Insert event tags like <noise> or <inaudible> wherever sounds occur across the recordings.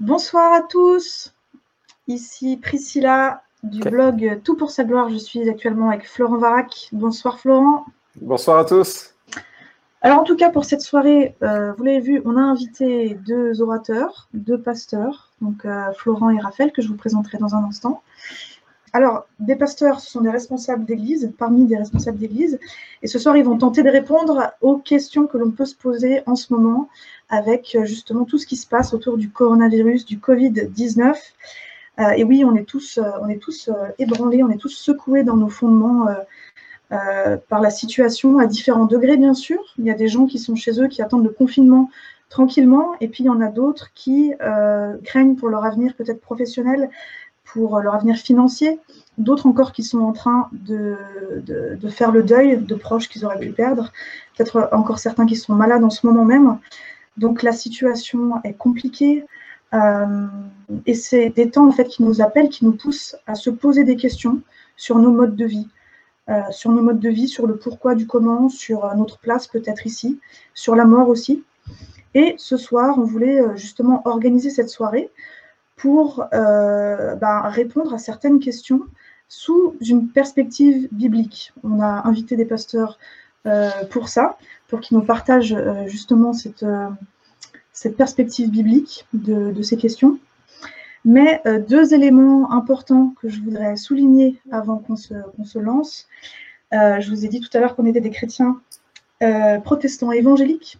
Bonsoir à tous. Ici Priscilla du blog Tout pour sa gloire. Je suis actuellement avec Florent Varac. Bonsoir Florent. Bonsoir à tous. Alors en tout cas pour cette soirée, euh, vous l'avez vu, on a invité deux orateurs, deux pasteurs, donc euh, Florent et Raphaël que je vous présenterai dans un instant. Alors, des pasteurs, ce sont des responsables d'église, parmi des responsables d'église. Et ce soir, ils vont tenter de répondre aux questions que l'on peut se poser en ce moment avec euh, justement tout ce qui se passe autour du coronavirus, du Covid-19. Euh, et oui, on est tous, euh, on est tous ébranlés, on est tous secoués dans nos fondements par la situation à différents degrés, bien sûr. Il y a des gens qui sont chez eux, qui attendent le confinement tranquillement, et puis il y en a d'autres qui craignent pour leur avenir peut-être professionnel, pour leur avenir financier, d'autres encore qui sont en train de, de, faire le deuil de proches qu'ils auraient pu perdre, peut-être encore certains qui sont malades en ce moment même. Donc la situation est compliquée euh, et c'est des temps en fait qui nous appellent, qui nous poussent à se poser des questions sur nos modes de vie, euh, sur nos modes de vie, sur le pourquoi du comment, sur notre place peut-être ici, sur la mort aussi. Et ce soir, on voulait euh, justement organiser cette soirée pour euh, ben, répondre à certaines questions sous une perspective biblique. On a invité des pasteurs euh, pour ça, pour qu'ils nous partagent euh, justement cette, perspective biblique de, ces questions. Mais deux éléments importants que je voudrais souligner avant qu'on se, lance. je vous ai dit tout à l'heure qu'on était des chrétiens protestants évangéliques.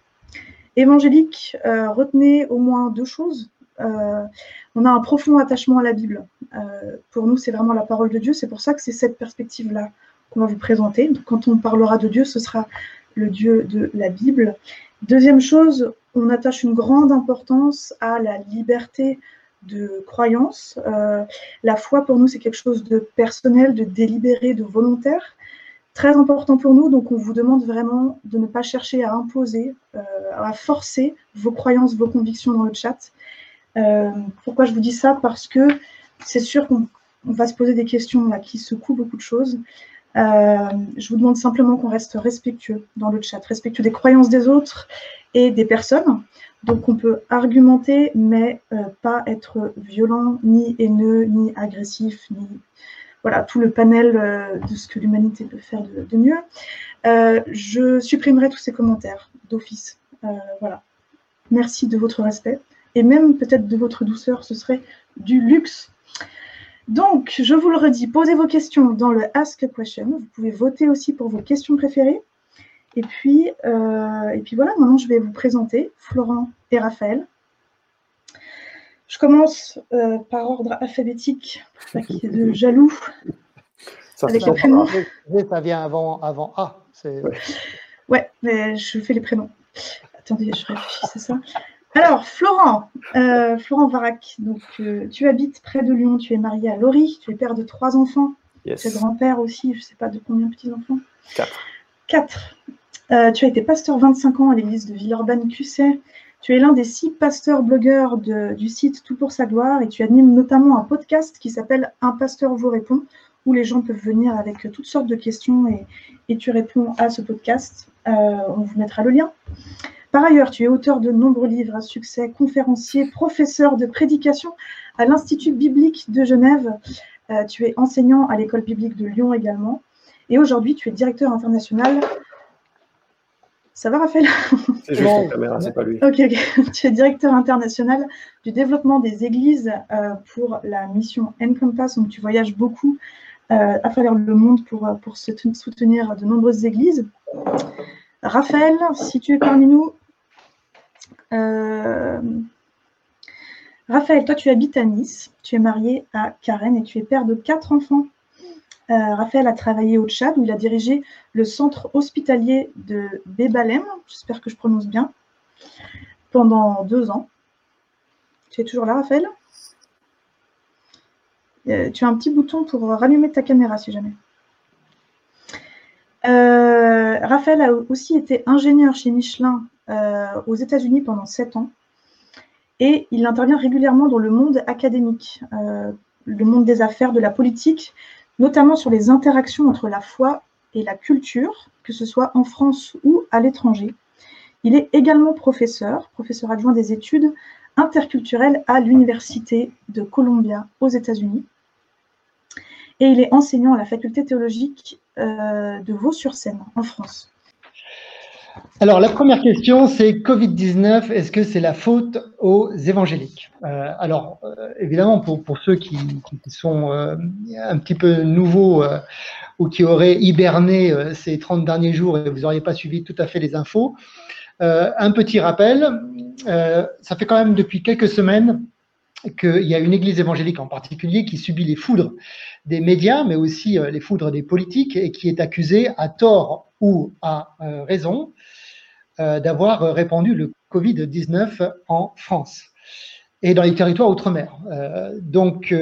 Évangéliques, retenez au moins deux choses. On a un profond attachement à la Bible. Euh, pour nous, c'est vraiment la parole de Dieu. C'est pour ça que c'est cette perspective-là qu'on va vous présenter. quand on parlera de Dieu, ce sera le Dieu de la Bible. Deuxième chose, on attache une grande importance à la liberté de croyance. Euh, la foi, pour nous, c'est quelque chose de personnel, de délibéré, de volontaire. Très important pour nous, donc on vous demande vraiment de ne pas chercher à imposer, à forcer vos croyances, vos convictions dans le chat, euh, pourquoi je vous dis ça? Parce que c'est sûr qu'on va se poser des questions là, qui secouent beaucoup de choses. Euh, je vous demande simplement qu'on reste respectueux dans le chat, respectueux des croyances des autres et des personnes. Donc on peut argumenter, mais euh, pas être violent, ni haineux, ni agressif, ni voilà tout le panel de ce que l'humanité peut faire de, de mieux. je supprimerai tous ces commentaires d'office. voilà. Merci de votre respect et même peut-être de votre douceur, ce serait du luxe. Donc, je vous le redis, posez vos questions dans le Ask a Question. Vous pouvez voter aussi pour vos questions préférées. Et puis, euh, et puis voilà, maintenant je vais vous présenter Florent et Raphaël. Je commence euh, par ordre alphabétique, qui est de <laughs> jaloux. Ça, avec les prénoms. Ça vient avant, avant A. Ouais, mais je fais les prénoms. Attendez, je réfléchis, c'est ça. Alors, Florent, euh, Florent Varac, donc, euh, tu habites près de Lyon, tu es marié à Laurie, tu es père de trois enfants, tu es grand-père aussi, je ne sais pas de combien de petits-enfants Quatre. Quatre. Euh, tu as été pasteur 25 ans à l'église de Villeurbanne-Cusset. Tu es l'un des six pasteurs blogueurs du site Tout pour sa gloire et tu animes notamment un podcast qui s'appelle Un pasteur vous répond, où les gens peuvent venir avec toutes sortes de questions et, et tu réponds à ce podcast. on vous mettra le lien. Par ailleurs, tu es auteur de nombreux livres à succès, conférencier, professeur de prédication à l'Institut biblique de Genève. Euh, tu es enseignant à l'école biblique de Lyon également. Et aujourd'hui, tu es directeur international. Ça va, Raphaël? C'est juste la caméra, c'est pas lui. Ok, ok. <laughs> Tu es directeur international du développement des églises euh, pour la mission Encompass. Donc, tu voyages beaucoup euh, à travers le monde pour, pour soutenir de nombreuses églises. Raphaël, si tu es parmi nous, Raphaël, toi, tu habites à Nice, tu es marié à Karen et tu es père de quatre enfants. Euh, Raphaël a travaillé au Tchad où il a dirigé le centre hospitalier de Bébalem, j'espère que je prononce bien, pendant deux ans. Tu es toujours là, Raphaël? Tu as un petit bouton pour rallumer ta caméra si jamais. Raphaël a aussi été ingénieur chez Michelin aux États-Unis pendant 7 ans et il intervient régulièrement dans le monde académique, le monde des affaires, de la politique, notamment sur les interactions entre la foi et la culture, que ce soit en France ou à l'étranger. Il est également professeur, professeur adjoint des études interculturelles à l'Université de Columbia aux États-Unis. Et il est enseignant à la faculté théologique euh, de Vaux-sur-Seine en France. Alors, la première question, c'est Covid-19, est-ce que c'est la faute aux évangéliques? Euh, Alors, euh, évidemment, pour, pour ceux qui, sont un petit peu nouveaux ou qui auraient hiberné ces 30 derniers jours et vous n'auriez pas suivi tout à fait les infos, euh, un petit rappel, euh, ça fait quand même depuis quelques semaines qu'il y a une église évangélique en particulier qui subit les foudres des médias, mais aussi euh, les foudres des politiques, et qui est accusée à tort ou à raison d'avoir répandu le Covid-19 en France et dans les territoires outre-mer. donc,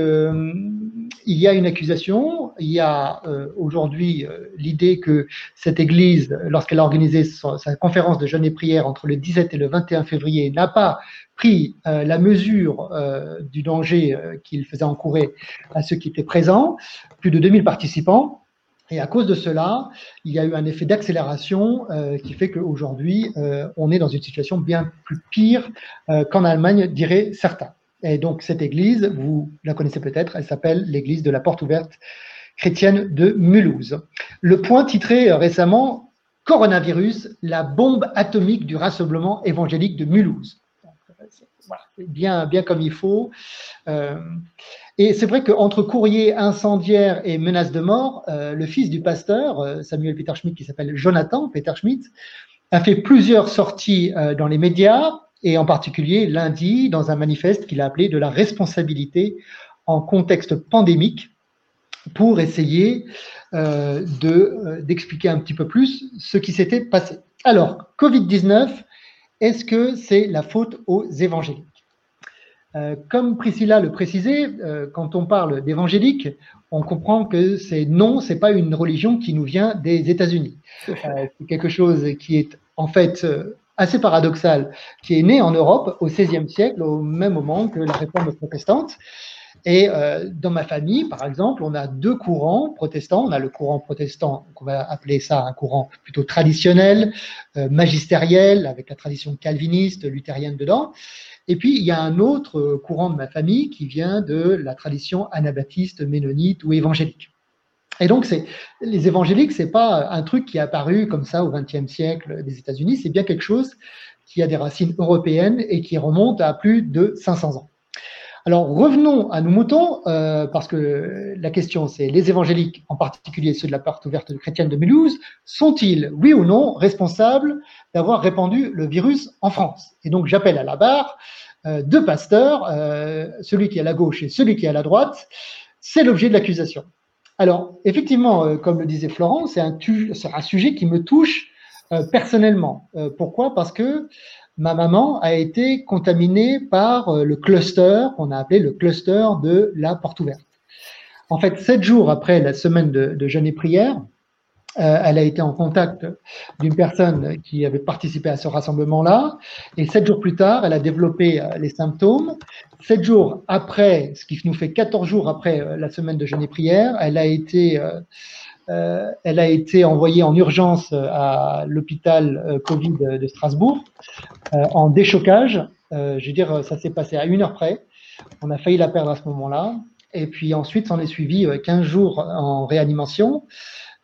il y a une accusation, il y a euh, aujourd'hui euh, l'idée que cette Église, lorsqu'elle a organisé sa conférence de jeûne et prière entre le 17 et le 21 février, n'a pas pris euh, la mesure du danger qu'il faisait encourir à ceux qui étaient présents, plus de 2000 participants. Et à cause de cela, il y a eu un effet d'accélération qui fait qu'aujourd'hui, on est dans une situation bien plus pire qu'en Allemagne, diraient certains. Et donc cette église, vous la connaissez peut-être, elle s'appelle l'église de la porte ouverte chrétienne de Mulhouse. Le point titré récemment Coronavirus, la bombe atomique du rassemblement évangélique de Mulhouse. Bien, bien comme il faut. Euh, et c'est vrai qu'entre courrier incendiaire et menace de mort, euh, le fils du pasteur, euh, Samuel Peter Schmidt, qui s'appelle Jonathan Peter Schmidt, a fait plusieurs sorties dans les médias et en particulier lundi dans un manifeste qu'il a appelé de la responsabilité en contexte pandémique pour essayer euh, d'expliquer un petit peu plus ce qui s'était passé. Alors, Covid-19, est-ce que c'est la faute aux évangéliques euh, Comme Priscilla le précisait, quand on parle d'évangéliques, on comprend que c'est non, c'est pas une religion qui nous vient des États-Unis. c'est quelque chose qui est en fait assez paradoxal, qui est né en Europe au XVIe siècle, au même moment que la réforme protestante. Et euh, dans ma famille, par exemple, on a deux courants protestants. On a le courant protestant, on va appeler ça un courant plutôt traditionnel, euh, magistériel, avec la tradition calviniste, luthérienne dedans. Et puis, il y a un autre courant de ma famille qui vient de la tradition anabaptiste, ménonite ou évangélique. Et donc, c'est, les évangéliques, c'est pas un truc qui est apparu comme ça au XXe siècle des États-Unis, c'est bien quelque chose qui a des racines européennes et qui remonte à plus de 500 ans. Alors revenons à nos moutons, euh, parce que la question c'est les évangéliques, en particulier ceux de la porte ouverte chrétienne de Mulhouse, sont-ils, oui ou non, responsables d'avoir répandu le virus en France? Et donc j'appelle à la barre euh, deux pasteurs, euh, celui qui est à la gauche et celui qui est à la droite. C'est l'objet de l'accusation. Alors, effectivement, comme le disait Florent, c'est un, sujet qui me touche personnellement. Pourquoi? Parce que ma maman a été contaminée par le cluster qu'on a appelé le cluster de la porte ouverte. En fait, sept jours après la semaine de, jeûne et prière, euh, elle a été en contact d'une personne qui avait participé à ce rassemblement-là. Et sept jours plus tard, elle a développé euh, les symptômes. Sept jours après, ce qui nous fait 14 jours après euh, la semaine de jeûne et prière, elle a été, elle a été envoyée en urgence à l'hôpital Covid de Strasbourg en déchocage. je veux dire, ça s'est passé à une heure près. On a failli la perdre à ce moment-là. Et puis ensuite, on est suivi 15 jours en réanimation.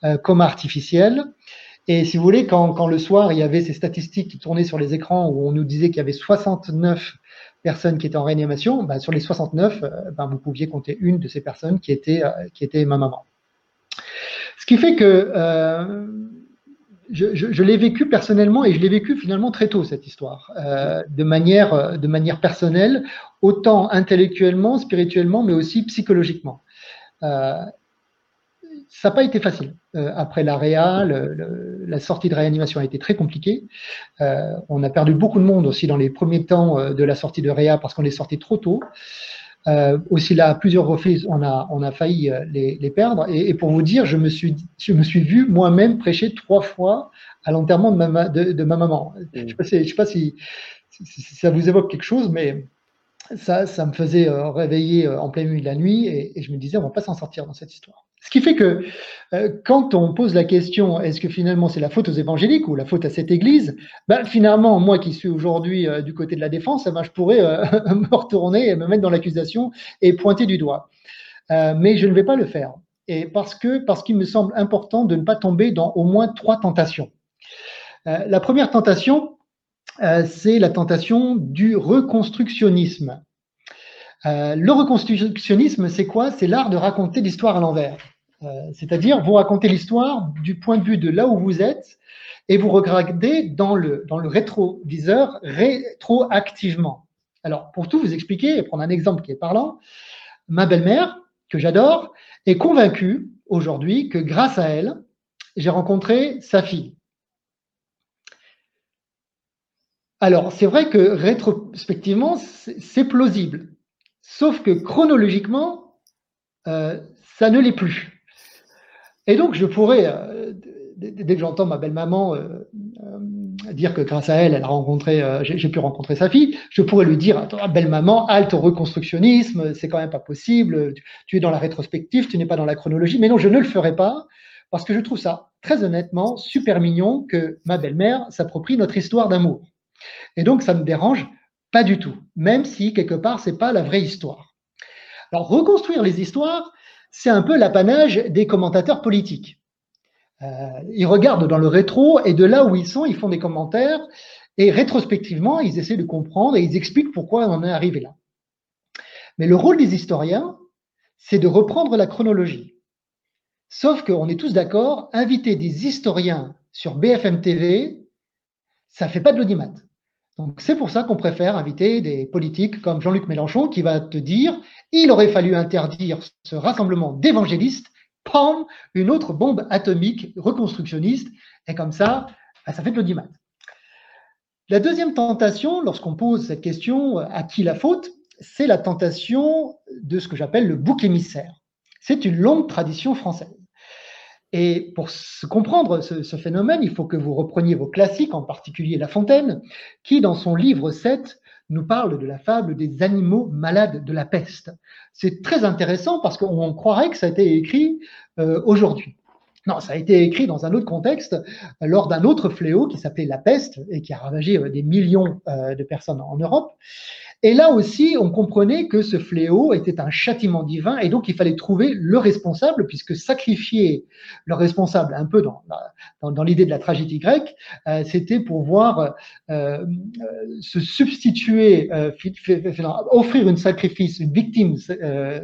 Euh, coma artificiel. Et si vous voulez, quand, le soir, il y avait ces statistiques qui tournaient sur les écrans où on nous disait qu'il y avait 69 personnes qui étaient en réanimation, ben, sur les 69, euh, ben, vous pouviez compter une de ces personnes euh, qui était ma maman. Ce qui fait que euh, je, l'ai vécu personnellement et je l'ai vécu finalement très tôt, cette histoire, euh, de, manière, personnelle, autant intellectuellement, spirituellement, mais aussi psychologiquement. Euh, ça n'a pas été facile. Après la réa, la sortie de réanimation a été très compliquée. On a perdu beaucoup de monde aussi dans les premiers temps de la sortie de réa parce qu'on est sorti trop tôt. Euh, aussi là, à plusieurs reprises, on a, on a failli euh, les, perdre. Et, pour vous dire, je me suis, je me suis vu moi-même prêcher trois fois à l'enterrement de ma, de, ma maman. Je ne sais, pas si, ça vous évoque quelque chose, mais ça, ça me faisait euh, réveiller en pleine nuit de la nuit et, je me disais, on va pas s'en sortir dans cette histoire. Ce qui fait que euh, quand on pose la question, est-ce que finalement c'est la faute aux évangéliques ou la faute à cette Église ben, Finalement, moi qui suis aujourd'hui euh, du côté de la défense, eh ben, je pourrais euh, <laughs> me retourner et me mettre dans l'accusation et pointer du doigt. mais je ne vais pas le faire. Et parce que parce qu'il me semble important de ne pas tomber dans au moins trois tentations. la première tentation, c'est la tentation du reconstructionnisme. Euh, le reconstructionnisme, c'est quoi? C'est l'art de raconter l'histoire à l'envers. Euh, c'est-à-dire, vous racontez l'histoire du point de vue de là où vous êtes et vous regardez dans le, dans le rétroviseur rétroactivement. Alors, pour tout vous expliquer et prendre un exemple qui est parlant, ma belle-mère, que j'adore, est convaincue aujourd'hui que grâce à elle, j'ai rencontré sa fille. Alors, c'est vrai que rétrospectivement, c'est plausible. Sauf que chronologiquement, euh, ça ne l'est plus. Et donc, je pourrais, euh, dès que j'entends ma belle-maman euh, dire que grâce à elle, elle a rencontré, j'ai pu rencontrer sa fille, je pourrais lui dire, belle-maman, halte au reconstructionnisme, c'est quand même pas possible, tu, es dans la rétrospective, tu n'es pas dans la chronologie. Mais non, je ne le ferai pas, parce que je trouve ça, très honnêtement, super mignon que ma belle-mère s'approprie notre histoire d'amour. Et donc, ça me dérange pas du tout, même si quelque part, c'est pas la vraie histoire. Alors, reconstruire les histoires, c'est un peu l'apanage des commentateurs politiques. Euh, ils regardent dans le rétro et de là où ils sont, ils font des commentaires et rétrospectivement, ils essaient de comprendre et ils expliquent pourquoi on en est arrivé là. Mais le rôle des historiens, c'est de reprendre la chronologie. Sauf qu'on est tous d'accord, inviter des historiens sur BFM TV, ça fait pas de l'audimat. Donc c'est pour ça qu'on préfère inviter des politiques comme Jean-Luc Mélenchon qui va te dire il aurait fallu interdire ce rassemblement d'évangélistes, pam, une autre bombe atomique reconstructionniste, et comme ça, bah, ça fait de l'audimat. La deuxième tentation, lorsqu'on pose cette question à qui la faute, c'est la tentation de ce que j'appelle le bouc émissaire. C'est une longue tradition française. Et pour comprendre ce, phénomène, il faut que vous repreniez vos classiques, en particulier La Fontaine, qui, dans son livre 7, nous parle de la fable des animaux malades de la peste. C'est très intéressant parce qu'on croirait que ça a été écrit euh, aujourd'hui. Non, ça a été écrit dans un autre contexte, lors d'un autre fléau qui s'appelait la peste et qui a ravagé euh, des millions euh, de personnes en Europe. Et là aussi, on comprenait que ce fléau était un châtiment divin et donc il fallait trouver le responsable, puisque sacrifier le responsable, un peu dans, dans, l'idée de la tragédie grecque, euh, c'était pouvoir euh, euh, se substituer, offrir une sacrifice, une victime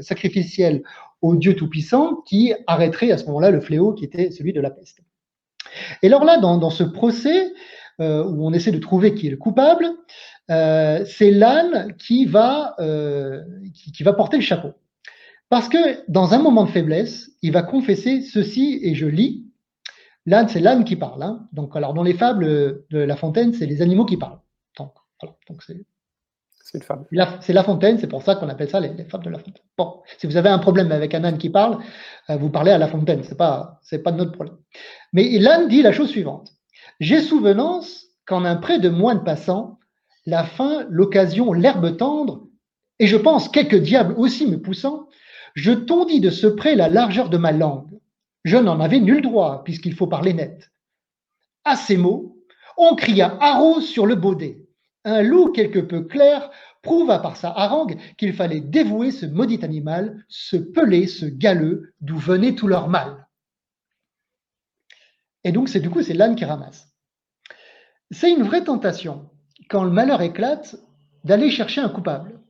sacrificielle au Dieu Tout-Puissant qui arrêterait à ce moment-là le fléau qui était celui de la peste. Et alors là, dans, dans ce procès, où on essaie de trouver qui est le coupable, euh, c'est l'âne qui va, euh, qui, va porter le chapeau. Parce que dans un moment de faiblesse, il va confesser ceci, et je lis, l'âne, c'est l'âne qui parle. Hein. Donc, alors, dans les fables de La Fontaine, c'est les animaux qui parlent. Donc, donc c'est c'est fable. C'est La Fontaine, c'est pour ça qu'on appelle ça les, fables de La Fontaine. Bon, si vous avez un problème avec un âne qui parle, euh, vous parlez à La Fontaine, c'est pas, c'est pas notre problème. Mais l'âne dit la chose suivante. J'ai souvenance qu'en un près de moins de passants, la faim, l'occasion, l'herbe tendre, et je pense quelques diables aussi me poussant, je tondis de ce près la largeur de ma langue. Je n'en avais nul droit, puisqu'il faut parler net. À ces mots, on cria haro sur le baudet. Un loup quelque peu clair prouva par sa harangue qu'il fallait dévouer ce maudit animal, ce pelé, ce galeux, d'où venait tout leur mal. Et donc, c'est du coup, c'est l'âne qui ramasse. C'est une vraie tentation quand le malheur éclate, d'aller chercher un coupable.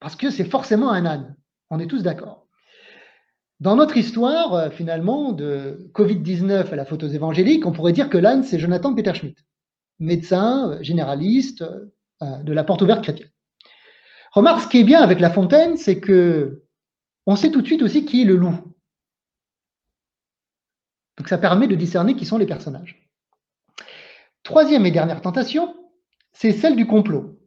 Parce que c'est forcément un âne. On est tous d'accord. Dans notre histoire, euh, finalement, de Covid-19 à la photo évangélique, on pourrait dire que l'âne, c'est Jonathan Peter Schmidt, médecin, euh, généraliste euh, de la porte ouverte chrétienne. Remarque, ce qui est bien avec La Fontaine, c'est que on sait tout de suite aussi qui est le loup. Donc ça permet de discerner qui sont les personnages. Troisième et dernière tentation, c'est celle du complot.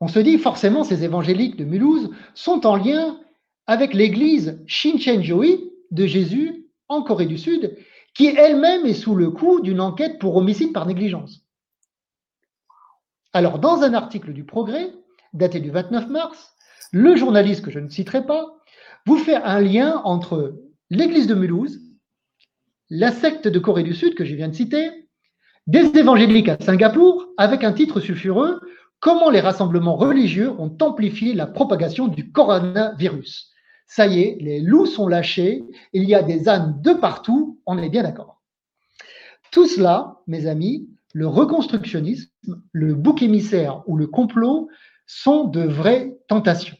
On se dit forcément ces évangéliques de Mulhouse sont en lien avec l'église Shincheonjoi de Jésus en Corée du Sud, qui elle-même est sous le coup d'une enquête pour homicide par négligence. Alors, dans un article du Progrès, daté du 29 mars, le journaliste, que je ne citerai pas, vous fait un lien entre l'église de Mulhouse, la secte de Corée du Sud que je viens de citer, des évangéliques à Singapour, avec un titre sulfureux Comment les rassemblements religieux ont amplifié la propagation du coronavirus. Ça y est, les loups sont lâchés, il y a des ânes de partout, on est bien d'accord. Tout cela, mes amis, le reconstructionnisme, le bouc émissaire ou le complot sont de vraies tentations.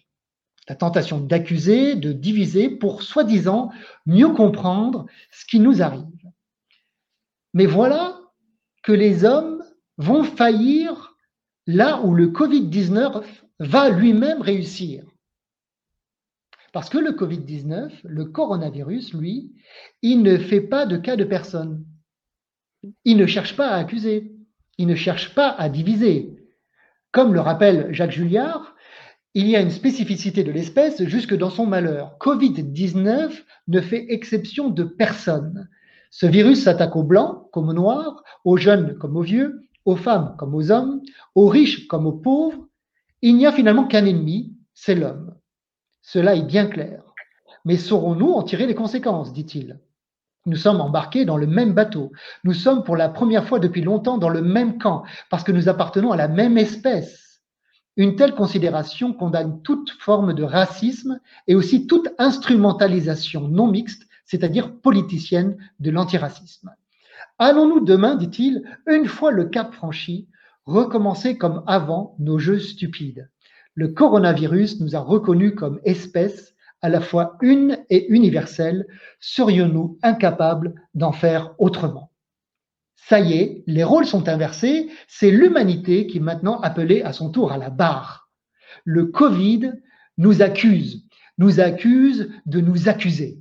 La tentation d'accuser, de diviser pour soi-disant mieux comprendre ce qui nous arrive. Mais voilà que les hommes vont faillir là où le Covid-19 va lui-même réussir. Parce que le Covid-19, le coronavirus, lui, il ne fait pas de cas de personne. Il ne cherche pas à accuser. Il ne cherche pas à diviser. Comme le rappelle Jacques Julliard, il y a une spécificité de l'espèce jusque dans son malheur. Covid-19 ne fait exception de personne. Ce virus s'attaque aux blancs comme aux noirs, aux jeunes comme aux vieux, aux femmes comme aux hommes, aux riches comme aux pauvres. Il n'y a finalement qu'un ennemi, c'est l'homme. Cela est bien clair. Mais saurons-nous en tirer les conséquences dit-il. Nous sommes embarqués dans le même bateau. Nous sommes pour la première fois depuis longtemps dans le même camp, parce que nous appartenons à la même espèce. Une telle considération condamne toute forme de racisme et aussi toute instrumentalisation non mixte, c'est-à-dire politicienne, de l'antiracisme. Allons-nous demain, dit-il, une fois le cap franchi, recommencer comme avant nos jeux stupides? Le coronavirus nous a reconnus comme espèce à la fois une et universelle, serions-nous incapables d'en faire autrement? Ça y est, les rôles sont inversés, c'est l'humanité qui est maintenant appelée à son tour à la barre. Le Covid nous accuse, nous accuse de nous accuser.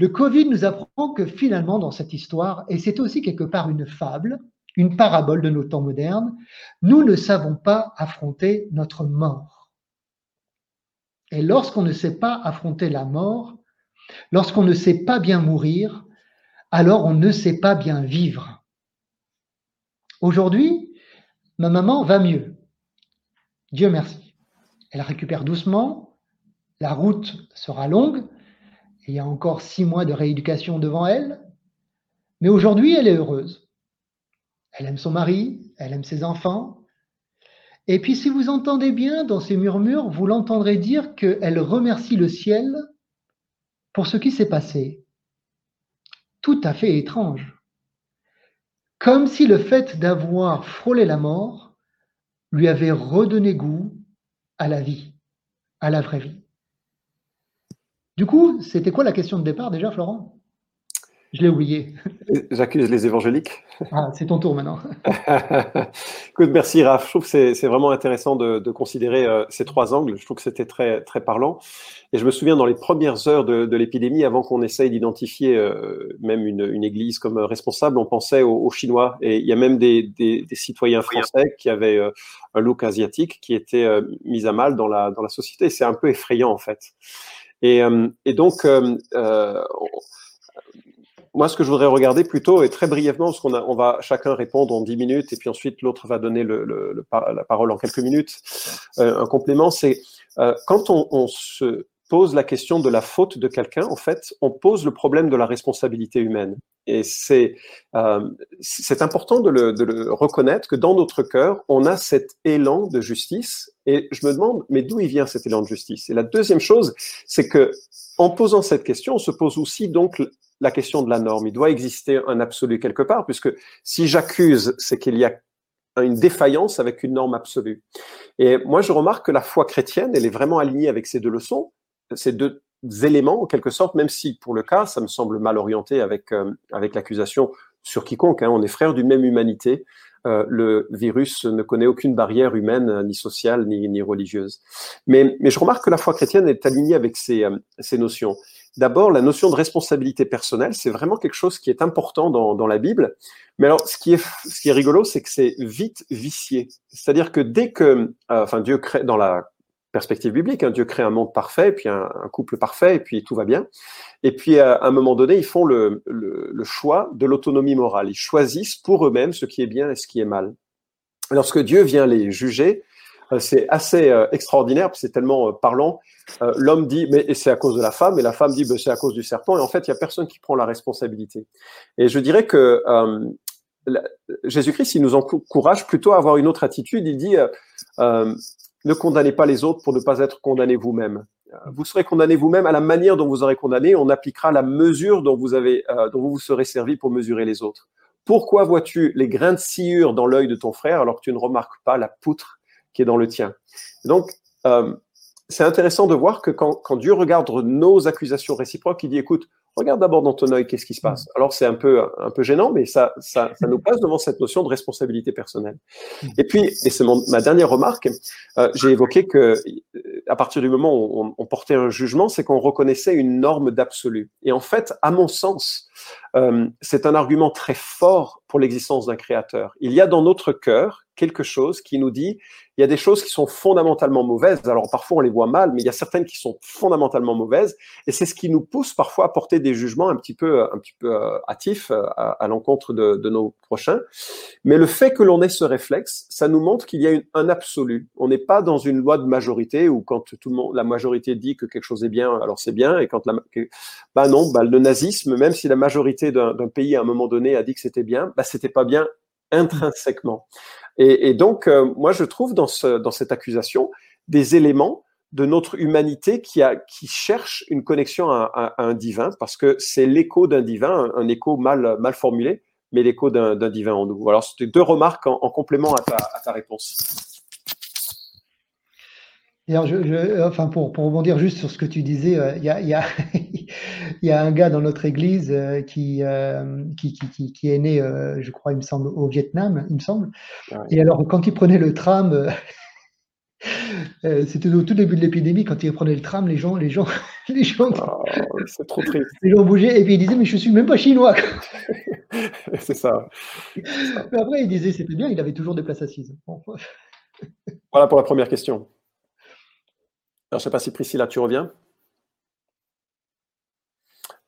Le Covid nous apprend que finalement dans cette histoire, et c'est aussi quelque part une fable, une parabole de nos temps modernes, nous ne savons pas affronter notre mort. Et lorsqu'on ne sait pas affronter la mort, lorsqu'on ne sait pas bien mourir, alors on ne sait pas bien vivre. Aujourd'hui, ma maman va mieux. Dieu merci. Elle récupère doucement, la route sera longue, il y a encore six mois de rééducation devant elle, mais aujourd'hui elle est heureuse. Elle aime son mari, elle aime ses enfants. Et puis si vous entendez bien dans ses murmures, vous l'entendrez dire qu'elle remercie le ciel pour ce qui s'est passé. Tout à fait étrange. Comme si le fait d'avoir frôlé la mort lui avait redonné goût à la vie, à la vraie vie. Du coup, c'était quoi la question de départ déjà, Florent? Je l'ai oublié. J'accuse les évangéliques. Ah, c'est ton tour maintenant. <laughs> Écoute, merci Raph. Je trouve que c'est vraiment intéressant de, considérer euh, ces trois angles. Je trouve que c'était très, très parlant. Et je me souviens dans les premières heures de, l'épidémie, avant qu'on essaye d'identifier euh, même une, église comme responsable, on pensait aux, Chinois. Et il y a même des, citoyens français qui avaient euh, un look asiatique qui était mis à mal dans la, dans la société. C'est un peu effrayant en fait. Et, et donc, moi, ce que je voudrais regarder plutôt, et très brièvement, parce qu'on on va chacun répondre en 10 minutes, et puis ensuite l'autre va donner la parole en quelques minutes, euh, un complément, c'est euh, quand on, se pose la question de la faute de quelqu'un, en fait, on pose le problème de la responsabilité humaine. Et c'est euh, c'est important de le, de le reconnaître que dans notre cœur, on a cet élan de justice. Et je me demande, mais d'où il vient cet élan de justice? Et la deuxième chose, c'est que en posant cette question, on se pose aussi donc la question de la norme. Il doit exister un absolu quelque part, puisque si j'accuse, c'est qu'il y a une défaillance avec une norme absolue. Et moi, je remarque que la foi chrétienne, elle est vraiment alignée avec ces deux leçons, ces deux éléments, en quelque sorte, même si pour le cas, ça me semble mal orienté avec, euh, avec l'accusation sur quiconque. Hein. on est frères d'une même humanité. Euh, le virus ne connaît aucune barrière humaine, ni sociale, ni, ni religieuse. Mais, mais, je remarque que la foi chrétienne est alignée avec ces, euh, ces notions. D'abord, la notion de responsabilité personnelle, c'est vraiment quelque chose qui est important dans, dans la Bible. Mais alors, ce qui est, ce qui est rigolo, c'est que c'est vite vicié. C'est-à-dire que dès que, euh, enfin, Dieu crée, dans la perspective biblique, hein, Dieu crée un monde parfait, puis un, couple parfait, et puis tout va bien. Et puis, à un moment donné, ils font le, le, le choix de l'autonomie morale. Ils choisissent pour eux-mêmes ce qui est bien et ce qui est mal. Lorsque Dieu vient les juger, euh, c'est assez euh, extraordinaire, c'est tellement euh, parlant. L'homme dit, mais c'est à cause de la femme, et la femme dit, ben, c'est à cause du serpent. Et en fait, il y a personne qui prend la responsabilité. Et je dirais que Jésus-Christ, il nous encourage plutôt à avoir une autre attitude. Il dit, ne condamnez pas les autres pour ne pas être condamné vous-même. Vous serez condamné vous-même à la manière dont vous aurez condamné. On appliquera la mesure dont vous avez, dont vous vous serez servi pour mesurer les autres. Pourquoi vois-tu les grains de sciure dans l'œil de ton frère alors que tu ne remarques pas la poutre qui est dans le tien? Donc, euh, c'est intéressant de voir que quand, quand, Dieu regarde nos accusations réciproques, il dit, écoute, regarde d'abord dans ton œil, qu'est-ce qui se passe. Alors, c'est un peu, un peu gênant, mais ça, ça, ça, nous passe devant cette notion de responsabilité personnelle. Et puis, et c'est ma dernière remarque, euh, j'ai évoqué que à partir du moment où on, on portait un jugement, c'est qu'on reconnaissait une norme d'absolu. Et en fait, à mon sens, euh, c'est un argument très fort pour l'existence d'un créateur. Il y a dans notre cœur quelque chose qui nous dit il y a des choses qui sont fondamentalement mauvaises. Alors parfois on les voit mal, mais il y a certaines qui sont fondamentalement mauvaises, et c'est ce qui nous pousse parfois à porter des jugements un petit peu, un petit peu euh, hâtifs euh, à, l'encontre de, de, nos prochains. Mais le fait que l'on ait ce réflexe, ça nous montre qu'il y a un absolu. On n'est pas dans une loi de majorité où quand tout le monde, la majorité dit que quelque chose est bien, alors c'est bien, et quand bah non, bah le nazisme, même si la majorité d'un pays à un moment donné a dit que c'était bien, bah c'était pas bien intrinsèquement. Et, donc, euh, moi, je trouve dans, ce, dans cette accusation des éléments de notre humanité qui, a, qui cherche une connexion à, un divin, parce que c'est l'écho d'un divin, un, écho mal, mal formulé, mais l'écho d'un divin en nous. Alors, c'était deux remarques en, en complément à ta réponse. Alors je, je, enfin pour, pour, rebondir juste sur ce que tu disais, il euh, y, a, y, a, <laughs> y, a, un gars dans notre église euh, qui, euh, qui, qui, qui, est né, je crois, il me semble, au Vietnam, il me semble. Et alors, quand il prenait le tram, <laughs> c'était au tout début de l'épidémie, quand il prenait le tram, les gens, les gens, <laughs> les gens, oh, c'est trop triste. Les gens bougeaient et puis il disait, mais je suis même pas chinois. c'est ça. Mais après, il disait, c'était bien, il avait toujours des places assises. Bon. Voilà pour la première question. Alors, je ne sais pas si Priscilla, tu reviens?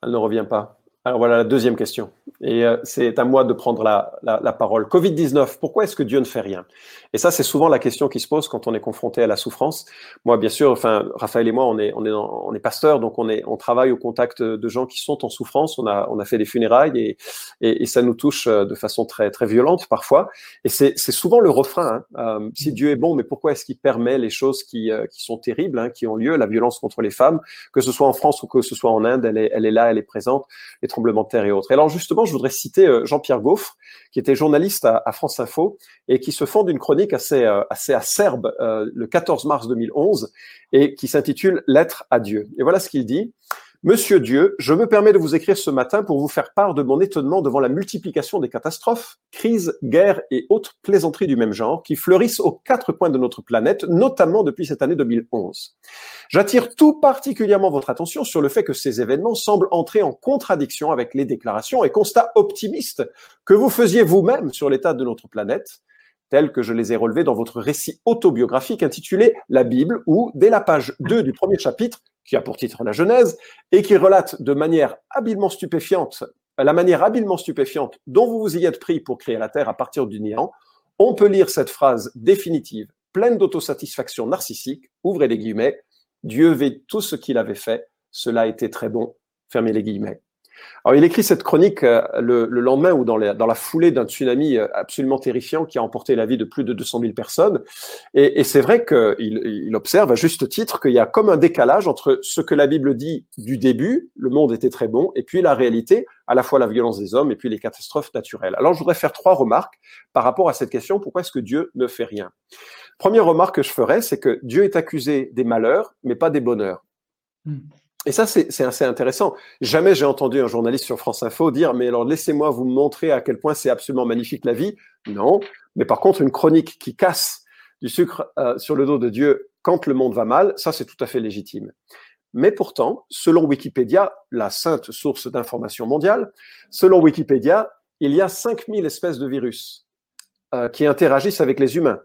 Elle ne revient pas. Alors voilà la deuxième question. Et euh, c'est à moi de prendre la, la, la parole. Covid-19, pourquoi est-ce que Dieu ne fait rien? Et ça, c'est souvent la question qui se pose quand on est confronté à la souffrance. Moi, bien sûr, enfin, Raphaël et moi, on est, on est, on est pasteurs, donc on, est, on travaille au contact de gens qui sont en souffrance. On a, on a fait des funérailles et, et, ça nous touche euh, de façon très, très violente parfois. Et c'est souvent le refrain. Hein. Euh, si Dieu est bon, mais pourquoi est-ce qu'il permet les choses qui, euh, qui sont terribles, hein, qui ont lieu, la violence contre les femmes, que ce soit en France ou que ce soit en Inde, elle est, elle est là, elle est présente. Et autres. Alors justement, je voudrais citer euh, Jean-Pierre Gaufre, qui était journaliste à, à, France Info et qui se fonde une chronique assez, euh, assez acerbe euh, le 14 mars 2011 et qui s'intitule Lettre à Dieu. Et voilà ce qu'il dit. Monsieur Dieu, je me permets de vous écrire ce matin pour vous faire part de mon étonnement devant la multiplication des catastrophes, crises, guerres et autres plaisanteries du même genre qui fleurissent aux quatre coins de notre planète, notamment depuis cette année 2011. J'attire tout particulièrement votre attention sur le fait que ces événements semblent entrer en contradiction avec les déclarations et constats optimistes que vous faisiez vous-même sur l'état de notre planète, tels que je les ai relevés dans votre récit autobiographique intitulé La Bible, où, dès la page 2 du premier chapitre, qui a pour titre la Genèse, et qui relate de manière habilement stupéfiante, la manière habilement stupéfiante dont vous vous y êtes pris pour créer la Terre à partir du néant, on peut lire cette phrase définitive, pleine d'autosatisfaction narcissique, ouvrez les guillemets, Dieu vit tout ce qu'il avait fait, cela été très bon, fermez les guillemets. Alors, il écrit cette chronique euh, le, le, lendemain ou dans, la foulée d'un tsunami euh, absolument terrifiant qui a emporté la vie de plus de 200 000 personnes. Et, c'est vrai qu'il il observe à juste titre qu'il y a comme un décalage entre ce que la Bible dit du début, le monde était très bon, et puis la réalité, à la fois la violence des hommes et puis les catastrophes naturelles. Alors, je voudrais faire trois remarques par rapport à cette question, pourquoi est-ce que Dieu ne fait rien? Première remarque que je ferais, c'est que Dieu est accusé des malheurs, mais pas des bonheurs. Hmm. Et ça, c'est assez intéressant. Jamais j'ai entendu un journaliste sur France Info dire, mais alors laissez-moi vous montrer à quel point c'est absolument magnifique la vie. Non. Mais par contre, une chronique qui casse du sucre euh, sur le dos de Dieu quand le monde va mal, ça, c'est tout à fait légitime. Mais pourtant, selon Wikipédia, la sainte source d'information mondiale, selon Wikipédia, il y a 5000 espèces de virus euh, qui interagissent avec les humains.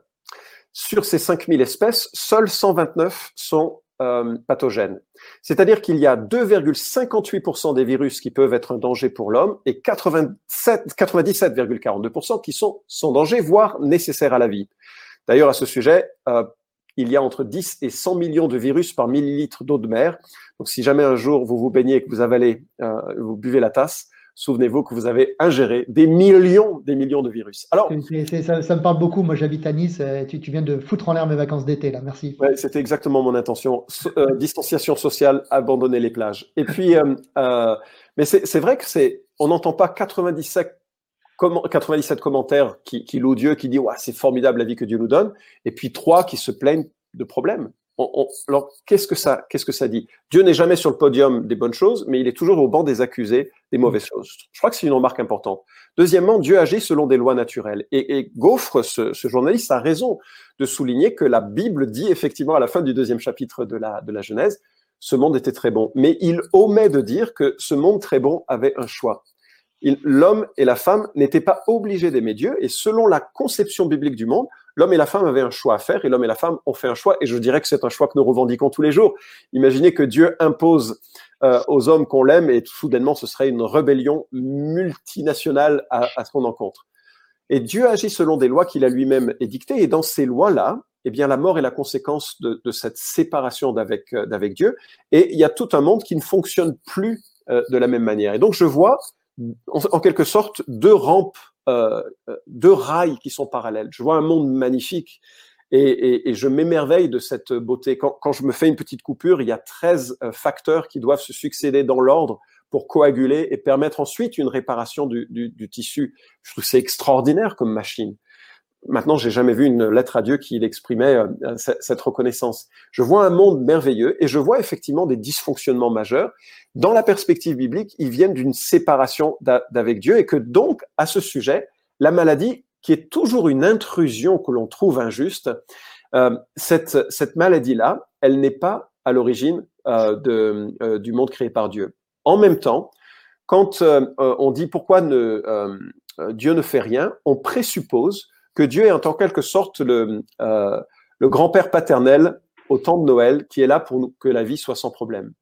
Sur ces 5000 espèces, seules 129 sont euh, pathogènes. C'est-à-dire qu'il y a 2,58% des virus qui peuvent être un danger pour l'homme et 97,42% qui sont sans danger, voire nécessaires à la vie. D'ailleurs, à ce sujet, euh, il y a entre 10 et 100 millions de virus par millilitre d'eau de mer. Donc, si jamais un jour vous vous baignez et que vous avalez, euh, vous buvez la tasse, souvenez-vous que vous avez ingéré des millions, des millions de virus. Alors, ça, me parle beaucoup. Moi, j'habite à Nice. Euh, tu, viens de foutre en l'air mes vacances d'été, là. Merci. Ouais, c'était exactement mon intention. Euh, distanciation sociale, abandonner les plages. Et puis, euh, mais c'est vrai que c'est, on n'entend pas 97 97 commentaires qui, qui louent Dieu, qui disent ouais, c'est formidable la vie que Dieu nous donne, et puis trois qui se plaignent de problèmes alors, qu'est-ce que ça, qu'est-ce que ça dit? Dieu n'est jamais sur le podium des bonnes choses, mais il est toujours au banc des accusés des mauvaises mm. choses. Je crois que c'est une remarque importante. Deuxièmement, Dieu agit selon des lois naturelles. Et, et Gaufre, ce, journaliste, a raison de souligner que la Bible dit effectivement à la fin du deuxième chapitre de la, de la Genèse, ce monde était très bon. Mais il omet de dire que ce monde très bon avait un choix l'homme et la femme n'étaient pas obligés d'aimer Dieu, et selon la conception biblique du monde, l'homme et la femme avaient un choix à faire, et l'homme et la femme ont fait un choix, et je dirais que c'est un choix que nous revendiquons tous les jours. Imaginez que Dieu impose euh, aux hommes qu'on l'aime, et soudainement ce serait une rébellion multinationale à, à son encontre. Et Dieu agit selon des lois qu'il a lui-même édictées, et dans ces lois-là, eh bien, la mort est la conséquence de, cette séparation d'avec, euh, d'avec Dieu, et il y a tout un monde qui ne fonctionne plus euh, de la même manière. Et donc, je vois en, quelque sorte deux rampes, euh, euh, deux rails qui sont parallèles. Je vois un monde magnifique et, je m'émerveille de cette beauté. Quand, je me fais une petite coupure, il y a 13 euh, facteurs qui doivent se succéder dans l'ordre pour coaguler et permettre ensuite une réparation du, du tissu. Je trouve c'est extraordinaire comme machine. Maintenant, j'ai jamais vu une lettre à Dieu qui exprimait euh, cette reconnaissance. Je vois un monde merveilleux et je vois effectivement des dysfonctionnements majeurs. Dans la perspective biblique, ils viennent d'une séparation d'avec Dieu et que donc, à ce sujet, la maladie, qui est toujours une intrusion que l'on trouve injuste, euh, cette, cette maladie-là, elle n'est pas à l'origine euh, de, du monde créé par Dieu. En même temps, quand on dit pourquoi Dieu ne fait rien, on présuppose que Dieu est en quelque sorte le, euh, le grand-père paternel au temps de Noël qui est là pour que la vie soit sans problème.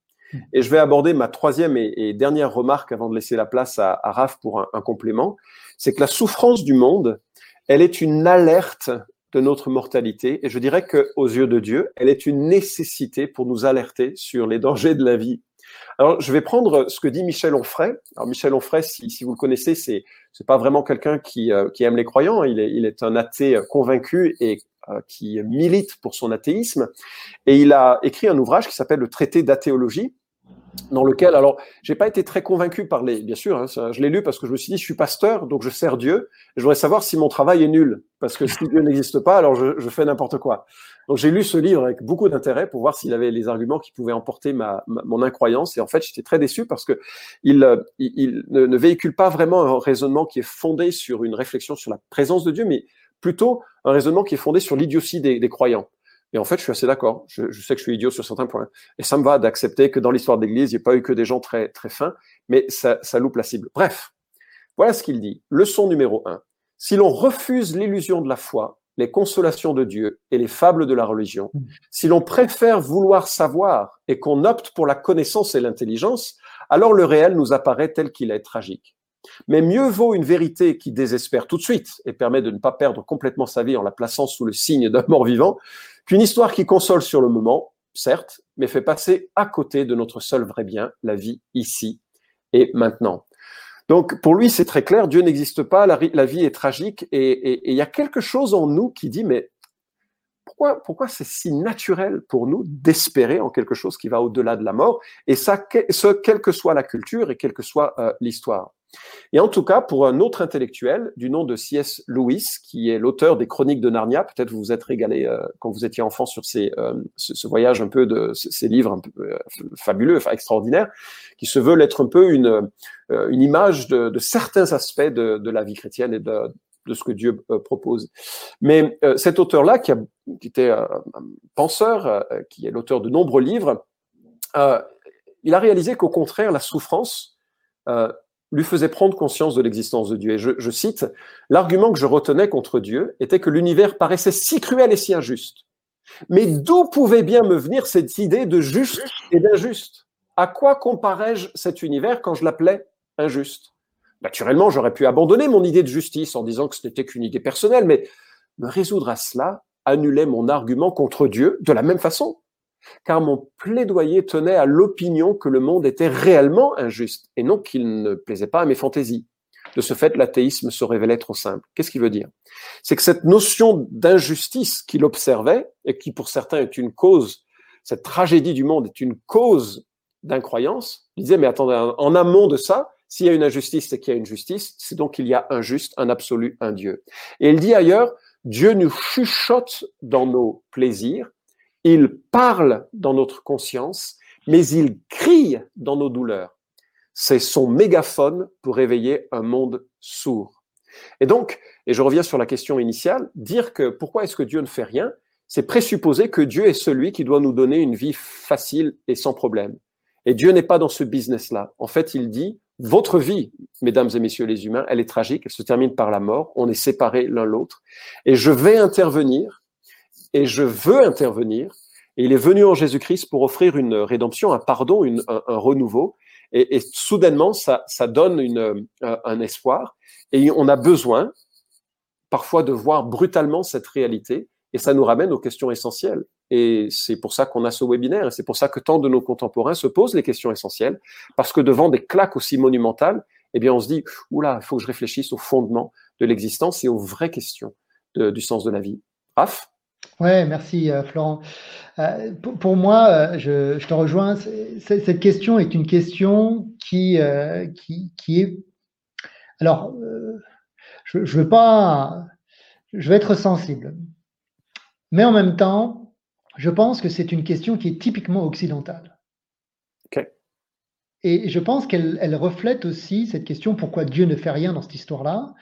Et je vais aborder ma troisième et, dernière remarque avant de laisser la place à, à Raph pour un, un complément. C'est que la souffrance du monde, elle est une alerte de notre mortalité. Et je dirais que, aux yeux de Dieu, elle est une nécessité pour nous alerter sur les dangers de la vie alors, je vais prendre ce que dit Michel Onfray. Alors, Michel Onfray, si, si vous le connaissez, c'est c'est pas vraiment quelqu'un qui, euh, qui aime les croyants. Il est, il est un athée convaincu et euh, qui milite pour son athéisme. Et il a écrit un ouvrage qui s'appelle le Traité d'athéologie, dans lequel, alors, j'ai pas été très convaincu par les, bien sûr, hein, je l'ai lu parce que je me suis dit, je suis pasteur, donc je sers Dieu. je voudrais savoir si mon travail est nul, parce que si Dieu n'existe pas, alors je, je fais n'importe quoi. Donc j'ai lu ce livre avec beaucoup d'intérêt pour voir s'il avait les arguments qui pouvaient emporter ma, mon incroyance. Et en fait, j'étais très déçu parce que il, euh, il, ne, véhicule pas vraiment un raisonnement qui est fondé sur une réflexion sur la présence de Dieu, mais plutôt un raisonnement qui est fondé sur l'idiotie des, des croyants. Et en fait, je suis assez d'accord. Je, je, sais que je suis idiot sur certains points. Et ça me va d'accepter que dans l'histoire d'Église, il n'y a pas eu que des gens très, très fins, mais ça, ça loupe la cible. Bref, voilà ce qu'il dit. Leçon numéro un. Si l'on refuse l'illusion de la foi, les consolations de Dieu et les fables de la religion, mm. si l'on préfère vouloir savoir et qu'on opte pour la connaissance et l'intelligence, alors le réel nous apparaît tel qu'il est tragique. Mais mieux vaut une vérité qui désespère tout de suite et permet de ne pas perdre complètement sa vie en la plaçant sous le signe d'un mort vivant, qu'une histoire qui console sur le moment, certes, mais fait passer à côté de notre seul vrai bien, la vie ici et maintenant. Donc pour lui, c'est très clair, Dieu n'existe pas, la, vie est tragique, et il y a quelque chose en nous qui dit, mais pourquoi, pourquoi c'est si naturel pour nous d'espérer en quelque chose qui va au-delà de la mort, et ça, ce, quelle que soit la culture et quelle que soit euh, l'histoire et en tout cas, pour un autre intellectuel du nom de C.S. Lewis, qui est l'auteur des Chroniques de Narnia, peut-être vous vous êtes régalé euh, quand vous étiez enfant sur ces, euh, ce, voyage un peu de ces livres un peu euh, fabuleux, enfin extraordinaires, qui se veut être un peu une, une image de, de certains aspects de, de, la vie chrétienne et de, de ce que Dieu propose. Mais cet auteur-là, qui, qui, était un penseur, qui est l'auteur de nombreux livres, euh, il a réalisé qu'au contraire, la souffrance euh, lui faisait prendre conscience de l'existence de Dieu. Et je, cite, l'argument que je retenais contre Dieu était que l'univers paraissait si cruel et si injuste. Mais d'où pouvait bien me venir cette idée de juste et d'injuste? À quoi comparais-je cet univers quand je l'appelais injuste? Naturellement, j'aurais pu abandonner mon idée de justice en disant que ce n'était qu'une idée personnelle, mais me résoudre à cela annulait mon argument contre Dieu de la même façon car mon plaidoyer tenait à l'opinion que le monde était réellement injuste, et non qu'il ne plaisait pas à mes fantaisies. De ce fait, l'athéisme se révélait trop simple. Qu'est-ce qu'il veut dire? C'est que cette notion d'injustice qu'il observait, et qui pour certains est une cause, cette tragédie du monde est une cause d'incroyance, il disait, mais attendez, en amont de ça, s'il y a une injustice, c'est qu'il y a une justice, c'est donc qu'il y a un juste, un absolu, un Dieu. Et il dit ailleurs, Dieu nous chuchote dans nos plaisirs, il parle dans notre conscience, mais il crie dans nos douleurs. C'est son mégaphone pour réveiller un monde sourd. Et donc, et je reviens sur la question initiale, dire que pourquoi est-ce que Dieu ne fait rien, c'est présupposer que Dieu est celui qui doit nous donner une vie facile et sans problème. Et Dieu n'est pas dans ce business-là. En fait, il dit, votre vie, mesdames et messieurs les humains, elle est tragique, elle se termine par la mort, on est séparés l'un l'autre, et je vais intervenir et je veux intervenir. Et il est venu en Jésus-Christ pour offrir une rédemption, un pardon, un, renouveau. Et, soudainement, ça, donne une, un, espoir. Et on a besoin parfois de voir brutalement cette réalité. Et ça nous ramène aux questions essentielles. Et c'est pour ça qu'on a ce webinaire. Et c'est pour ça que tant de nos contemporains se posent les questions essentielles. Parce que devant des claques aussi monumentales, eh bien, on se dit, oula, il faut que je réfléchisse au fondement de l'existence et aux vraies questions du sens de la vie. Raph? Oui, merci euh, Florent. Euh, pour, moi, euh, je, te rejoins. Cette question est une question qui, qui, est. Alors, je, je veux pas. Je vais être sensible. Mais en même temps, je pense que c'est une question qui est typiquement occidentale. OK. Et je pense qu'elle elle reflète aussi cette question pourquoi Dieu ne fait rien dans cette histoire-là?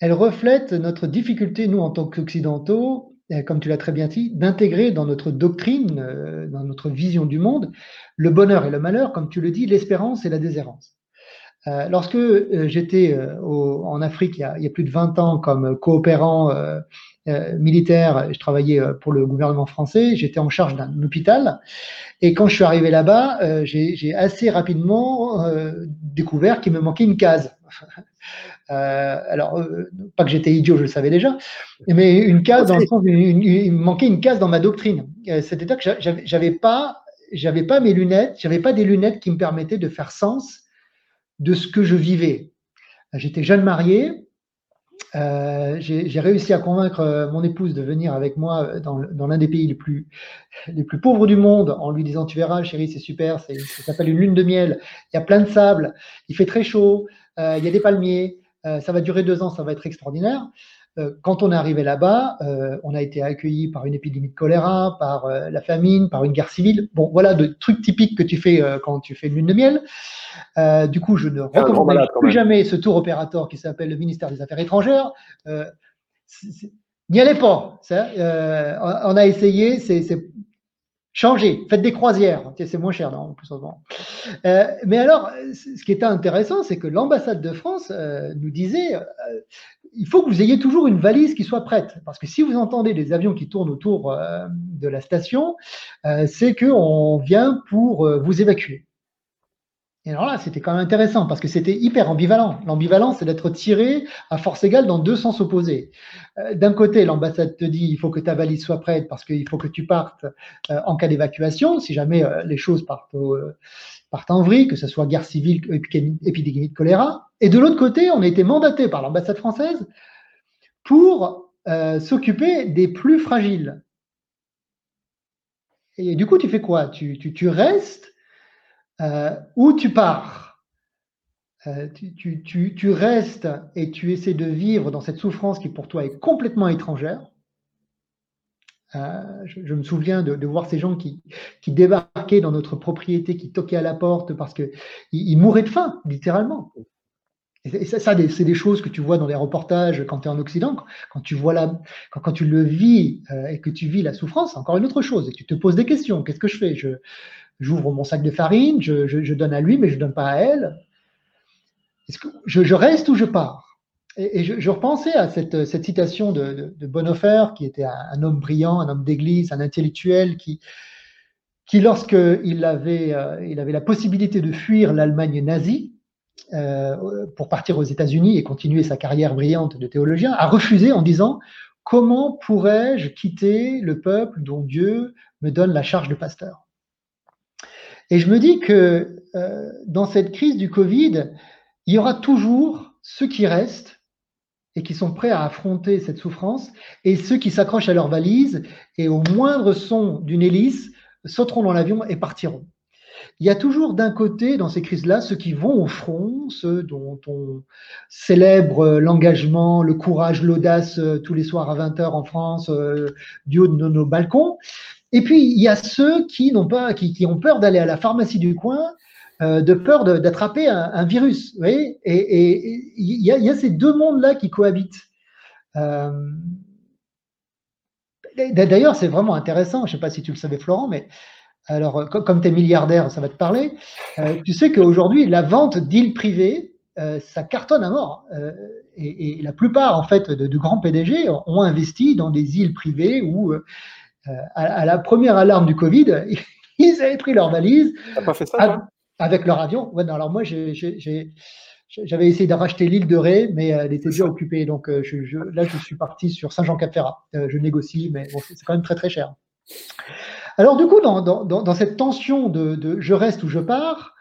Elle reflète notre difficulté, nous, en tant qu'occidentaux, comme tu l'as très bien dit, d'intégrer dans notre doctrine, euh, dans notre vision du monde, le bonheur et le malheur, comme tu le dis, l'espérance et la déshérence. Euh, lorsque j'étais en Afrique il y, a, plus de 20 ans comme coopérant militaire, je travaillais pour le gouvernement français, j'étais en charge d'un hôpital, et quand je suis arrivé là-bas, j'ai assez rapidement découvert qu'il me manquait une case. Euh, alors, euh, pas que j'étais idiot, je le savais déjà, mais une case dans le sens, il manquait une case dans ma doctrine. Euh, c'est-à-dire que j'avais pas, j'avais pas mes lunettes, j'avais pas des lunettes qui me permettaient de faire sens de ce que je vivais. J'étais jeune marié, j'ai réussi à convaincre mon épouse de venir avec moi dans, l'un des pays les plus, les plus pauvres du monde en lui disant Tu verras, chérie, c'est super, ça s'appelle une lune de miel, il y a plein de sable, il fait très chaud, il y a des palmiers, ça va durer deux ans, ça va être extraordinaire. Euh, quand on est arrivé là-bas, euh, on a été accueilli par une épidémie de choléra, par la famine, par une guerre civile. Bon, voilà de trucs typiques que tu fais quand tu fais une lune de miel. du coup, je ne recommande plus jamais ce tour opérateur qui s'appelle le ministère des Affaires étrangères. N'y allez pas. on a essayé, c'est Changez, faites des croisières, c'est moins cher, non, plus souvent. Euh, mais alors, ce qui était intéressant, c'est que l'ambassade de France euh, nous disait, euh, il faut que vous ayez toujours une valise qui soit prête, parce que si vous entendez des avions qui tournent autour de la station, c'est qu'on vient pour vous évacuer. Et alors là, c'était quand même intéressant parce que c'était hyper ambivalent. L'ambivalence, c'est d'être tiré à force égale dans deux sens opposés. Euh, d'un côté, l'ambassade te dit il faut que ta valise soit prête parce qu'il faut que tu partes euh, en cas d'évacuation, si jamais euh, les choses partent, en vrille, que ce soit guerre civile, épidémie de choléra. Et de l'autre côté, on a été mandaté par l'ambassade française pour s'occuper des plus fragiles. Et du coup, tu fais quoi? Tu restes euh, où tu pars, euh, tu, restes et tu essaies de vivre dans cette souffrance qui pour toi est complètement étrangère. Euh, je, me souviens de, voir ces gens qui, débarquaient dans notre propriété, qui toquaient à la porte parce qu'ils ils mouraient de faim, littéralement. Et ça, c'est des choses que tu vois dans les reportages quand tu es en Occident. Quand tu vois quand, tu le vis et que tu vis la souffrance, c'est encore une autre chose. Et tu te poses des questions. Qu'est-ce que je fais? J'ouvre mon sac de farine, je, donne à lui, mais je ne donne pas à elle. Je, reste ou je pars? Et, je, repensais à cette, citation de, Bonhoeffer, qui était un, homme brillant, un homme d'église, un intellectuel, qui, qui lorsqu'il avait, euh, il avait la possibilité de fuir l'Allemagne nazie, euh, pour partir aux États-Unis et continuer sa carrière brillante de théologien, a refusé en disant Comment pourrais-je quitter le peuple dont Dieu me donne la charge de pasteur? Et je me dis que euh, dans cette crise du Covid, il y aura toujours ceux qui restent et qui sont prêts à affronter cette souffrance, et ceux qui s'accrochent à leur valise et au moindre son d'une hélice sauteront dans l'avion et partiront il y a toujours d'un côté, dans ces crises-là, ceux qui vont au front, ceux dont on célèbre l'engagement, le courage, l'audace euh, tous les soirs à 20h en France, euh, du haut de nos, balcons. Et puis, il y a ceux qui, pas, qui, ont peur d'aller à la pharmacie du coin, euh, de peur d'attraper un, virus. Vous voyez? Et, il, y a, ces deux mondes-là qui cohabitent. D'ailleurs, c'est vraiment intéressant, je ne sais pas si tu le savais, Florent, mais alors, euh, comme tu es milliardaire, ça va te parler. Euh, tu sais qu'aujourd'hui, la vente d'îles privées, euh, ça cartonne à mort. Et, la plupart, en fait, de, grands PDG ont investi dans des îles privées où, à, la première alarme du Covid, <laughs> ils avaient pris leur valise pas fait ça, avec leur avion. Ouais, non, alors moi, j'avais essayé de racheter l'île de Ré, mais elle était déjà occupée. Donc je, là, je suis parti sur Saint-Jean-Cap-Ferrat. je négocie, mais bon, c'est quand même très très cher. Alors du coup, dans, cette tension de, je reste ou je pars,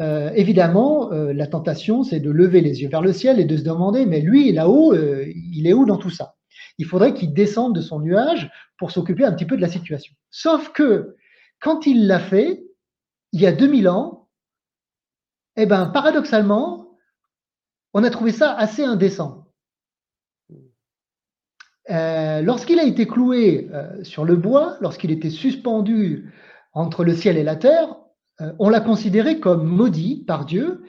euh, évidemment, euh, la tentation, c'est de lever les yeux vers le ciel et de se demander, mais lui, là-haut, euh, il est où dans tout ça? Il faudrait qu'il descende de son nuage pour s'occuper un petit peu de la situation. Sauf que, quand il l'a fait, il y a 2000 ans, eh ben, paradoxalement, on a trouvé ça assez indécent. Euh, lorsqu'il a été cloué euh, sur le bois, lorsqu'il était suspendu entre le ciel et la terre, euh, on l'a considéré comme maudit par Dieu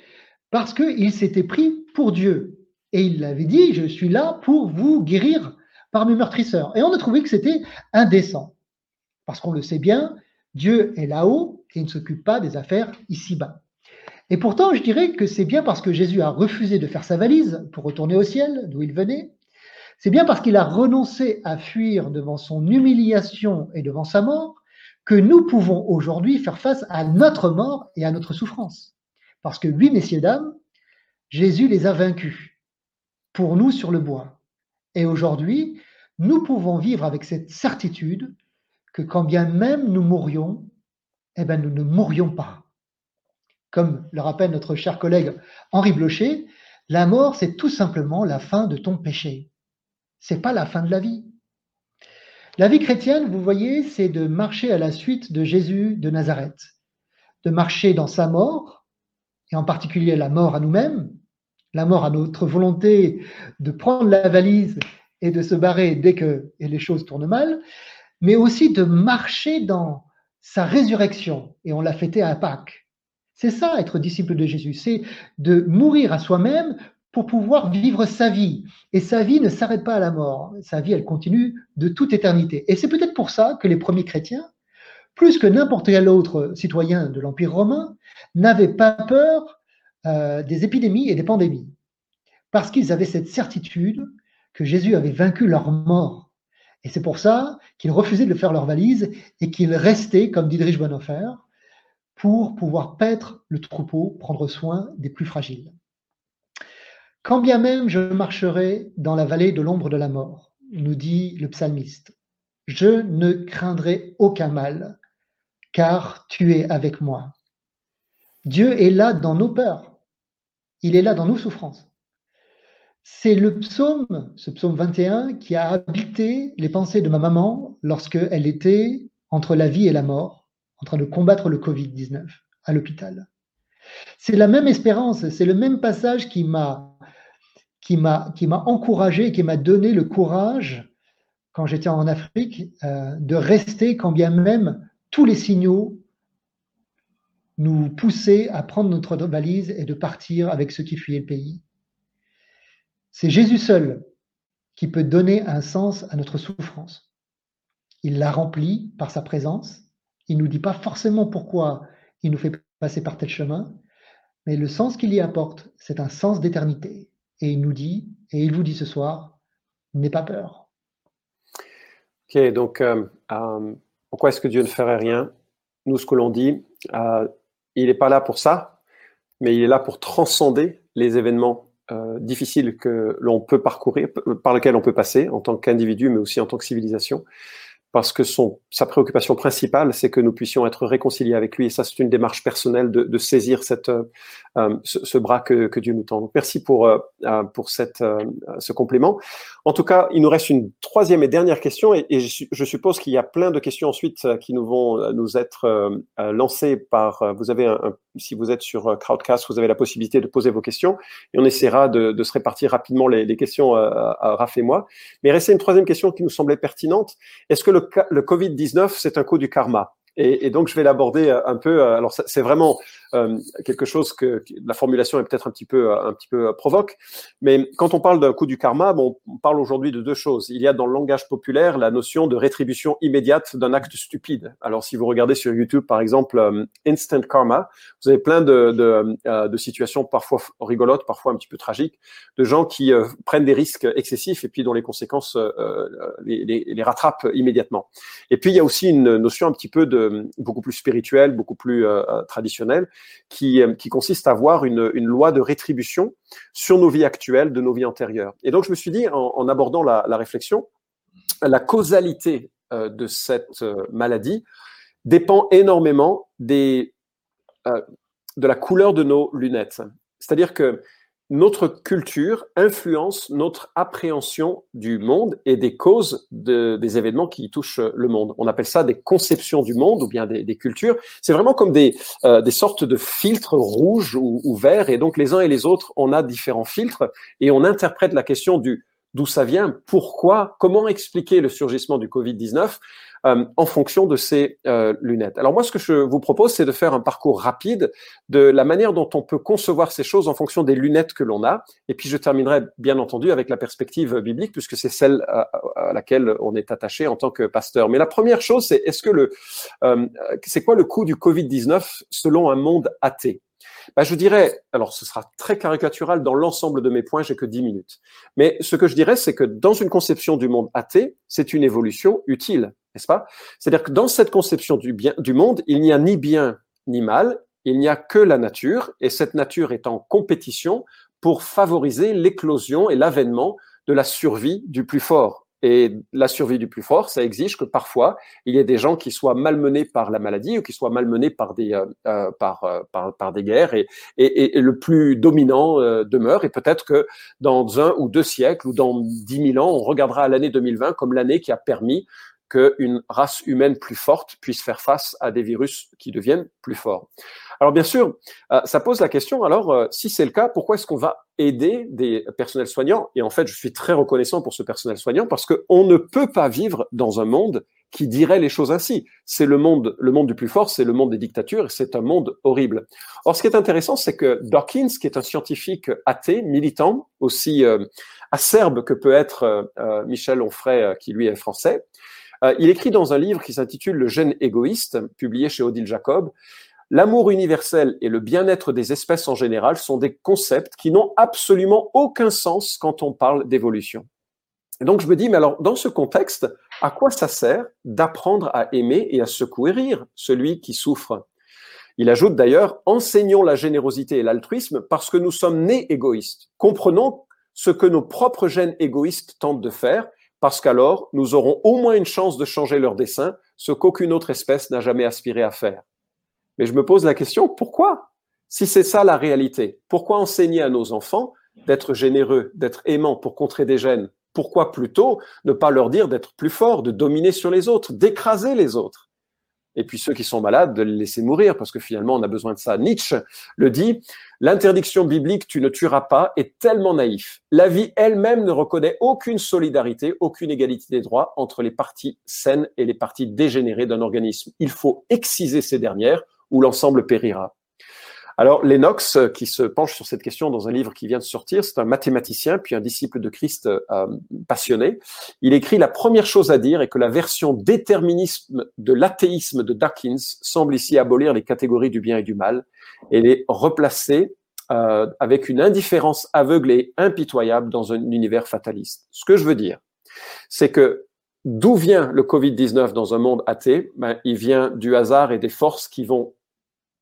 parce qu'il s'était pris pour Dieu. Et il avait dit, je suis là pour vous guérir par mes meurtrisseurs. Et on a trouvé que c'était indécent. Parce qu'on le sait bien, Dieu est là-haut et il ne s'occupe pas des affaires ici-bas. Et pourtant, je dirais que c'est bien parce que Jésus a refusé de faire sa valise pour retourner au ciel, d'où il venait, c'est bien parce qu'il a renoncé à fuir devant son humiliation et devant sa mort que nous pouvons aujourd'hui faire face à notre mort et à notre souffrance. Parce que oui, messieurs, dames, Jésus les a vaincus pour nous sur le bois. Et aujourd'hui, nous pouvons vivre avec cette certitude que quand bien même nous mourions, eh bien, nous ne mourions pas. Comme le rappelle notre cher collègue Henri Blocher, la mort, c'est tout simplement la fin de ton péché c'est pas la fin de la vie. La vie chrétienne, vous voyez, c'est de marcher à la suite de Jésus de Nazareth, de marcher dans sa mort, et en particulier la mort à nous-mêmes, la mort à notre volonté de prendre la valise et de se barrer dès que les choses tournent mal, mais aussi de marcher dans sa résurrection, et on l'a fêté à Pâques. C'est ça être disciple de Jésus, c'est de mourir à soi-même pour pouvoir vivre sa vie. Et sa vie ne s'arrête pas à la mort. Sa vie, elle continue de toute éternité. Et c'est peut-être pour ça que les premiers chrétiens, plus que n'importe quel autre citoyen de l'Empire romain, n'avaient pas peur euh, des épidémies et des pandémies. Parce qu'ils avaient cette certitude que Jésus avait vaincu leur mort. Et c'est pour ça qu'ils refusaient de faire leur valise et qu'ils restaient, comme dit Dietrich Bonhoeffer, pour pouvoir paître le troupeau, prendre soin des plus fragiles. Quand bien même je marcherai dans la vallée de l'ombre de la mort, nous dit le psalmiste, je ne craindrai aucun mal, car tu es avec moi. Dieu est là dans nos peurs, il est là dans nos souffrances. C'est le psaume, ce psaume 21, qui a habité les pensées de ma maman lorsqu'elle était entre la vie et la mort, en train de combattre le Covid-19 à l'hôpital. C'est la même espérance, c'est le même passage qui m'a qui m'a encouragé, qui m'a donné le courage, quand j'étais en Afrique, euh, de rester quand bien même tous les signaux nous poussaient à prendre notre valise et de partir avec ceux qui fuyaient le pays. C'est Jésus seul qui peut donner un sens à notre souffrance. Il l'a rempli par sa présence, Il ne nous dit pas forcément pourquoi il nous fait passer par tel chemin, mais le sens qu'il y apporte, c'est un sens d'éternité. Et il nous dit, et il vous dit ce soir, n'aie pas peur. Ok, donc euh, euh, pourquoi est-ce que Dieu ne ferait rien? Nous, ce que l'on dit, euh, il n'est pas là pour ça, mais il est là pour transcender les événements difficiles que l'on peut parcourir, par lesquels on peut passer en tant qu'individu, mais aussi en tant que civilisation parce que son, sa préoccupation principale, c'est que nous puissions être réconciliés avec lui. Et ça, c'est une démarche personnelle de, de saisir cette, euh, euh ce, ce, bras que, que, Dieu nous tend. merci pour, euh, euh, pour cette, ce complément. En tout cas, il nous reste une troisième et dernière question, et, je, suppose qu'il y a plein de questions ensuite qui nous vont nous être lancées par. Vous avez un, si vous êtes sur Crowdcast, vous avez la possibilité de poser vos questions, et on essaiera de, se répartir rapidement les, questions à, à Raph et moi. Mais restait une troisième question qui nous semblait pertinente. Est-ce que le le, Covid-19, c'est un coup du karma? Et, et, donc, je vais l'aborder euh, un peu. Euh, alors, c'est vraiment euh, quelque chose que la formulation est peut-être un petit peu un petit peu provoque, mais quand on parle d'un coup du karma, bon, on parle aujourd'hui de deux choses. Il y a dans le langage populaire la notion de rétribution immédiate d'un acte stupide. Alors, si vous regardez sur YouTube, par exemple, instant karma, vous avez plein de, de, de, situations parfois rigolotes, parfois un petit peu tragiques, de gens qui prennent des risques excessifs et puis dont les conséquences les, les, les rattrapent immédiatement. Et puis, il y a aussi une notion un petit peu de beaucoup plus spirituel, beaucoup plus euh, euh, traditionnel, qui, euh, qui consiste à avoir une, loi de rétribution sur nos vies actuelles, de nos vies antérieures. Et donc je me suis dit, en, abordant la, réflexion, la causalité de cette maladie dépend énormément de la couleur de nos lunettes. C'est-à-dire que notre culture influence notre appréhension du monde et des causes de, des événements qui touchent le monde. On appelle ça des conceptions du monde ou bien des, des cultures. C'est vraiment comme des, euh, des sortes de filtres rouges ou, ou verts. Et donc les uns et les autres, on a différents filtres et on interprète la question du d'où ça vient, pourquoi, comment expliquer le surgissement du Covid-19 euh, en fonction de ces euh, lunettes. Alors moi, ce que je vous propose, c'est de faire un parcours rapide de la manière dont on peut concevoir ces choses en fonction des lunettes que l'on a. Et puis je terminerai bien entendu avec la perspective biblique, puisque c'est celle à, à, laquelle on est attaché en tant que pasteur. Mais la première chose, c'est est-ce que le, euh, c'est quoi le coût du Covid-19 selon un monde athée? Bah, je dirais, alors ce sera très caricatural dans l'ensemble de mes points, j'ai que 10 minutes. Mais ce que je dirais, c'est que dans une conception du monde athée, c'est une évolution utile, n'est-ce pas? C'est-à-dire que dans cette conception du, bien, du monde, il n'y a ni bien ni mal, il n'y a que la nature, et cette nature est en compétition pour favoriser l'éclosion et l'avènement de la survie du plus fort. Et la survie du plus fort, ça exige que parfois, il y ait des gens qui soient malmenés par la maladie ou qui soient malmenés par des, euh, euh par, euh, par, par, des guerres et, et, et, le plus dominant euh, demeure. Et peut-être que dans un ou deux siècles ou dans dix mille ans, on regardera l'année 2020 comme l'année qui a permis qu'une race humaine plus forte puisse faire face à des virus qui deviennent plus forts. Alors bien sûr, euh, ça pose la question, alors euh, si c'est le cas, pourquoi est-ce qu'on va aider des personnels soignants? Et en fait, je suis très reconnaissant pour ce personnel soignant parce qu'on ne peut pas vivre dans un monde qui dirait les choses ainsi. C'est le monde, le monde du plus fort, c'est le monde des dictatures, c'est un monde horrible. Or, ce qui est intéressant, c'est que Dawkins, qui est un scientifique athée, militant, aussi euh, acerbe que peut être Michel Onfray, qui lui est français, il écrit dans un livre qui s'intitule Le gène égoïste, publié chez Odile Jacob, L'amour universel et le bien-être des espèces en général sont des concepts qui n'ont absolument aucun sens quand on parle d'évolution. Donc je me dis, mais alors dans ce contexte, à quoi ça sert d'apprendre à aimer et à secouer rire celui qui souffre? Il ajoute d'ailleurs, enseignons la générosité et l'altruisme parce que nous sommes nés égoïstes. Comprenons ce que nos propres gènes égoïstes tentent de faire, parce qu'alors nous aurons au moins une chance de changer leur dessin, ce qu'aucune autre espèce n'a jamais aspiré à faire. Mais je me pose la question, pourquoi? Si c'est ça la réalité, pourquoi enseigner à nos enfants d'être généreux, d'être aimants pour contrer des gènes? Pourquoi plutôt ne pas leur dire d'être plus forts, de dominer sur les autres, d'écraser les autres? Et puis ceux qui sont malades, de les laisser mourir, parce que finalement, on a besoin de ça. Nietzsche le dit, l'interdiction biblique, tu ne tueras pas, est tellement naïf. La vie elle-même ne reconnaît aucune solidarité, aucune égalité des droits entre les parties saines et les parties dégénérées d'un organisme. Il faut exciser ces dernières ou l'ensemble périra. Alors, Lennox, qui se penche sur cette question dans un livre qui vient de sortir, c'est un mathématicien, puis un disciple de Christ euh, passionné. Il écrit La première chose à dire est que la version déterminisme de l'athéisme de Dawkins semble ici abolir les catégories du bien et du mal et les replacer euh, avec une indifférence aveugle et impitoyable dans un univers fataliste. Ce que je veux dire, c'est que d'où vient le Covid-19 dans un monde athée? Ben, Il vient du hasard et des forces qui vont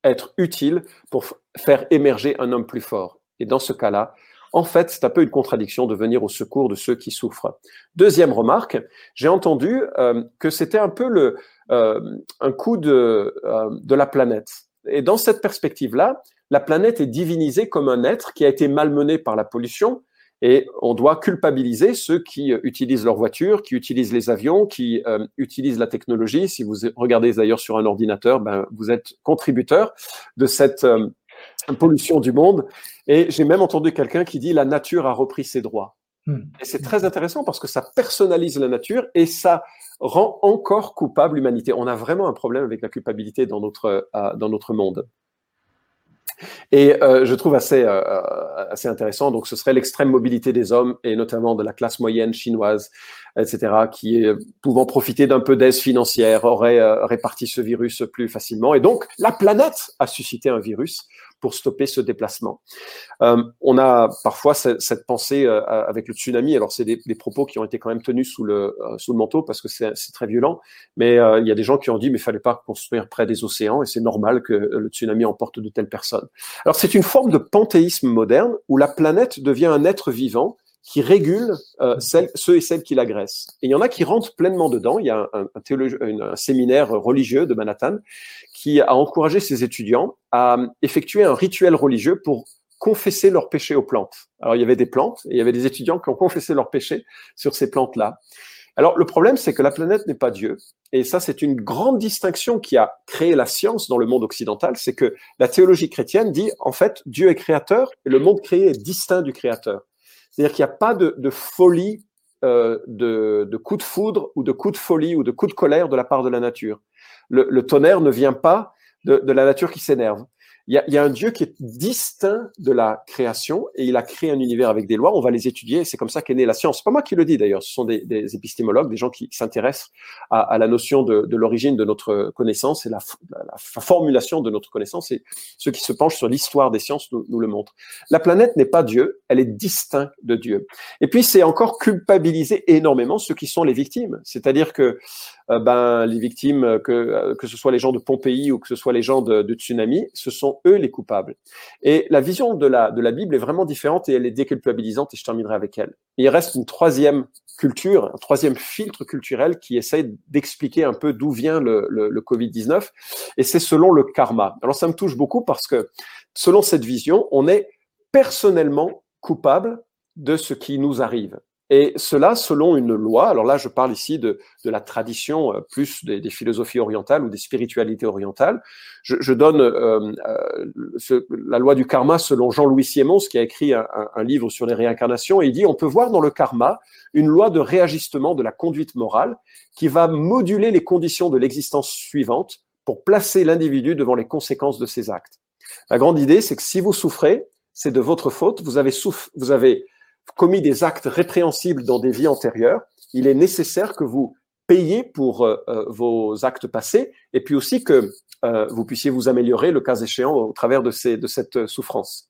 être utiles pour faire émerger un homme plus fort. Et dans ce cas-là, en fait, c'est un peu une contradiction de venir au secours de ceux qui souffrent. Deuxième remarque, j'ai entendu euh, que c'était un peu le, euh, un coup de, euh, de la planète. Et dans cette perspective-là, la planète est divinisée comme un être qui a été malmené par la pollution, et on doit culpabiliser ceux qui euh, utilisent leur voiture, qui utilisent les avions, qui euh, utilisent la technologie. Si vous regardez d'ailleurs sur un ordinateur, ben, vous êtes contributeur de cette euh, pollution du monde. Et j'ai même entendu quelqu'un qui dit la nature a repris ses droits. Hmm. Et c'est très intéressant parce que ça personnalise la nature et ça rend encore coupable l'humanité. On a vraiment un problème avec la culpabilité dans notre, dans notre monde. Et euh, je trouve assez, euh, euh, assez intéressant, donc ce serait l'extrême mobilité des hommes, et notamment de la classe moyenne chinoise, etc., qui, pouvant profiter d'un peu d'aise financière, aurait réparti ce virus plus facilement. Et donc, la planète a suscité un virus pour stopper ce déplacement. Euh, on a parfois cette, cette pensée euh, avec le tsunami. Alors, c'est des, des, propos qui ont été quand même tenus sous le, euh, sous le manteau parce que c'est très violent. Mais euh, il y a des gens qui ont dit, mais il fallait pas construire près des océans et c'est normal que le tsunami emporte de telles personnes. Alors, c'est une forme de panthéisme moderne où la planète devient un être vivant qui régule euh, celles, ceux et celles qui l'agressent. Et il y en a qui rentrent pleinement dedans. Il y a un, un, un séminaire religieux de Manhattan qui a encouragé ses étudiants à effectuer un rituel religieux pour confesser leurs péchés aux plantes. Alors il y avait des plantes et il y avait des étudiants qui ont confessé leurs péchés sur ces plantes-là. Alors le problème, c'est que la planète n'est pas Dieu. Et ça, c'est une grande distinction qui a créé la science dans le monde occidental. C'est que la théologie chrétienne dit, en fait, Dieu est créateur et le monde créé est distinct du créateur. C'est-à-dire qu'il n'y a pas de, folie, euh, de, coup de foudre ou de coup de folie ou de coup de colère de la part de la nature. Le, tonnerre ne vient pas de la nature qui s'énerve il y, a, il y, a, un Dieu qui est distinct de la création et il a créé un univers avec des lois. On va les étudier. C'est comme ça qu'est née la science. Pas moi qui le dis d'ailleurs. Ce sont des, des, épistémologues, des gens qui s'intéressent à, à, la notion de, de l'origine de notre connaissance et la, la, formulation de notre connaissance. Et ceux qui se penchent sur l'histoire des sciences nous, nous, le montrent. La planète n'est pas Dieu. Elle est distincte de Dieu. Et puis c'est encore culpabiliser énormément ceux qui sont les victimes. C'est-à-dire que euh, ben, les victimes, que, euh, que ce soit les gens de Pompéi ou que ce soit les gens de, de tsunami, ce sont eux les coupables. Et la vision de la, de la Bible est vraiment différente et elle est déculpabilisante et je terminerai avec elle. il reste une troisième culture, un troisième filtre culturel qui essaye d'expliquer un peu d'où vient le, le, le Covid-19 et c'est selon le karma. Alors ça me touche beaucoup parce que selon cette vision, on est personnellement coupable de ce qui nous arrive. Et cela selon une loi, alors là je parle ici de, la tradition euh, plus des, philosophies orientales ou des spiritualités orientales, je, donne euh, euh, la loi du karma selon Jean-Louis Siemens qui a écrit un, un, un, livre sur les réincarnations, et il dit on peut voir dans le karma une loi de réajustement de la conduite morale qui va moduler les conditions de l'existence suivante pour placer l'individu devant les conséquences de ses actes. La grande idée, c'est que si vous souffrez, c'est de votre faute, vous avez, souff vous avez commis des actes répréhensibles dans des vies antérieures, il est nécessaire que vous payiez pour euh, euh, vos actes passés et puis aussi que euh, vous puissiez vous améliorer le cas échéant au travers de, ces, de cette souffrance.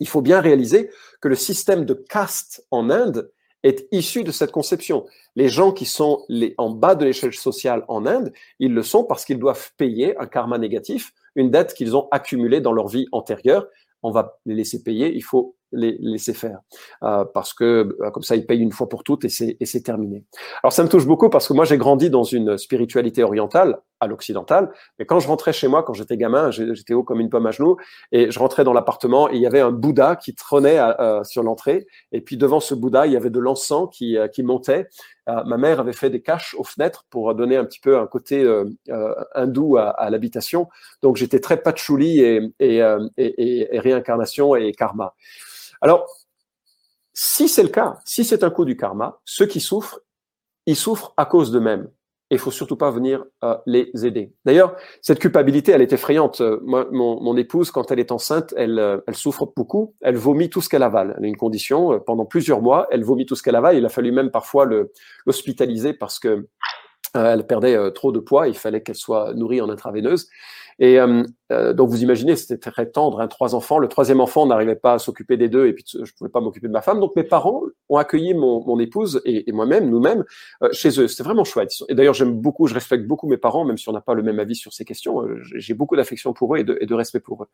Il faut bien réaliser que le système de caste en Inde est issu de cette conception. Les gens qui sont les, en bas de l'échelle sociale en Inde, ils le sont parce qu'ils doivent payer un karma négatif, une dette qu'ils ont accumulée dans leur vie antérieure. On va les laisser payer, il faut les laisser faire euh, parce que euh, comme ça ils payent une fois pour toutes et c'est et c'est terminé. Alors ça me touche beaucoup parce que moi j'ai grandi dans une spiritualité orientale à l'occidental, mais quand je rentrais chez moi quand j'étais gamin, j'étais haut comme une pomme à genoux et je rentrais dans l'appartement et il y avait un Bouddha qui trônait euh, sur l'entrée et puis devant ce Bouddha il y avait de l'encens qui euh, qui montait. Euh, ma mère avait fait des caches aux fenêtres pour donner un petit peu un côté hindou à, à l'habitation. Donc j'étais très patchouli et et, et, et réincarnation et karma. Alors, si c'est le cas, si c'est un coup du karma, ceux qui souffrent, ils souffrent à cause d'eux-mêmes. et il faut surtout pas venir euh, les aider. D'ailleurs, cette culpabilité, elle est effrayante. Euh, moi, mon, épouse, quand elle est enceinte, elle, euh, elle souffre beaucoup. Elle vomit tout ce qu'elle avale. Elle a une condition pendant plusieurs mois. Elle vomit tout ce qu'elle avale. Il a fallu même parfois l'hospitaliser parce que elle perdait trop de poids. Il fallait qu'elle soit nourrie en intraveineuse. Et euh, donc vous imaginez, c'était très tendre, hein, trois enfants. Le troisième enfant n'arrivait pas à s'occuper des deux, et puis je pouvais pas m'occuper de ma femme. Donc mes parents ont accueilli mon, mon épouse et, et moi-même, nous-mêmes, euh, chez eux. C'était vraiment chouette. Et d'ailleurs, j'aime beaucoup, je respecte beaucoup mes parents, même si on n'a pas le même avis sur ces questions. Euh, j'ai beaucoup d'affection pour eux et de, et de respect pour eux.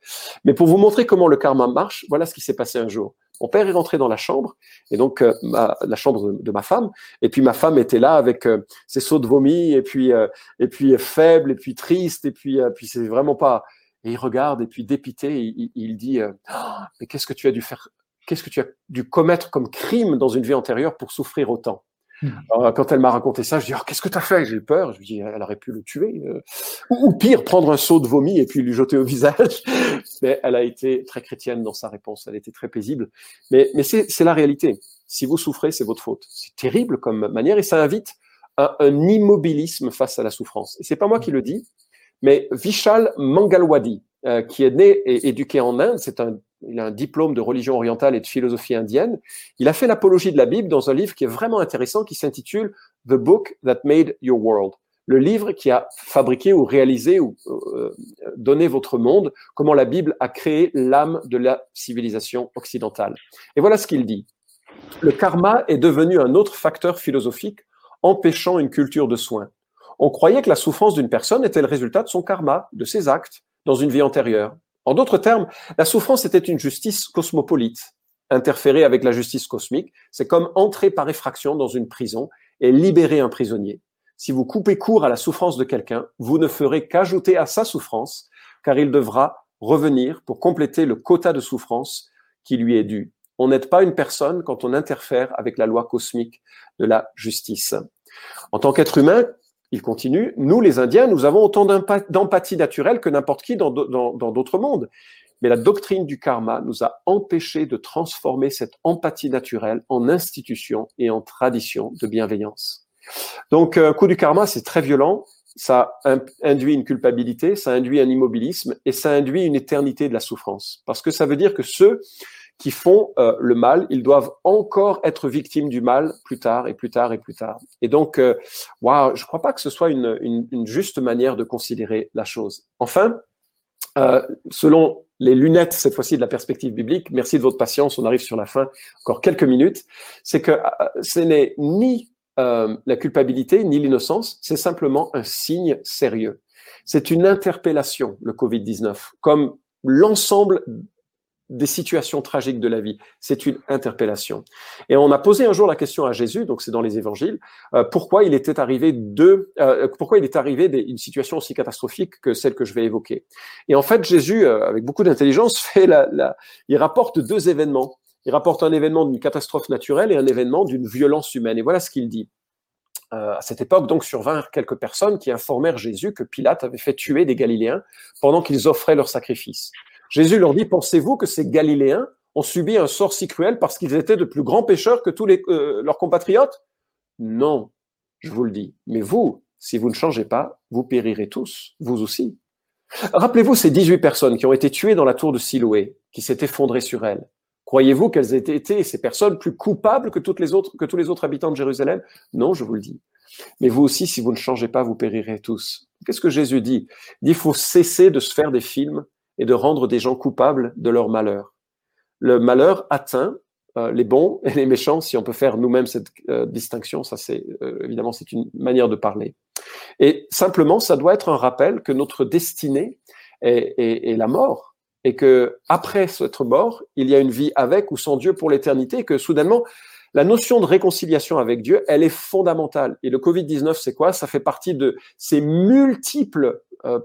Mais pour vous montrer comment le karma marche, voilà ce qui s'est passé un jour. Mon père est rentré dans la chambre, et donc euh, ma, la chambre de, de, ma femme, et puis ma femme était là avec ses sauts de vomi, et puis et puis faible, et puis triste, et puis puis c'est vraiment pas. Et il regarde, et puis dépité, il, il dit oh, mais qu'est-ce que tu as dû faire, qu'est-ce que tu as dû commettre comme crime dans une vie antérieure pour souffrir autant? Hmm. Alors, quand elle m'a raconté ça, je dis oh, qu'est-ce que tu as fait? J'ai eu peur. Je lui dis elle aurait pu le tuer, euh, ou, pire prendre un seau de vomi et puis lui jeter au visage. <laughs> Mais elle a été très chrétienne dans sa réponse. Elle était très paisible. Mais, mais c'est la réalité. Si vous souffrez, c'est votre faute. C'est terrible comme manière et ça invite à un immobilisme face à la souffrance. Et c'est pas moi qui le dis, mais Vishal Mangalwadi, euh, qui est né et éduqué en Inde, c'est un il a un diplôme de religion orientale et de philosophie indienne. Il a fait l'apologie de la Bible dans un livre qui est vraiment intéressant qui s'intitule The Book That Made Your World. Le livre qui a fabriqué ou réalisé ou euh, donné votre monde, comment la Bible a créé l'âme de la civilisation occidentale. Et voilà ce qu'il dit. Le karma est devenu un autre facteur philosophique empêchant une culture de soins. On croyait que la souffrance d'une personne était le résultat de son karma, de ses actes, dans une vie antérieure. En d'autres termes, la souffrance était une justice cosmopolite. Interférer avec la justice cosmique, c'est comme entrer par effraction dans une prison et libérer un prisonnier. Si vous coupez court à la souffrance de quelqu'un, vous ne ferez qu'ajouter à sa souffrance, car il devra revenir pour compléter le quota de souffrance qui lui est dû. On n'aide pas une personne quand on interfère avec la loi cosmique de la justice. En tant qu'être humain, il continue, nous les Indiens, nous avons autant d'empathie naturelle que n'importe qui dans d'autres mondes. Mais la doctrine du karma nous a empêché de transformer cette empathie naturelle en institution et en tradition de bienveillance. Donc, un coup du karma, c'est très violent, ça induit une culpabilité, ça induit un immobilisme et ça induit une éternité de la souffrance. Parce que ça veut dire que ceux qui font euh, le mal, ils doivent encore être victimes du mal plus tard et plus tard et plus tard. Et donc, euh, je ne crois pas que ce soit une, une, une, juste manière de considérer la chose. Enfin, euh, selon les lunettes, cette fois-ci de la perspective biblique, merci de votre patience, on arrive sur la fin, encore quelques minutes, c'est que euh, ce n'est ni la culpabilité ni l'innocence, c'est simplement un signe sérieux. C'est une interpellation, le Covid-19, comme l'ensemble des situations tragiques de la vie. C'est une interpellation. Et on a posé un jour la question à Jésus, donc c'est dans les évangiles, euh, pourquoi il était arrivé de, euh, pourquoi il est arrivé des, une situation aussi catastrophique que celle que je vais évoquer. Et en fait, Jésus, euh, avec beaucoup d'intelligence, <laughs> fait la, la, il rapporte deux événements. Il rapporte un événement d'une catastrophe naturelle et un événement d'une violence humaine. Et voilà ce qu'il dit. à cette époque, donc, survinrent quelques personnes qui informèrent Jésus que Pilate avait fait tuer des Galiléens pendant qu'ils offraient leur sacrifice. Jésus leur dit, pensez-vous que ces Galiléens ont subi un sort si cruel parce qu'ils étaient de plus grands pécheurs que tous euh, leurs compatriotes? Non, je vous le dis. Mais vous, si vous ne changez pas, vous périrez tous, vous aussi. Rappelez-vous ces 18 personnes qui ont été tuées dans la tour de Siloé, qui s'est effondrée sur elles. Croyez-vous qu'elles aient été ces personnes plus coupables que toutes les autres, que tous les autres habitants de Jérusalem? Non, je vous le dis. Mais vous aussi, si vous ne changez pas, vous périrez tous. Qu'est-ce que Jésus dit? Il dit, il faut cesser de se faire des films et de rendre des gens coupables de leur malheur. Le malheur atteint euh, les bons et les méchants, si on peut faire nous-mêmes cette euh, distinction, ça c'est euh, évidemment c'est une manière de parler. Et simplement, ça doit être un rappel que notre destinée est, est, est la mort et que après être mort, il y a une vie avec ou sans Dieu pour l'éternité, que soudainement la notion de réconciliation avec Dieu, elle est fondamentale. Et le Covid-19, c'est quoi? Ça fait partie de ces multiples euh,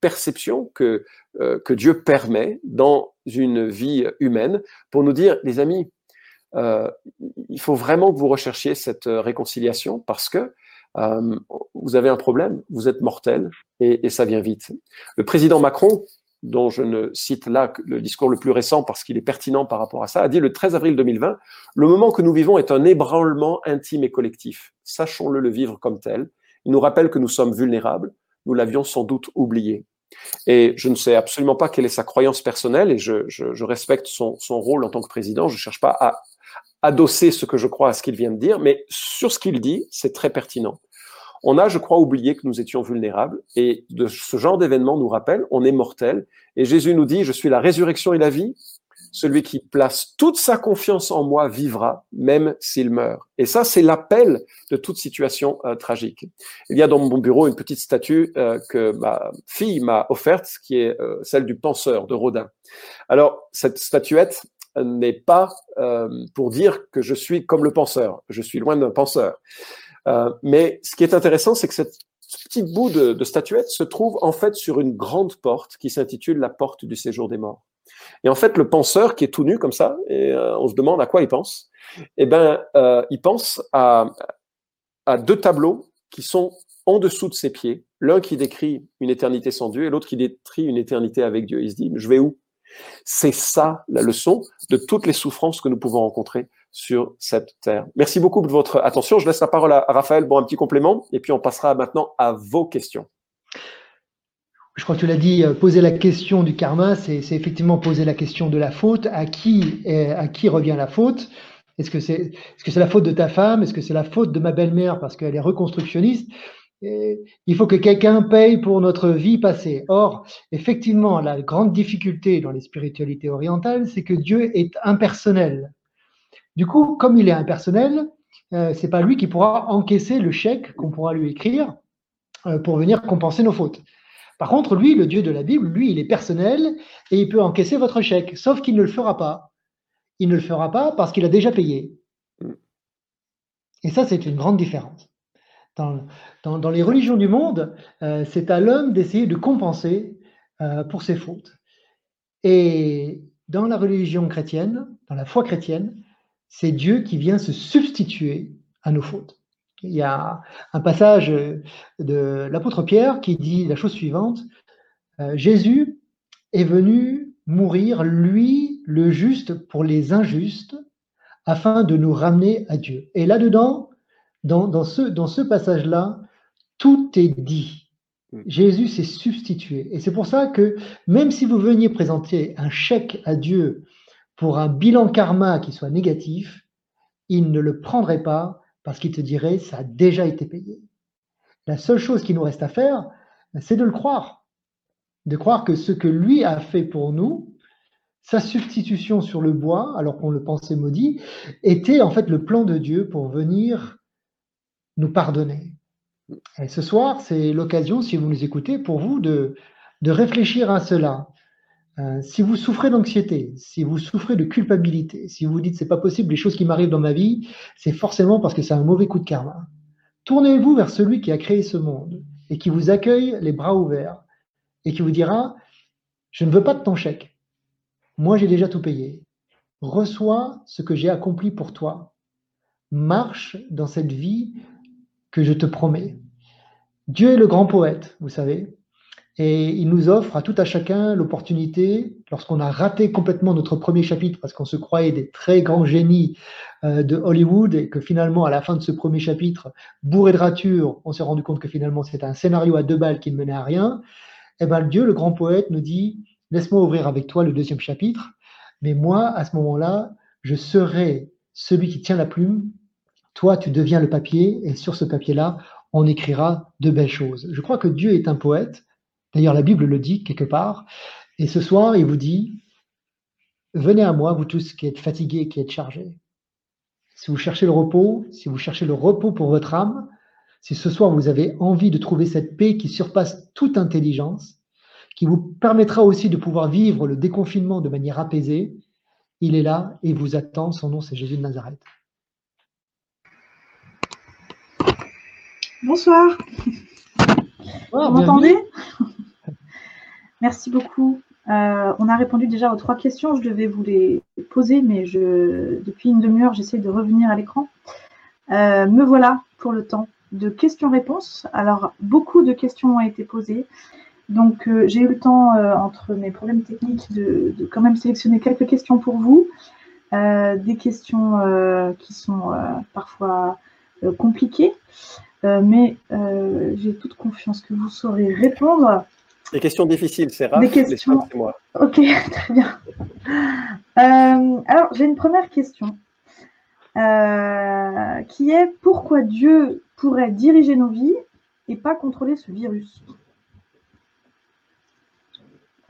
perception que, euh, que Dieu permet dans une vie humaine pour nous dire, les amis, euh, il faut vraiment que vous recherchiez cette réconciliation parce que euh, vous avez un problème, vous êtes mortel et, et, ça vient vite. Le président Macron, dont je ne cite là que le discours le plus récent parce qu'il est pertinent par rapport à ça, a dit le 13 avril 2020, le moment que nous vivons est un ébranlement intime et collectif. Sachons-le le vivre comme tel Il nous rappelle que nous sommes vulnérables. Nous l'avions sans doute oublié. Et je ne sais absolument pas quelle est sa croyance personnelle et je, respecte son, son, rôle en tant que président. Je ne cherche pas à adosser ce que je crois à ce qu'il vient de dire, mais sur ce qu'il dit, c'est très pertinent. On a, je crois, oublié que nous étions vulnérables et de ce genre d'événement nous rappelle, on est mortel. Et Jésus nous dit, je suis la résurrection et la vie. Celui qui place toute sa confiance en moi vivra, même s'il meurt. Et ça, c'est l'appel de toute situation euh, tragique. Il y a dans mon bureau une petite statue euh, que ma fille m'a offerte, qui est euh, celle du penseur de Rodin. Alors, cette statuette n'est pas pour dire que je suis comme le penseur. Je suis loin d'un penseur. mais ce qui est intéressant, c'est que cette petit bout de statuette se trouve en fait sur une grande porte qui s'intitule la porte du séjour des morts. Et en fait, le penseur qui est tout nu comme ça, et euh, on se demande à quoi il pense, eh ben, euh, il pense à, deux tableaux qui sont en dessous de ses pieds. L'un qui décrit une éternité sans Dieu et l'autre qui décrit une éternité avec Dieu. Il se dit, je vais où? C'est ça la leçon de toutes les souffrances que nous pouvons rencontrer sur cette terre. Merci beaucoup de votre attention. Je laisse la parole à Raphaël pour un petit complément et puis on passera maintenant à vos questions je crois que tu l'as dit, euh, poser la question du karma, c'est effectivement poser la question de la faute. À qui, revient la faute? Est-ce que c'est est -ce c'est la faute de ta femme? Est-ce que c'est la faute de ma belle-mère parce qu'elle est reconstructionniste? Il faut que quelqu'un paye pour notre vie passée. Or, effectivement, la grande difficulté dans les spiritualités orientales, c'est que Dieu est impersonnel. Du coup, comme il est impersonnel, euh, c'est pas lui qui pourra encaisser le chèque qu'on pourra lui écrire euh, pour venir compenser nos fautes. Par contre, lui, le Dieu de la Bible, lui, il est personnel et il peut encaisser votre chèque, sauf qu'il ne le fera pas. Il ne le fera pas parce qu'il a déjà payé. Et ça, c'est une grande différence. Dans, les religions du monde, euh, c'est à l'homme d'essayer de compenser euh, pour ses fautes. Et dans la religion chrétienne, dans la foi chrétienne, c'est Dieu qui vient se substituer à nos fautes. Il y a un passage de l'apôtre Pierre qui dit la chose suivante euh, Jésus est venu mourir, lui, le juste, pour les injustes, afin de nous ramener à Dieu. Et là-dedans, dans, ce, dans ce passage-là, tout est dit. Mm. Jésus s'est substitué. Et c'est pour ça que même si vous veniez présenter un chèque à Dieu pour un bilan karma qui soit négatif, il ne le prendrait pas parce qu'il te dirait ça a déjà été payé. La seule chose qui nous reste à faire, c'est de le croire, de croire que ce que lui a fait pour nous, sa substitution sur le bois, alors qu'on le pensait maudit, était en fait le plan de Dieu pour venir nous pardonner. Et ce soir, c'est l'occasion, si vous nous écoutez, pour vous de, de réfléchir à cela, euh, si vous souffrez d'anxiété, si vous souffrez de culpabilité, si vous dites c'est pas possible, les choses qui m'arrivent dans ma vie, c'est forcément parce que c'est un mauvais coup de karma. Tournez-vous vers celui qui a créé ce monde et qui vous accueille les bras ouverts et qui vous dira je ne veux pas de ton chèque. Moi j'ai déjà tout payé. Reçois ce que j'ai accompli pour toi. Marche dans cette vie que je te promets. Dieu est le grand poète, vous savez. Et il nous offre à tout à chacun l'opportunité, lorsqu'on a raté complètement notre premier chapitre, parce qu'on se croyait des très grands génies euh, de Hollywood, et que finalement, à la fin de ce premier chapitre, bourré de ratures, on s'est rendu compte que finalement c'était un scénario à deux balles qui ne menait à rien. Et eh bien Dieu, le grand poète, nous dit, laisse-moi ouvrir avec toi le deuxième chapitre, mais moi, à ce moment-là, je serai celui qui tient la plume, toi, tu deviens le papier, et sur ce papier-là, on écrira de belles choses. Je crois que Dieu est un poète, D'ailleurs, la Bible le dit quelque part. Et ce soir, il vous dit, venez à moi, vous tous qui êtes fatigués, qui êtes chargés. Si vous cherchez le repos, si vous cherchez le repos pour votre âme, si ce soir vous avez envie de trouver cette paix qui surpasse toute intelligence, qui vous permettra aussi de pouvoir vivre le déconfinement de manière apaisée, il est là et vous attend. Son nom, c'est Jésus de Nazareth. Bonsoir. Vous m'entendez? Merci beaucoup. Euh, on a répondu déjà aux trois questions. Je devais vous les poser, mais depuis une demi-heure, j'essaie de revenir à l'écran. Euh, me voilà pour le temps de questions-réponses. Alors, beaucoup de questions ont été posées. Donc, euh, j'ai eu le temps, entre mes problèmes techniques, de, quand même sélectionner quelques questions pour vous. des questions qui sont parfois compliquées. mais j'ai toute confiance que vous saurez répondre. Les questions difficiles, c'est rare. Des questions. moi. Ok, <laughs> très bien. alors, j'ai une première question. qui est pourquoi Dieu pourrait diriger nos vies et pas contrôler ce virus?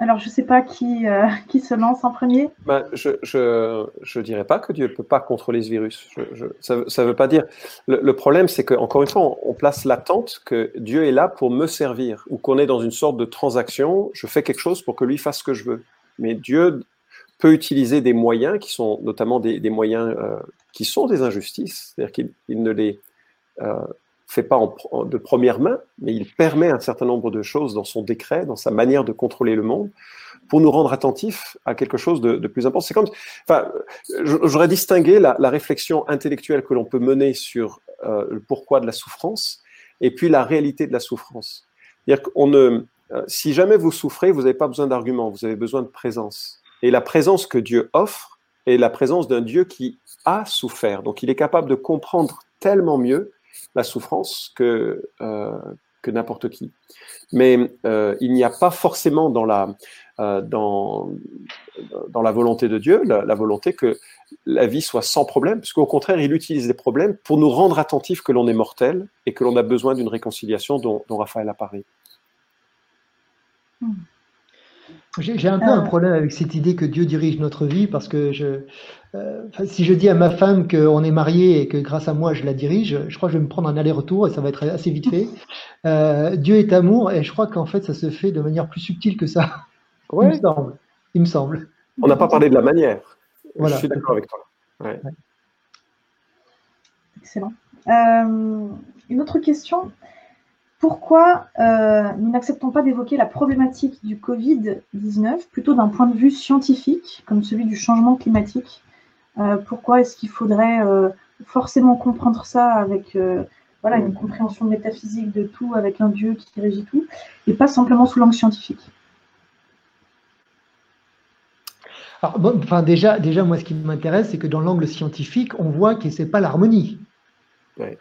Alors, je ne sais pas qui, euh, <laughs> qui se lance en premier. Ben, je ne dirais pas que Dieu ne peut pas contrôler ce virus. ça ne veut pas dire. Le, problème, c'est qu'encore une fois, on, place l'attente que Dieu est là pour me servir ou qu'on est dans une sorte de transaction. Je fais quelque chose pour que lui fasse ce que je veux. Mais Dieu peut utiliser des moyens qui sont notamment des, moyens euh, qui sont des injustices. C'est-à-dire qu'il ne les. Euh, fait pas en, de première main, mais il permet un certain nombre de choses dans son décret, dans sa manière de contrôler le monde, pour nous rendre attentifs à quelque chose de, plus important. C'est comme, enfin, j'aurais distingué la, réflexion intellectuelle que l'on peut mener sur euh, le pourquoi de la souffrance et puis la réalité de la souffrance. C'est-à-dire qu'on ne, euh, si jamais vous souffrez, vous n'avez pas besoin d'arguments, vous avez besoin de présence. Et la présence que Dieu offre est la présence d'un Dieu qui a souffert. Donc, il est capable de comprendre tellement mieux la souffrance que, euh, que n'importe qui. Mais euh, il n'y a pas forcément dans la, euh, dans, dans la volonté de Dieu la, volonté que la vie soit sans problème, parce qu'au contraire, il utilise les problèmes pour nous rendre attentifs que l'on est mortel et que l'on a besoin d'une réconciliation dont, Raphaël a parlé. Hmm. J'ai un peu un problème avec cette idée que Dieu dirige notre vie parce que je, euh, si je dis à ma femme qu'on est marié et que grâce à moi je la dirige, je crois que je vais me prendre un aller-retour et ça va être assez vite fait. <laughs> Euh, Dieu est amour et je crois qu'en fait ça se fait de manière plus subtile que ça. Il me semble. Il me semble. On n'a pas parlé de la manière. je suis d'accord avec toi. Excellent. Euh, une autre question. Pourquoi nous n'acceptons pas d'évoquer la problématique du Covid-19 plutôt d'un point de vue scientifique, comme celui du changement climatique? Euh, pourquoi est-ce qu'il faudrait euh, forcément comprendre ça avec euh, voilà, une compréhension métaphysique de tout, avec un Dieu qui régit tout, et pas simplement sous l'angle scientifique? Enfin, déjà, déjà, moi, ce qui m'intéresse, c'est que dans l'angle scientifique, on voit que ce n'est pas l'harmonie. <laughs>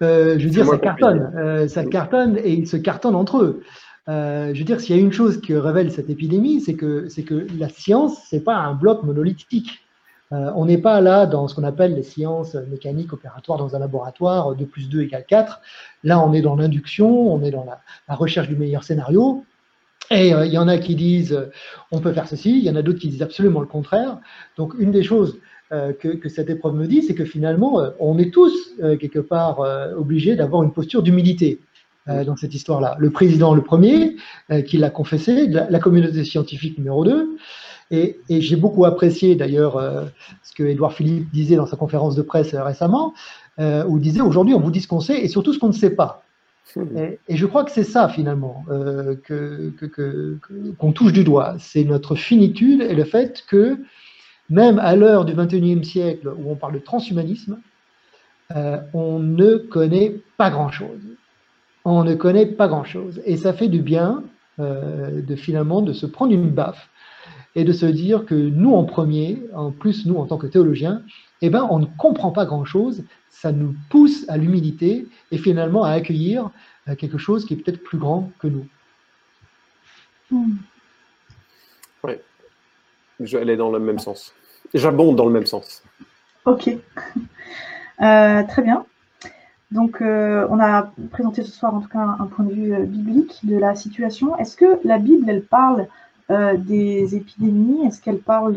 je veux dire, ça cartonne. ça cartonne et ils se cartonnent entre eux. Euh, je veux dire, s'il y a une chose que révèle cette épidémie, c'est que, c'est que la science, c'est pas un bloc monolithique. Euh, on n'est pas là dans ce qu'on appelle les sciences mécaniques opératoires dans un laboratoire, 2 plus 2 égale 4. Là, on est dans l'induction, on est dans la, recherche du meilleur scénario. Et euh, il y en a qui disent on peut faire ceci, il y en a d'autres qui disent absolument le contraire. Donc, une des choses que, que, cette épreuve me dit, c'est que finalement, on est tous quelque part obligés d'avoir une posture d'humilité. Euh, dans cette histoire-là. Le président, le premier, euh, qui l'a confessé, la, communauté scientifique numéro 2. Et, j'ai beaucoup apprécié d'ailleurs euh, ce que Édouard Philippe disait dans sa conférence de presse récemment, où il disait aujourd'hui on vous dit ce qu'on sait et surtout ce qu'on ne sait pas. Et, je crois que c'est ça finalement que, qu'on touche du doigt. C'est notre finitude et le fait que même à l'heure du 21e siècle où on parle de transhumanisme, on ne connaît pas grand-chose on ne connaît pas grand-chose. Et ça fait du bien euh, de finalement de se prendre une baffe et de se dire que nous en premier, en plus nous en tant que théologiens, eh ben, on ne comprend pas grand-chose, ça nous pousse à l'humilité et finalement à accueillir euh, quelque chose qui est peut-être plus grand que nous. Hmm. Oui, elle est dans le même sens. J'abonde dans le même sens. Ok, euh, très bien. Donc, euh, on a présenté ce soir en tout cas un, point de vue euh, biblique de la situation. Est-ce que la Bible, elle parle des épidémies? Est-ce qu'elle parle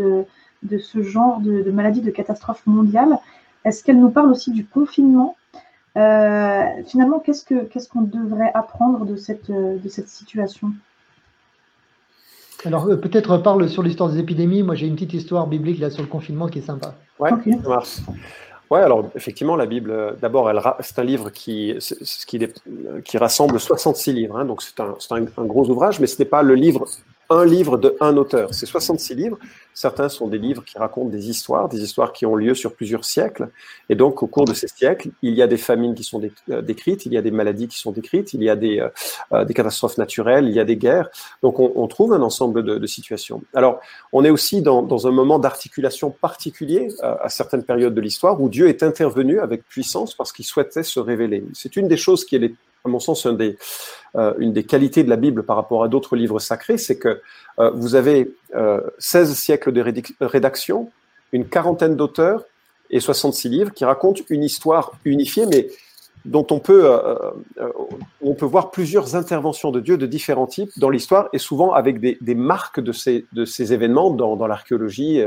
de, ce genre de, maladies, de catastrophes mondiales Est-ce qu'elle nous parle aussi du confinement? Finalement, qu'est-ce qu'on devrait apprendre de de cette situation? Alors peut-être parle sur l'histoire des épidémies. Moi j'ai une petite histoire biblique là sur le confinement qui est sympa. Ouais, ça marche. Oui, alors effectivement, la Bible, euh, d'abord, c'est un livre qui, qui, qui, rassemble 66 livres, hein, donc c'est un, un, gros ouvrage, mais ce n'est pas le livre un livre de un auteur. C'est 66 livres. Certains sont des livres qui racontent des histoires, des histoires qui ont lieu sur plusieurs siècles. Et donc, au cours de ces siècles, il y a des famines qui sont euh, décrites, il y a des maladies qui sont décrites, il y a des, euh, euh, catastrophes naturelles, il y a des guerres. Donc, on, trouve un ensemble de, situations. Alors, on est aussi dans, dans un moment d'articulation particulier à certaines périodes de l'histoire où Dieu est intervenu avec puissance parce qu'il souhaitait se révéler. C'est une des choses qui est à mon sens, euh, une des qualités de la Bible par rapport à d'autres livres sacrés, c'est que euh, vous avez euh, 16 siècles de rédaction, une quarantaine d'auteurs et 66 livres qui racontent une histoire unifiée, mais dont on peut, euh, on peut voir plusieurs interventions de Dieu de différents types dans l'histoire et souvent avec des, des, marques de ces, de ces événements dans, dans l'archéologie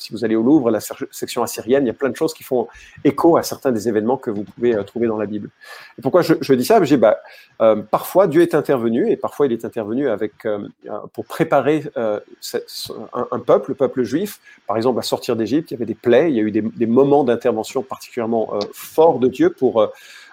si vous allez au Louvre, la section assyrienne, il y a plein de choses qui font écho à certains des événements que vous pouvez euh, trouver dans la Bible. Et pourquoi je, dis ça? Bah, euh, parfois Dieu est intervenu et parfois il est intervenu avec euh, pour préparer un, peuple, le peuple juif, par exemple à sortir d'Égypte. Il y avait des plaies, il y a eu des, moments d'intervention particulièrement forts de Dieu pour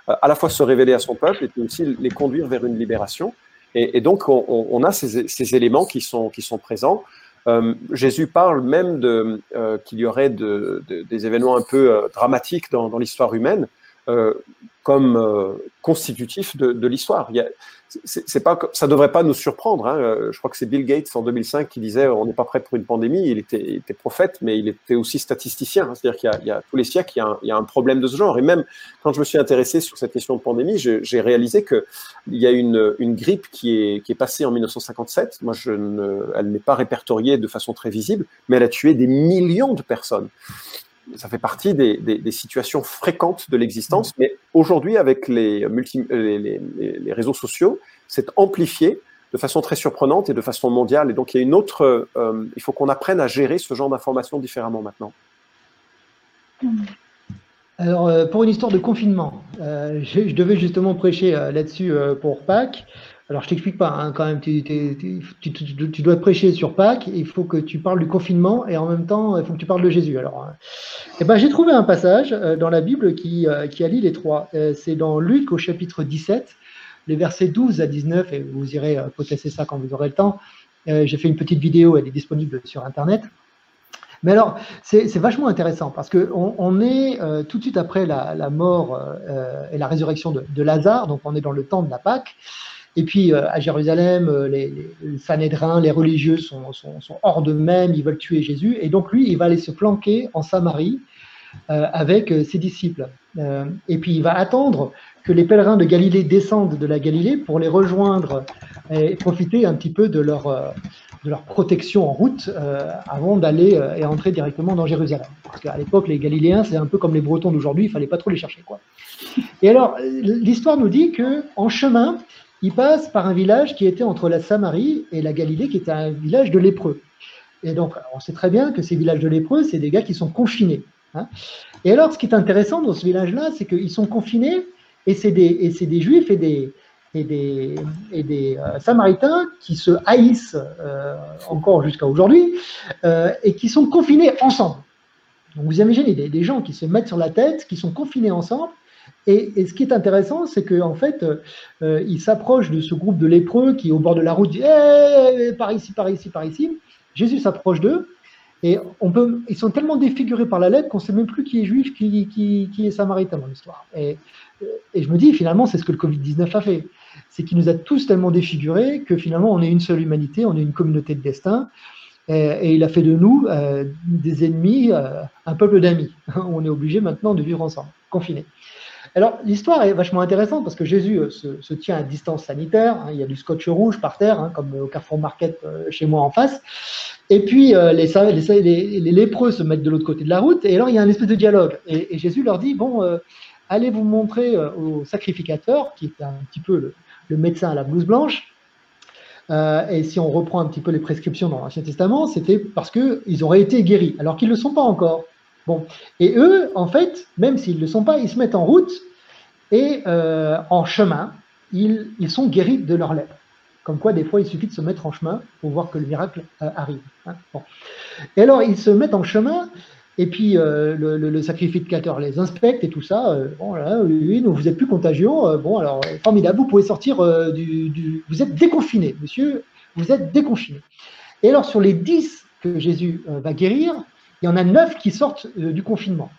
à la fois se révéler à son peuple et puis aussi les conduire vers une libération. Et, donc on, on a ces, ces, éléments qui sont qui sont présents. Euh, Jésus parle même de, euh, qu'il y aurait de, de, des événements un peu euh, dramatiques dans, dans l'histoire humaine, euh, comme euh, constitutif de, de l'histoire. C'est pas, ça devrait pas nous surprendre. Hein. Euh, je crois que c'est Bill Gates en 2005 qui disait on n'est pas prêt pour une pandémie. Il était, il était, prophète, mais il était aussi statisticien. Hein. C'est-à-dire qu'il y, y, a tous les siècles, il y, a un, il y, a un, problème de ce genre. Et même quand je me suis intéressé sur cette question de pandémie, j'ai réalisé que il y a une, une grippe qui est, qui est passée en 1957. Moi, je ne, elle n'est pas répertoriée de façon très visible, mais elle a tué des millions de personnes ça fait partie des, des, des situations fréquentes de l'existence, mais aujourd'hui, avec les, multi, les, les, les, réseaux sociaux, c'est amplifié de façon très surprenante et de façon mondiale. Et donc, il y a une autre. Euh, il faut qu'on apprenne à gérer ce genre d'informations différemment maintenant. Alors, euh, pour une histoire de confinement, euh, je, devais justement prêcher là-dessus pour Pâques. Alors, je t'explique pas, hein, quand même, tu, tu, tu, tu, dois prêcher sur Pâques, il faut que tu parles du confinement et en même temps, il faut que tu parles de Jésus. Alors, eh ben, j'ai trouvé un passage euh, dans la Bible qui, euh, qui allie les trois. Euh, c'est dans Luc au chapitre 17, les versets 12 à 19, et vous irez potasser ça quand vous aurez le temps. J'ai fait une petite vidéo, elle est disponible sur Internet. Mais alors, c'est vachement intéressant parce qu'on on est euh, tout de suite après la, la mort euh, et la résurrection de, de, Lazare, donc on est dans le temps de la Pâque. Et puis euh, à Jérusalem, euh, les, les Sanhédrins, les religieux sont, sont, sont hors d'eux-mêmes, ils veulent tuer Jésus. Et donc lui, il va aller se planquer en Samarie euh, avec ses disciples. et puis il va attendre que les pèlerins de Galilée descendent de la Galilée pour les rejoindre et profiter un petit peu de leur, de leur protection en route avant d'aller et entrer directement dans Jérusalem. Parce qu'à l'époque, les Galiléens, c'est un peu comme les Bretons d'aujourd'hui, il fallait pas trop les chercher. Quoi. Et alors, l'histoire nous dit que en chemin, ils passent par un village qui était entre la Samarie et la Galilée, qui était un village de lépreux. Et donc, on sait très bien que ces villages de lépreux, c'est des gars qui sont confinés. Hein. Et alors, ce qui est intéressant dans ce village-là, c'est qu'ils sont confinés et c'est des, juifs et des, euh, Samaritains qui se haïssent euh, encore jusqu'à aujourd'hui euh, et qui sont confinés ensemble. Donc vous imaginez des, gens qui se mettent sur la tête, qui sont confinés ensemble. Et, ce qui est intéressant, c'est qu'en en fait, euh, ils s'approchent de ce groupe de lépreux qui, au bord de la route, dit hey, par ici, par ici, par ici. Jésus s'approche d'eux. Et ils sont tellement défigurés par la lettre qu'on ne sait même plus qui est juif, qui, est samaritain dans l'histoire. Et, je me dis, finalement, c'est ce que le Covid-19 a fait c'est qu'il nous a tous tellement défigurés que finalement on est une seule humanité, on est une communauté de destin. Et, et il a fait de nous euh, des ennemis, euh, un peuple d'amis. <laughs> on est obligé maintenant de vivre ensemble, confinés. Alors l'histoire est vachement intéressante parce que Jésus euh, se, tient à distance sanitaire. Hein, il y a du scotch rouge par terre, hein, comme au Carrefour Market euh, chez moi en face. Et puis euh, les, lépreux se mettent de l'autre côté de la route. Et alors il y a un espèce de dialogue. Et, Jésus leur dit bon, allez vous montrer au sacrificateur, qui est un petit peu le, médecin à la blouse blanche. Et si on reprend un petit peu les prescriptions dans l'Ancien Testament, c'était parce qu'ils auraient été guéris, alors qu'ils ne le sont pas encore. Bon. Et eux, en fait, même s'ils ne le sont pas, ils se mettent en route et euh, en chemin, ils, sont guéris de leur lèpre. Comme quoi, des fois, il suffit de se mettre en chemin pour voir que le miracle euh, arrive. Hein. Et alors, ils se mettent en chemin et puis euh, le, sacrificateur les inspecte et tout ça. Bon, là, oui, vous n'êtes plus contagieux. Bon, alors formidable, vous pouvez sortir du, Vous êtes déconfiné, monsieur. vous êtes déconfinés. Et alors, sur les 10 que Jésus va guérir, il y en a 9 qui sortent du confinement.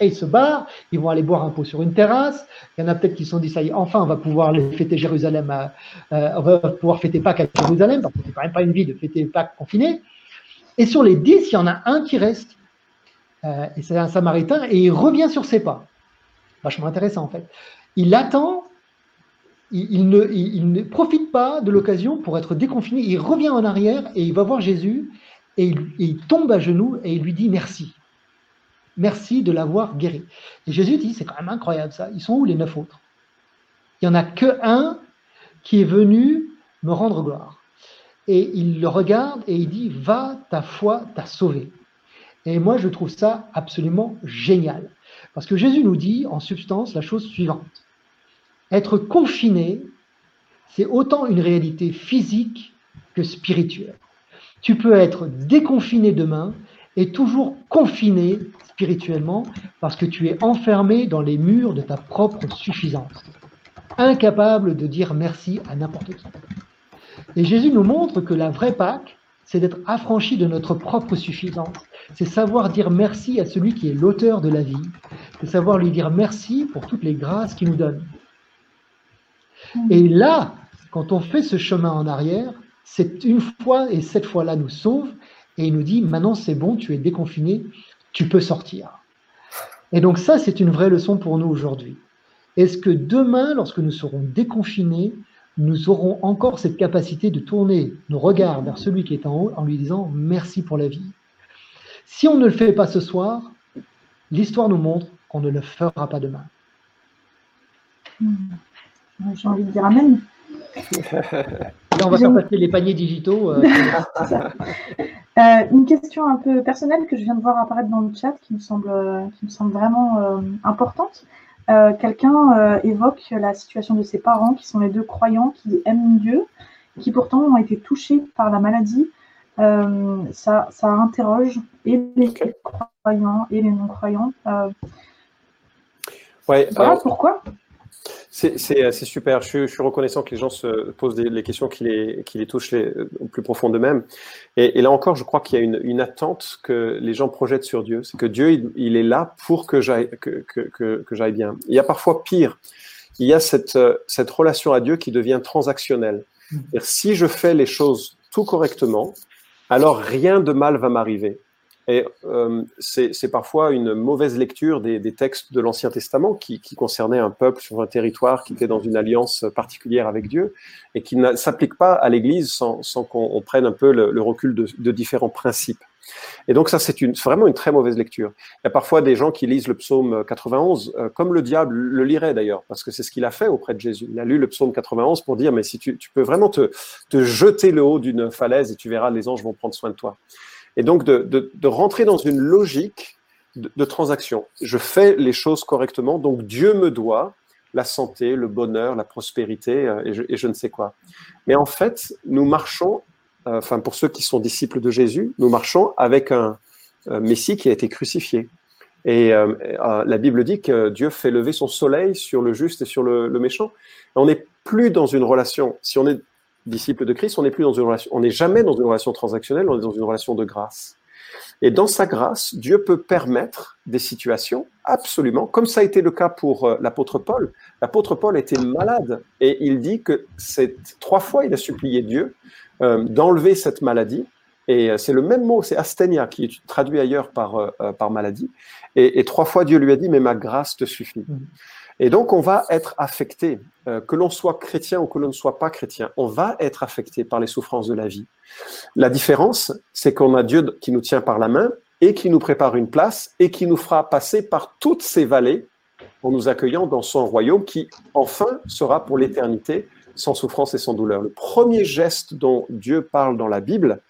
Ils se barrent, ils vont aller boire un pot sur une terrasse. Il y en a peut-être qui se sont dit, ça y est, enfin, on va pouvoir fêter Jérusalem, on va pouvoir fêter Pâques à Jérusalem, parce que c'est quand même pas une vie de fêter Pâques confiné. Et sur les 10, il y en a un qui reste. et c'est un Samaritain, et il revient sur ses pas. Vachement intéressant, en fait. Il attend il, ne, profite pas de l'occasion pour être déconfiné. Il revient en arrière et il va voir Jésus et il, tombe à genoux et il lui dit merci. Merci de l'avoir guéri. Et Jésus dit, c'est quand même incroyable ça. Ils sont où les neuf autres? Il n'y en a que un qui est venu me rendre gloire. Et il le regarde et il dit, va, ta foi t'a sauvé. Et moi, je trouve ça absolument génial. Parce que Jésus nous dit, en substance, la chose suivante. Être confiné, c'est autant une réalité physique que spirituelle. Tu peux être déconfiné demain et toujours confiné spirituellement parce que tu es enfermé dans les murs de ta propre suffisance, incapable de dire merci à n'importe qui. Et Jésus nous montre que la vraie Pâque, c'est d'être affranchi de notre propre suffisance. C'est savoir dire merci à celui qui est l'auteur de la vie. C'est savoir lui dire merci pour toutes les grâces qu'il nous donne. Et là, quand on fait ce chemin en arrière, c'est une fois et cette fois-là nous sauve et il nous dit maintenant c'est bon, tu es déconfiné, tu peux sortir. Et donc ça, c'est une vraie leçon pour nous aujourd'hui. Est-ce que demain, lorsque nous serons déconfinés, nous aurons encore cette capacité de tourner nos regards vers celui qui est en haut en lui disant merci pour la vie? Si on ne le fait pas ce soir, l'histoire nous montre qu'on ne le fera pas demain. Hmm. J'ai envie de dire Amen. on va faire passer les paniers digitaux. Euh, <laughs> euh, une question un peu personnelle que je viens de voir apparaître dans le chat qui me semble, qui me semble vraiment euh, importante. Quelqu'un évoque la situation de ses parents qui sont les deux croyants qui aiment Dieu, qui pourtant ont été touchés par la maladie. ça, ça interroge et les croyants et les non-croyants. Ouais, voilà, pourquoi c'est super. Je, suis reconnaissant que les gens se posent les questions qui les, qui les touchent les, au plus profond d'eux-mêmes. Et, là encore, je crois qu'il y a une, une, attente que les gens projettent sur Dieu. C'est que Dieu, il, est là pour que j'aille que, que, que, j'aille bien. Il y a parfois pire. Il y a cette, cette relation à Dieu qui devient transactionnelle. Si je fais les choses tout correctement, alors rien de mal va m'arriver. Et euh, c'est parfois une mauvaise lecture des, textes de l'Ancien Testament qui, concernaient un peuple sur un territoire qui était dans une alliance particulière avec Dieu et qui ne s'applique pas à l'Église sans, qu'on prenne un peu le, recul de, différents principes. Et donc ça, c'est vraiment une très mauvaise lecture. Il y a parfois des gens qui lisent le psaume 91, euh, comme le diable le lirait d'ailleurs, parce que c'est ce qu'il a fait auprès de Jésus. Il a lu le psaume 91 pour dire, mais si tu, peux vraiment te jeter le haut d'une falaise et tu verras, les anges vont prendre soin de toi. Et donc de, rentrer dans une logique de, transaction. Je fais les choses correctement, donc Dieu me doit la santé, le bonheur, la prospérité euh, et, je, ne sais quoi. Mais en fait, nous marchons, euh, enfin pour ceux qui sont disciples de Jésus, nous marchons avec un, Messie qui a été crucifié. Et euh, la Bible dit que Dieu fait lever son soleil sur le juste et sur le, le méchant. on n'est plus dans une relation. Si on est disciple de Christ, on n'est plus dans une relation, on n'est jamais dans une relation transactionnelle, on est dans une relation de grâce. Et dans sa grâce, Dieu peut permettre des situations, absolument, comme ça a été le cas pour euh, l'apôtre Paul. L'apôtre Paul était malade et il dit que c'est trois fois il a supplié Dieu euh, d'enlever cette maladie. Et euh, c'est le même mot, c'est astenia, qui est traduit ailleurs par, par maladie. Et, trois fois Dieu lui a dit, mais ma grâce te suffit. Mmh. Et donc, on va être affecté, euh, que l'on soit chrétien ou que l'on ne soit pas chrétien, on va être affecté par les souffrances de la vie. La différence, c'est qu'on a Dieu qui nous tient par la main et qui nous prépare une place et qui nous fera passer par toutes ces vallées en nous accueillant dans son royaume qui, enfin, sera pour l'éternité sans souffrance et sans douleur. Le premier geste dont Dieu parle dans la Bible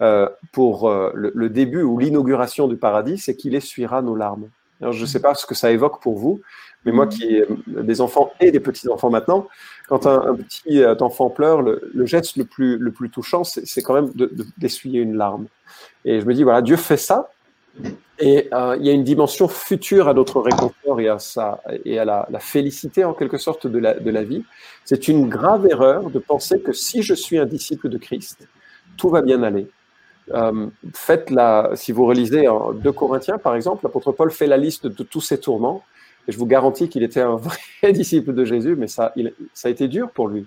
euh, pour euh, le, début ou l'inauguration du paradis, c'est qu'il essuiera nos larmes. Je ne sais pas ce que ça évoque pour vous, mais moi qui ai des enfants et des petits-enfants maintenant, quand un, petit euh, enfant pleure, le, geste le plus, le plus touchant, c'est quand même d'essuyer une larme. Et je me dis, voilà, Dieu fait ça Et euh, il y a une dimension future à notre réconfort et à, sa, et à la, la, félicité en quelque sorte de la, de la vie. C'est une grave erreur de penser que si je suis un disciple de Christ, tout va bien aller. Euh, faites la, si vous relisez en 2 Corinthiens par exemple, l'apôtre Paul fait la liste de tous ses tourments. Je vous garantis qu'il était un vrai <laughs> disciple de Jésus, mais ça, ça a été dur pour lui.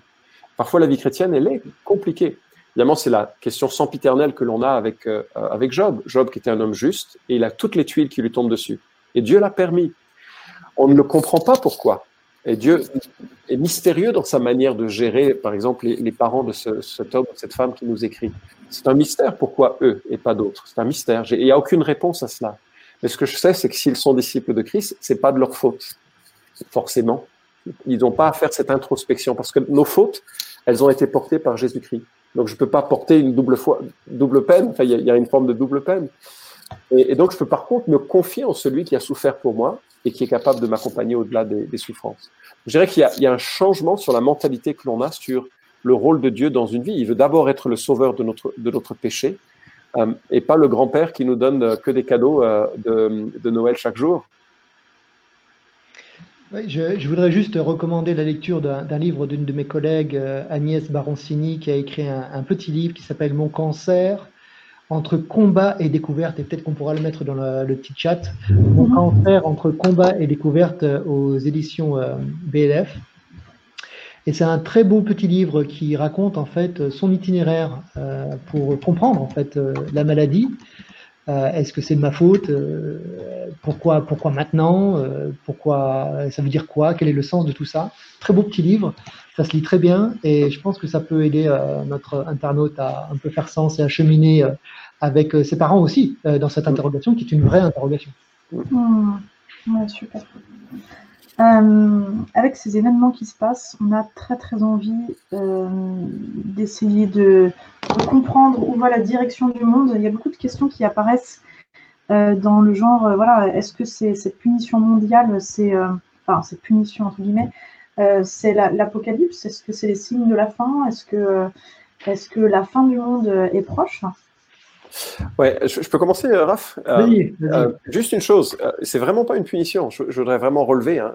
Parfois, la vie chrétienne, elle est compliquée. Évidemment, c'est la question sempiternelle que l'on a avec, euh, avec Job. Job qui était un homme juste, et il a toutes les tuiles qui lui tombent dessus. Et Dieu l'a permis. On ne le comprend pas pourquoi. Et Dieu est mystérieux dans sa manière de gérer, par exemple, les, parents de ce, cet homme, cette femme qui nous écrit. C'est un mystère pourquoi eux et pas d'autres. C'est un mystère. Il n'y a aucune réponse à cela. Mais ce que je sais, c'est que s'ils sont disciples de Christ, c'est pas de leur faute, forcément. Ils n'ont pas à faire cette introspection parce que nos fautes, elles ont été portées par Jésus-Christ. Donc je peux pas porter une double double peine. Enfin, il y, a une forme de double peine. Et, donc je peux par contre me confier en celui qui a souffert pour moi et qui est capable de m'accompagner au-delà des, souffrances. Je dirais qu'il y, y, a un changement sur la mentalité que l'on a sur le rôle de Dieu dans une vie. Il veut d'abord être le sauveur de notre, de notre péché et pas le grand-père qui nous donne que des cadeaux euh, de, de, Noël chaque jour. Oui, je, je, voudrais juste recommander la lecture d'un livre d'une de mes collègues, euh, Agnès Baroncini, qui a écrit un, un petit livre qui s'appelle Mon cancer, entre combat et découverte, et peut-être qu'on pourra le mettre dans le, le petit chat, Mon cancer entre combat et découverte aux éditions euh, BLF. Et c'est un très beau petit livre qui raconte en fait son itinéraire euh, pour comprendre en fait euh, la maladie. Euh, Est-ce que c'est de ma faute Pourquoi Pourquoi maintenant Pourquoi Ça veut dire quoi Quel est le sens de tout ça? Très beau petit livre. Ça se lit très bien et je pense que ça peut aider notre internaute à un peu faire sens et à cheminer avec ses parents aussi dans cette interrogation qui est une vraie interrogation. Mmh. Ouais, super. Euh, avec ces événements qui se passent, on a très très envie euh, d'essayer de, comprendre où va la direction du monde. Il y a beaucoup de questions qui apparaissent euh, dans le genre, voilà, est-ce que c'est cette punition mondiale, c'est, enfin cette punition entre guillemets, c'est l'apocalypse, est-ce que c'est les signes de la fin, est-ce que, est-ce que la fin du monde est proche? Ouais, je, je, peux commencer, euh, Raph? Euh, oui, euh, Juste une chose, c'est vraiment pas une punition. Je, je voudrais vraiment relever. Hein,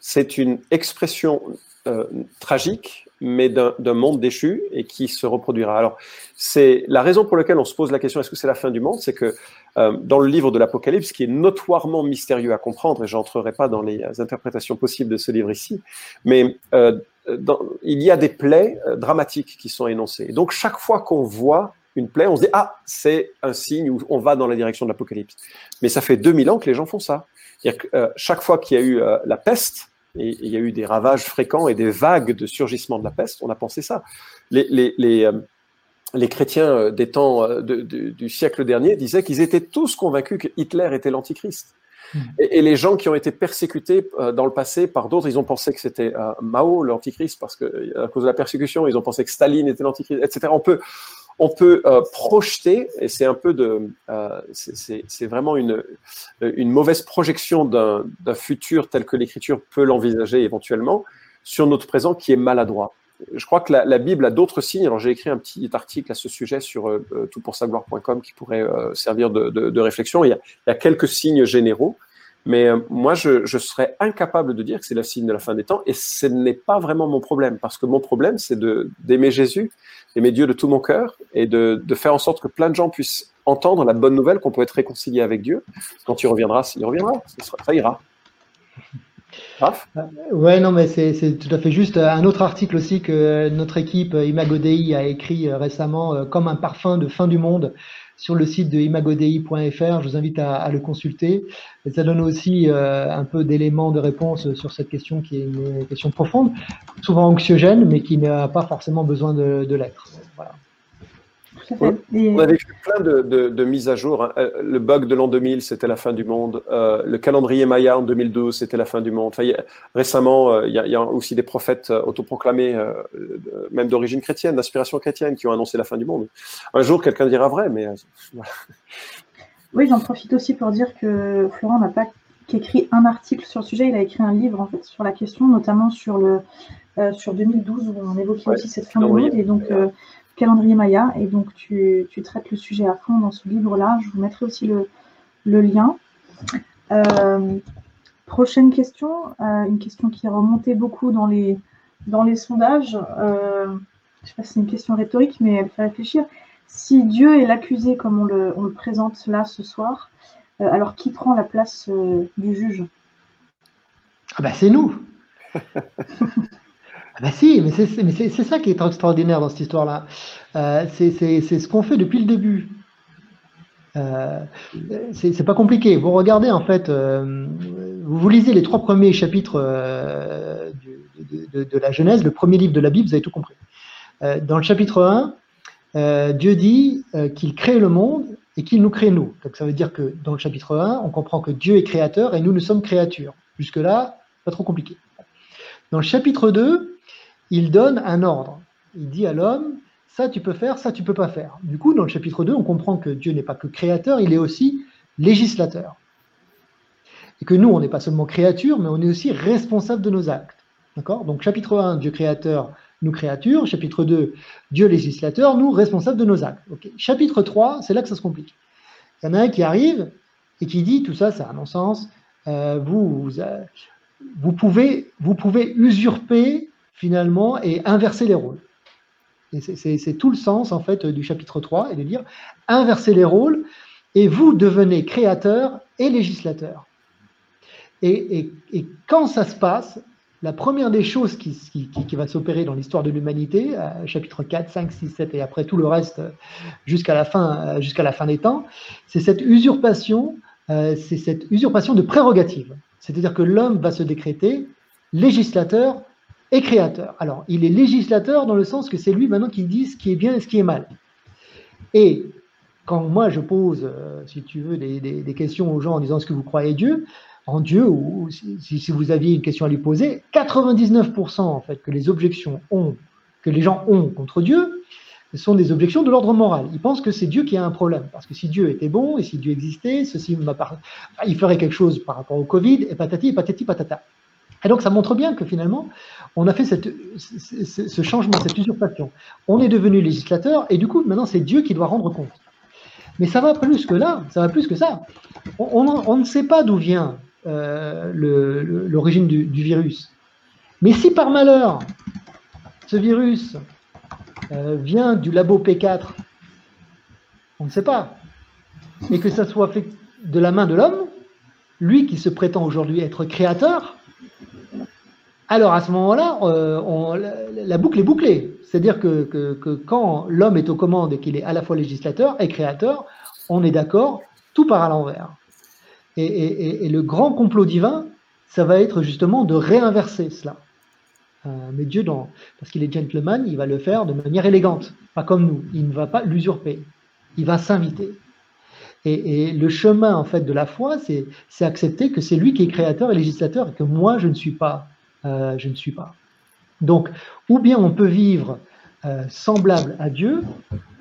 c'est une expression euh, tragique, mais d'un monde déchu et qui se reproduira. Alors, c'est la raison pour laquelle on se pose la question est-ce que c'est la fin du monde? C'est que euh, dans le livre de l'Apocalypse, qui est notoirement mystérieux à comprendre, et j'entrerai pas dans les interprétations possibles de ce livre ici, mais dans, il y a des plaies dramatiques qui sont énoncées. Et donc, chaque fois qu'on voit une plaie, on se dit ah c'est un signe où on va dans la direction de l'apocalypse. Mais ça fait 2000 ans que les gens font ça. Que, euh, chaque fois qu'il y a eu euh, la peste, et, et il y a eu des ravages fréquents et des vagues de surgissement de la peste, on a pensé ça. Les, les, les, euh, les chrétiens des temps de, de, du siècle dernier disaient qu'ils étaient tous convaincus que Hitler était l'antichrist. Mmh. Et, et, les gens qui ont été persécutés euh, dans le passé par d'autres, ils ont pensé que c'était euh, Mao l'antichrist parce que à cause de la persécution, ils ont pensé que Staline était l'antichrist, etc. On peut on peut euh, projeter, et c'est un peu de, euh, c'est vraiment une, une mauvaise projection d'un futur tel que l'Écriture peut l'envisager éventuellement sur notre présent qui est maladroit. Je crois que la, la Bible a d'autres signes. Alors j'ai écrit un petit article à ce sujet sur euh, toutpoursagloire.com qui pourrait euh, servir de, de, de, réflexion. Il y, a, il y, a, quelques signes généraux, mais euh, moi je, je, serais incapable de dire que c'est le signe de la fin des temps, et ce n'est pas vraiment mon problème, parce que mon problème c'est d'aimer Jésus aimer Dieu de tout mon cœur et de, de, faire en sorte que plein de gens puissent entendre la bonne nouvelle qu'on peut être réconcilié avec Dieu. Quand il reviendra, il reviendra, ça, sera, ça ira. Raph? Ouais, non, mais c'est tout à fait juste. Un autre article aussi que notre équipe Imagodei a écrit récemment, comme un parfum de fin du monde, sur le site de imagodei.fr. Je vous invite à, à, le consulter. Et ça donne aussi euh, un peu d'éléments de réponse sur cette question qui est une question profonde, souvent anxiogène, mais qui n'a pas forcément besoin de, de l'être. Voilà. On a vécu plein de, de, de, mises à jour. Hein. Euh, le bug de l'an 2000, c'était la fin du monde. Euh, le calendrier Maya en 2012, c'était la fin du monde. Enfin, y a, récemment, euh, il y, a, y, a aussi des prophètes euh, autoproclamés, euh, même d'origine chrétienne, d'inspiration chrétienne, qui ont annoncé la fin du monde. Un jour, quelqu'un dira vrai, mais <laughs> voilà. Oui, j'en profite aussi pour dire que Florent n'a pas qu'écrit un article sur le sujet, il a écrit un livre en fait sur la question, notamment sur le sur 2012 où on évoquait ouais, aussi cette fin du monde et donc calendrier Maya. Et donc, tu, tu, traites le sujet à fond dans ce livre-là. Je vous mettrai aussi le, le lien. prochaine question, une question qui est remontée beaucoup dans les, dans les sondages. je ne sais pas si c'est une question rhétorique, mais elle fait réfléchir. Si Dieu est l'accusé comme on le, on le, présente là ce soir, alors qui prend la place du juge? Ah ben c'est nous <laughs> Ah bah si, mais c'est ça qui est extraordinaire dans cette histoire-là. Euh, c'est ce qu'on fait depuis le début. Euh, c'est pas compliqué. Vous regardez en fait, euh, vous, lisez les trois premiers chapitres euh, de, de, la Genèse, le premier livre de la Bible, vous avez tout compris. dans le chapitre 1, Dieu dit qu'il crée le monde et qu'il nous crée nous. Donc ça veut dire que dans le chapitre 1, on comprend que Dieu est créateur et nous, nous sommes créatures. Jusque-là, pas trop compliqué. Dans le chapitre 2, il donne un ordre. Il dit à l'homme, ça tu peux faire, ça tu peux pas faire. Du coup, dans le chapitre 2, on comprend que Dieu n'est pas que créateur, il est aussi législateur. Et que nous, on n'est pas seulement créature, mais on est aussi responsable de nos actes. D'accord? Donc, chapitre 1, Dieu créateur, nous créatures. Chapitre 2, Dieu législateur, nous responsables de nos actes. Chapitre 3, c'est là que ça se complique. Il y en a un qui arrive et qui dit tout ça, c'est un non-sens. Euh, pouvez, vous pouvez usurper finalement, et inverser les rôles. c'est tout le sens, en fait, du chapitre 3, et de dire, inverser les rôles, et vous devenez créateur et législateur. Et, quand ça se passe, la première des choses qui, va s'opérer dans l'histoire de l'humanité, chapitre 4, 5, 6, 7 et après tout le reste jusqu'à la fin, jusqu'à la fin des temps, c'est cette usurpation, euh, c'est cette usurpation de prérogative. C'est-à-dire que l'homme va se décréter législateur et créateur. Alors, il est législateur dans le sens que c'est lui maintenant qui dit ce qui est bien et ce qui est mal. Et quand moi je pose, euh, si tu veux, des, questions aux gens en disant est-ce que vous croyez Dieu, en Dieu, ou si, si, vous aviez une question à lui poser, 99% en fait que les objections ont, que les gens ont contre Dieu, sont des objections de l'ordre moral. Ils pensent que c'est Dieu qui a un problème. Parce que si Dieu était bon et si Dieu existait, ceci il ferait quelque chose par rapport au Covid, et patati, et patati, patata. Et donc ça montre bien que finalement, on a fait ce changement, cette usurpation. On est devenu législateur et du coup, maintenant, c'est Dieu qui doit rendre compte. Mais ça va plus que là, ça va plus que ça. On, ne sait pas d'où vient euh, l'origine du, virus. Mais si par malheur, ce virus euh, vient du labo P4, on ne sait pas. Et que ça soit fait de la main de l'homme, lui qui se prétend aujourd'hui être créateur, alors à ce moment-là, euh, la, boucle est bouclée. C'est-à-dire que, quand l'homme est aux commandes et qu'il est à la fois législateur et créateur, on est d'accord, tout part à l'envers. Et, le grand complot divin, ça va être justement de réinverser cela. Euh, mais Dieu, parce qu'il est gentleman, il va le faire de manière élégante, pas comme nous. Il ne va pas l'usurper. Il va s'inviter. Et, le chemin en fait de la foi, c'est accepter que c'est lui qui est créateur et législateur et que moi je ne suis pas. Euh. Donc, ou bien on peut vivre euh, semblable à Dieu,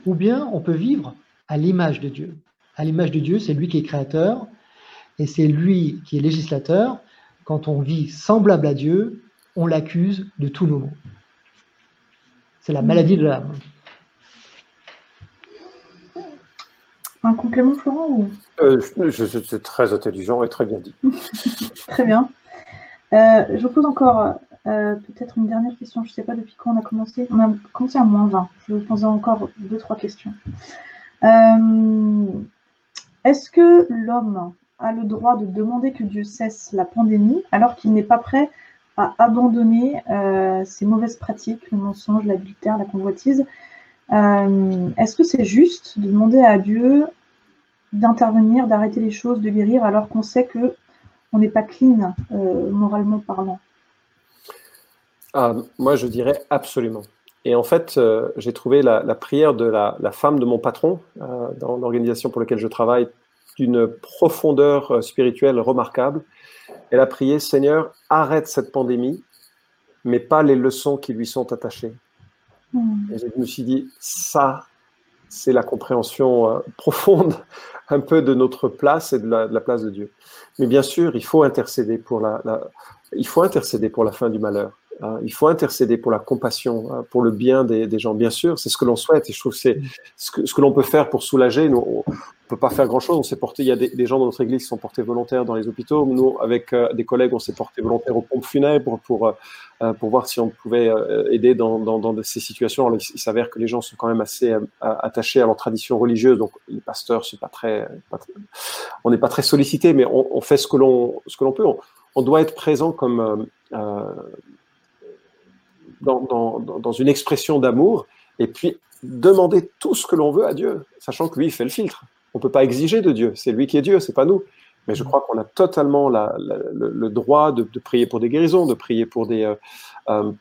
ou bien on peut vivre à l'image de Dieu. À l'image de Dieu, c'est lui qui est créateur et c'est lui qui est législateur. Quand on vit semblable à Dieu, on l'accuse de tous nos maux. C'est la maladie de l'âme. Un complément, Florent euh, C'est très intelligent et très bien dit. <laughs> très bien. Euh, je vous pose encore euh, peut-être une dernière question. Je ne sais pas depuis quand on a commencé. On a commencé à moins 20. Je vais vous poser encore deux, trois questions. Est-ce que l'homme a le droit de demander que Dieu cesse la pandémie alors qu'il n'est pas prêt à abandonner ses mauvaises pratiques, le mensonge, l'adultère, la convoitise? Est-ce que c'est juste de demander à Dieu d'intervenir, d'arrêter les choses, de guérir, alors qu'on sait que on n'est pas clean euh, moralement parlant ah, Moi, je dirais absolument. Et en fait, euh, j'ai trouvé la, prière de la, femme de mon patron euh, dans l'organisation pour laquelle je travaille d'une profondeur spirituelle remarquable. Elle a prié, Seigneur, arrête cette pandémie, mais pas les leçons qui lui sont attachées. Hmm. Et je me suis dit, ça, c'est la compréhension <laughs> profonde un peu de notre place et de la, place de Dieu. Mais bien sûr, il faut intercéder pour la, il faut intercéder pour la fin du malheur. Hein. Il faut intercéder pour la compassion, hein, pour le bien des, gens. Bien sûr, c'est ce que l'on souhaite. Et je trouve que c'est ce que, ce que l'on peut faire pour soulager. Nous, on peut pas faire grand-chose. On s'est porté. Il y a des, gens dans notre église qui sont portés volontaires dans les hôpitaux. Nous, avec euh, des collègues, on s'est porté volontaire aux pompes funèbres pour, pour, euh, pour voir si on pouvait euh, aider dans, dans, dans, ces situations. Alors, il s'avère que les gens sont quand même assez attachés à leur tradition religieuse. Donc, les pasteurs, c'est pas très, on n'est pas très sollicité, mais on, on fait ce que l'on ce que l'on peut. On, on, doit être présent comme euh, dans, une expression d'amour et puis demander tout ce que l'on veut à Dieu, sachant que lui, il fait le filtre. On ne peut pas exiger de Dieu, c'est lui qui est Dieu, c'est pas nous. Mais je crois qu'on a totalement le, droit de, prier pour des guérisons, de prier pour, euh, euh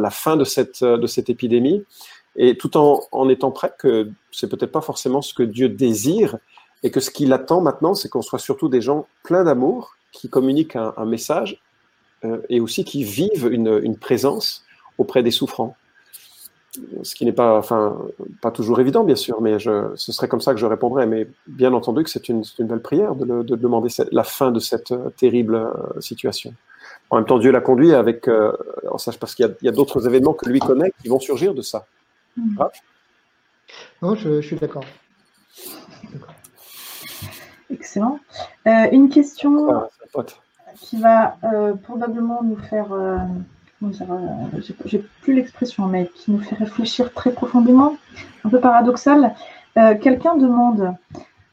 la, fin de cette, de cette épidémie, et tout en, étant prêt que c'est peut-être pas forcément ce que Dieu désire, et que ce qu'il attend maintenant, c'est qu'on soit surtout des gens pleins d'amour, qui communiquent un, message, euh, et aussi qui vivent une présence auprès des souffrants. Ce qui n'est pas, enfin, pas toujours évident, bien sûr, mais je, ce serait comme ça que je répondrais. Mais bien entendu que c'est une, une, belle prière de, le, de demander la fin de cette euh, terrible euh, situation. En même temps, Dieu l'a conduit avec, euh, on sache parce qu'il y a, a d'autres événements que lui connaît qui vont surgir de ça. Mmh. Non, je, je suis d'accord. Excellent. Euh, une question ah, qui va euh, probablement nous faire euh, j'ai plus l'expression, mais qui nous fait réfléchir très profondément, un peu paradoxal. Euh, Quelqu'un demande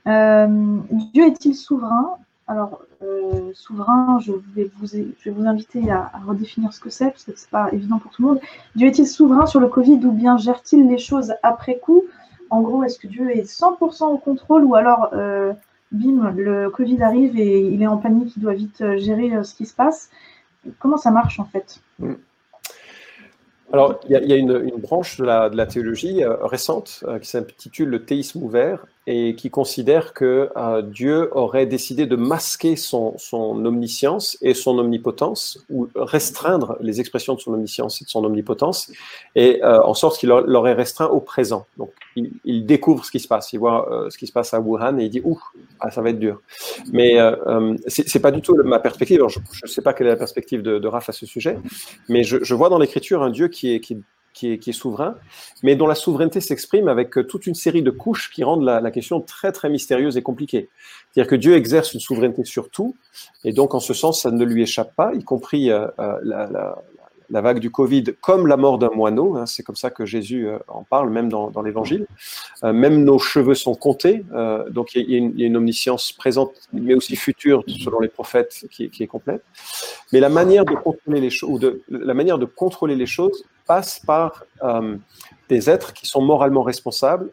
euh, Dieu est-il souverain? Alors, euh, souverain, je vais, vous, inviter à, à redéfinir ce que c'est, parce que c'est pas évident pour tout le monde. Dieu est-il souverain sur le Covid ou bien gère-t-il les choses après coup? En gros, est-ce que Dieu est 100% au contrôle ou alors, euh, bim, le Covid arrive et il est en panique, il doit vite gérer ce qui se passe? Comment ça marche en fait? Mm. Alors, il y a, une, branche de la, de la théologie euh, récente euh, qui s'intitule le théisme ouvert et qui considère que euh, Dieu aurait décidé de masquer son, son, omniscience et son omnipotence, ou restreindre les expressions de son omniscience et de son omnipotence, et euh, en sorte qu'il l'aurait restreint au présent. Donc, il, il, découvre ce qui se passe, il voit euh, ce qui se passe à Wuhan et il dit ouh, ah, ça va être dur. Mais euh, euh c'est pas du tout ma perspective. Alors, je ne sais pas quelle est la perspective de, de Raph à ce sujet, mais je, je vois dans l'Écriture un Dieu qui est, qui, qui est, souverain, mais dont la souveraineté s'exprime avec euh, toute une série de couches qui rendent la, question très très mystérieuse et compliquée. C'est-à-dire que Dieu exerce une souveraineté sur tout, et donc en ce sens, ça ne lui échappe pas, y compris euh, euh la, vague du Covid comme la mort d'un moineau. Hein, c'est comme ça que Jésus en parle, même dans, l'Évangile. Même nos cheveux sont comptés, donc il y, a une omniscience présente, mais aussi future, selon les prophètes, qui, qui est complète. Mais la manière de contrôler les choses, la manière de contrôler les choses passe par euh, des êtres qui sont moralement responsables,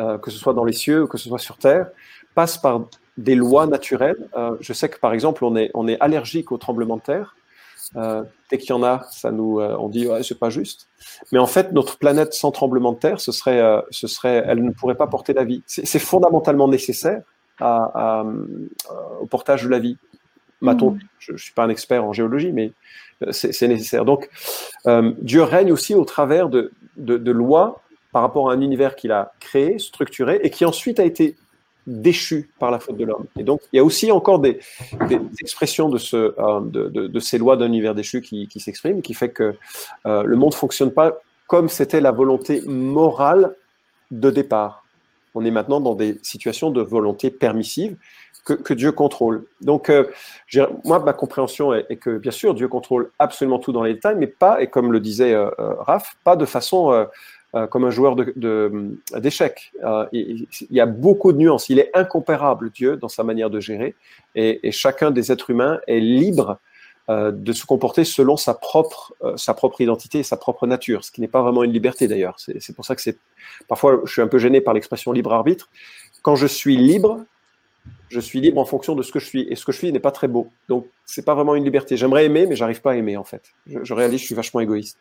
euh, que ce soit dans les cieux ou que ce soit sur terre, passe par des lois naturelles. Euh, je sais que par exemple, on est, on est allergique aux tremblements de terre. Dès qu'il y en a, ça nous, on dit ouais, c'est pas juste. Mais en fait, notre planète sans tremblement de terre, ce serait, ce serait, elle ne pourrait pas porter la vie. C'est fondamentalement nécessaire au portage de la vie. Mmh. Je ne suis pas un expert en géologie, mais c'est nécessaire. Donc, euh, Dieu règne aussi au travers de, de, de, lois par rapport à un univers qu'il a créé, structuré, et qui ensuite a été déchu par la faute de l'homme. Et donc, il y a aussi encore des, des expressions de, ce, euh, de, de, de, ces lois d'un univers déchu qui, qui s'expriment, qui fait que euh, le monde fonctionne pas comme c'était la volonté morale de départ. On est maintenant dans des situations de volonté permissive que, Dieu contrôle. Donc, euh, moi, ma compréhension est, que, bien sûr, Dieu contrôle absolument tout dans les détails, mais pas, et comme le disait euh, euh Raph, pas de façon euh, comme un joueur d'échecs. Il, y a beaucoup de nuances. Il est incomparable, Dieu, dans sa manière de gérer, et, chacun des êtres humains est libre de se comporter selon sa propre, sa propre identité et sa propre nature, ce qui n'est pas vraiment une liberté d'ailleurs. C'est pour ça que c'est parfois je suis un peu gêné par l'expression libre arbitre. Quand je suis libre, je suis libre en fonction de ce que je suis. Et ce que je suis n'est pas très beau. Donc, c'est pas vraiment une liberté. J'aimerais aimer, mais j'arrive pas à aimer, en fait. Je, je, réalise, je suis vachement égoïste.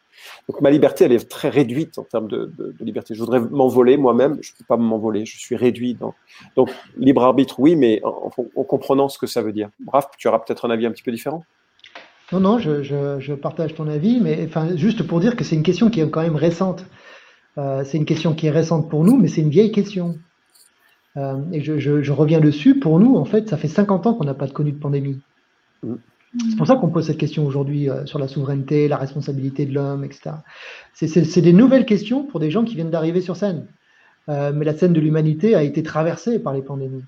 Donc, ma liberté, elle est très réduite en termes de, liberté. Je voudrais m'envoler moi-même. Je peux pas m'envoler. Je suis réduit dans. Donc, libre arbitre, oui, mais en, en, en, comprenant ce que ça veut dire. Bref, tu auras peut-être un avis un petit peu différent? Non, non, je, je, je partage ton avis, mais enfin, juste pour dire que c'est une question qui est quand même récente. Euh, c'est une question qui est récente pour nous, mais c'est une vieille question. Euh, et je, je, je, reviens dessus, pour nous, en fait, ça fait 50 ans qu'on n'a pas connu de pandémie. Mm. C'est pour ça qu'on pose cette question aujourd'hui sur la souveraineté, la responsabilité de l'homme, etc. C'est des nouvelles questions pour des gens qui viennent d'arriver sur scène. mais la scène de l'humanité a été traversée par les pandémies.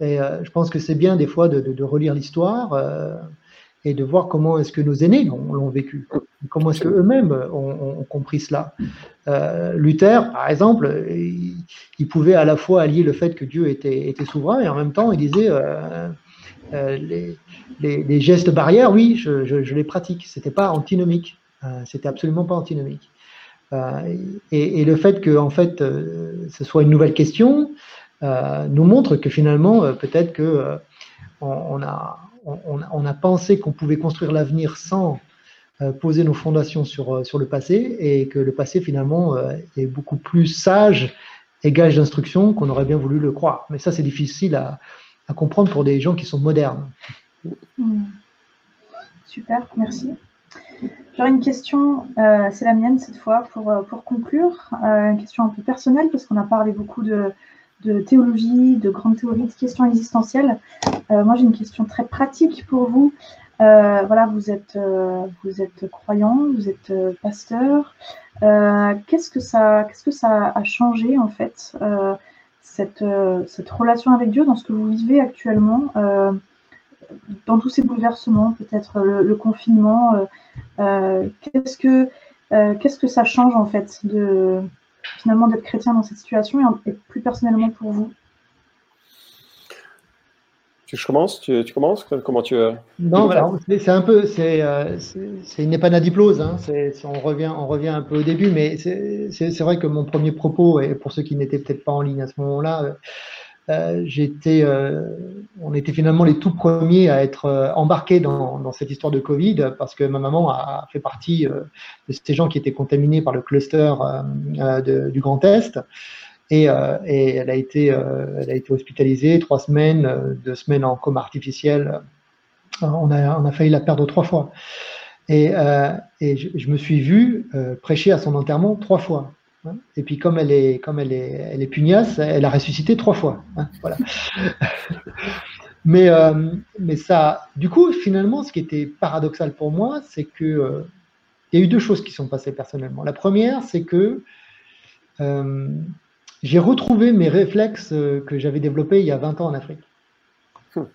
Et je pense que c'est bien des fois de, de relire l'histoire et de voir comment est-ce que nos aînés l'ont vécu, comment est-ce qu'eux-mêmes ont, compris cela? Euh, Luther, par exemple, il, pouvait à la fois allier le fait que Dieu était, souverain et en même temps il disait euh, euh, les, gestes barrières, oui, je, les pratique. C'était pas antinomique, c'était absolument pas antinomique. Et, le fait que en fait ce soit une nouvelle question nous montre que finalement peut-être que on, a on, a pensé qu'on pouvait construire l'avenir sans poser nos fondations sur, euh, sur le passé et que le passé finalement euh, est beaucoup plus sage et gage d'instruction qu'on aurait bien voulu le croire. Mais ça, c'est difficile à, comprendre pour des gens qui sont modernes. Hmm. Super, merci. J'aurais une question, c'est la mienne cette fois, pour, pour conclure. une question un peu personnelle, parce qu'on a parlé beaucoup de, de théologie, de grandes théories, de questions existentielles. Euh, moi, j'ai une question très pratique pour vous. Euh, voilà, vous êtes, euh, vous êtes croyant, vous êtes pasteur. qu'est-ce que ça, qu'est-ce que ça a changé en fait cette, cette relation avec Dieu dans ce que vous vivez actuellement, dans tous ces bouleversements, peut-être le, confinement. qu'est-ce que, qu'est-ce que ça change en fait de finalement d'être chrétien dans cette situation et, plus personnellement pour vous? Tu, commences tu, commences Comment tu Non, c'est un peu, c'est euh, une épanadiplose. Hein, on revient, on revient un peu au début, mais c'est vrai que mon premier propos, et pour ceux qui n'étaient peut-être pas en ligne à ce moment-là, euh, euh, j'étais, euh, on était finalement les tout premiers à être euh, embarqués dans, dans, cette histoire de Covid parce que ma maman a fait partie de ces gens qui étaient contaminés par le cluster de, du Grand Est. Et, et, elle a été, elle a été hospitalisée trois semaines, deux semaines en coma artificiel. On a, on a failli la perdre trois fois. Et, je, me suis vu prêcher à son enterrement trois fois. Et puis comme elle est, comme elle est, elle est pugnace, elle a ressuscité trois fois. Voilà. mais, euh, mais ça, du coup, finalement, ce qui était paradoxal pour moi, c'est que euh, il y a eu deux choses qui sont passées personnellement. La première, c'est que euh, j'ai retrouvé mes réflexes que j'avais développés il y a 20 ans en Afrique. Hum.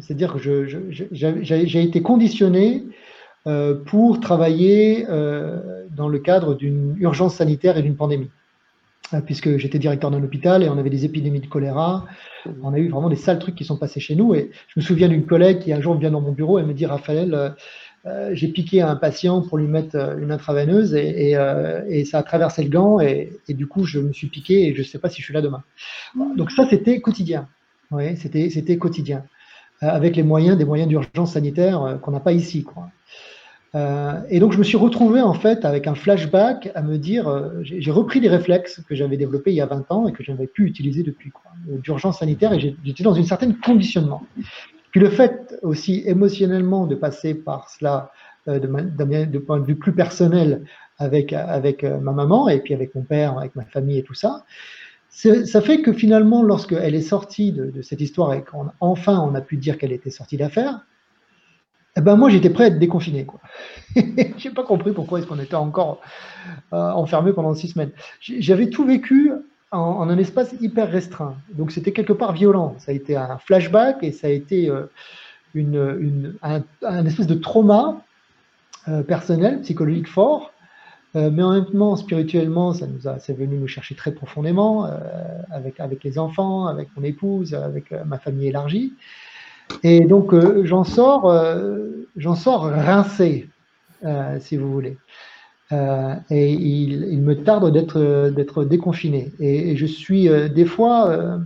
C'est-à-dire que j'ai été conditionné euh, pour travailler euh, dans le cadre d'une urgence sanitaire et d'une pandémie. Euh, puisque j'étais directeur d'un hôpital et on avait des épidémies de choléra, on a eu vraiment des sales trucs qui sont passés chez nous. Et je me souviens d'une collègue qui un jour vient dans mon bureau et me dit Raphaël, j'ai piqué un patient pour lui mettre une intraveineuse et, et, ça a traversé le gant et, du coup je me suis piqué et je ne sais pas si je suis là demain. Donc ça c'était quotidien. Oui, c'était c'était quotidien avec les moyens des moyens d'urgence sanitaire qu'on n'a pas ici. Quoi. Euh, et donc je me suis retrouvé en fait avec un flashback à me dire, euh, j'ai repris des réflexes que j'avais développés il y a 20 ans et que je n'avais plus utilisés depuis, euh, d'urgence sanitaire, et j'étais dans une certaine conditionnement. Puis le fait aussi émotionnellement de passer par cela de, de, point de vue plus personnel avec, avec ma maman et puis avec mon père, avec ma famille et tout ça, ça fait que finalement, lorsqu'elle est sortie de, cette histoire et qu'enfin on a pu dire qu'elle était sortie d'affaires, eh ben moi j'étais prêt à être déconfiné. Quoi. <laughs> j'ai pas compris pourquoi est-ce qu'on était encore euh, enfermé pendant six semaines. J'avais tout vécu en, un espace hyper restreint. Donc c'était quelque part violent. Ça a été un flashback et ça a été euh, une, une, un, espèce de trauma euh, personnel, psychologique fort. mais en même temps, spirituellement, ça nous a, c'est venu nous chercher très profondément, avec, avec les enfants, avec mon épouse, avec ma famille élargie. Et donc, euh, j'en sors, euh, j'en sors rincé, euh, si vous voulez. Et il, me tarde d'être, déconfiné. Et, je suis des fois,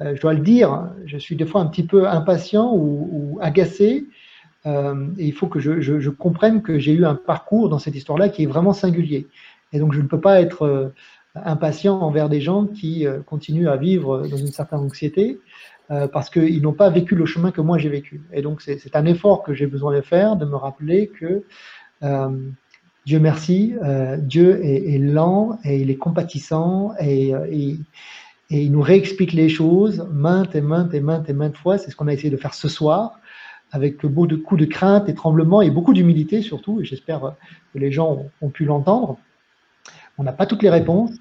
je dois le dire, je suis des fois un petit peu impatient ou, agacé. et il faut que je, comprenne que j'ai eu un parcours dans cette histoire-là qui est vraiment singulier. Et donc, je ne peux pas être impatient envers des gens qui continuent à vivre dans une certaine anxiété. Euh, parce qu'ils n'ont pas vécu le chemin que moi j'ai vécu. Et donc c'est un effort que j'ai besoin de faire, de me rappeler que euh, Dieu merci, euh, Dieu est, lent et il est compatissant et, et, il nous réexplique les choses maintes et maintes et maintes et maintes fois. C'est ce qu'on a essayé de faire ce soir. avec beaucoup de coups de crainte et tremblements et beaucoup d'humilité surtout, j'espère que les gens ont, pu l'entendre. On n'a pas toutes les réponses,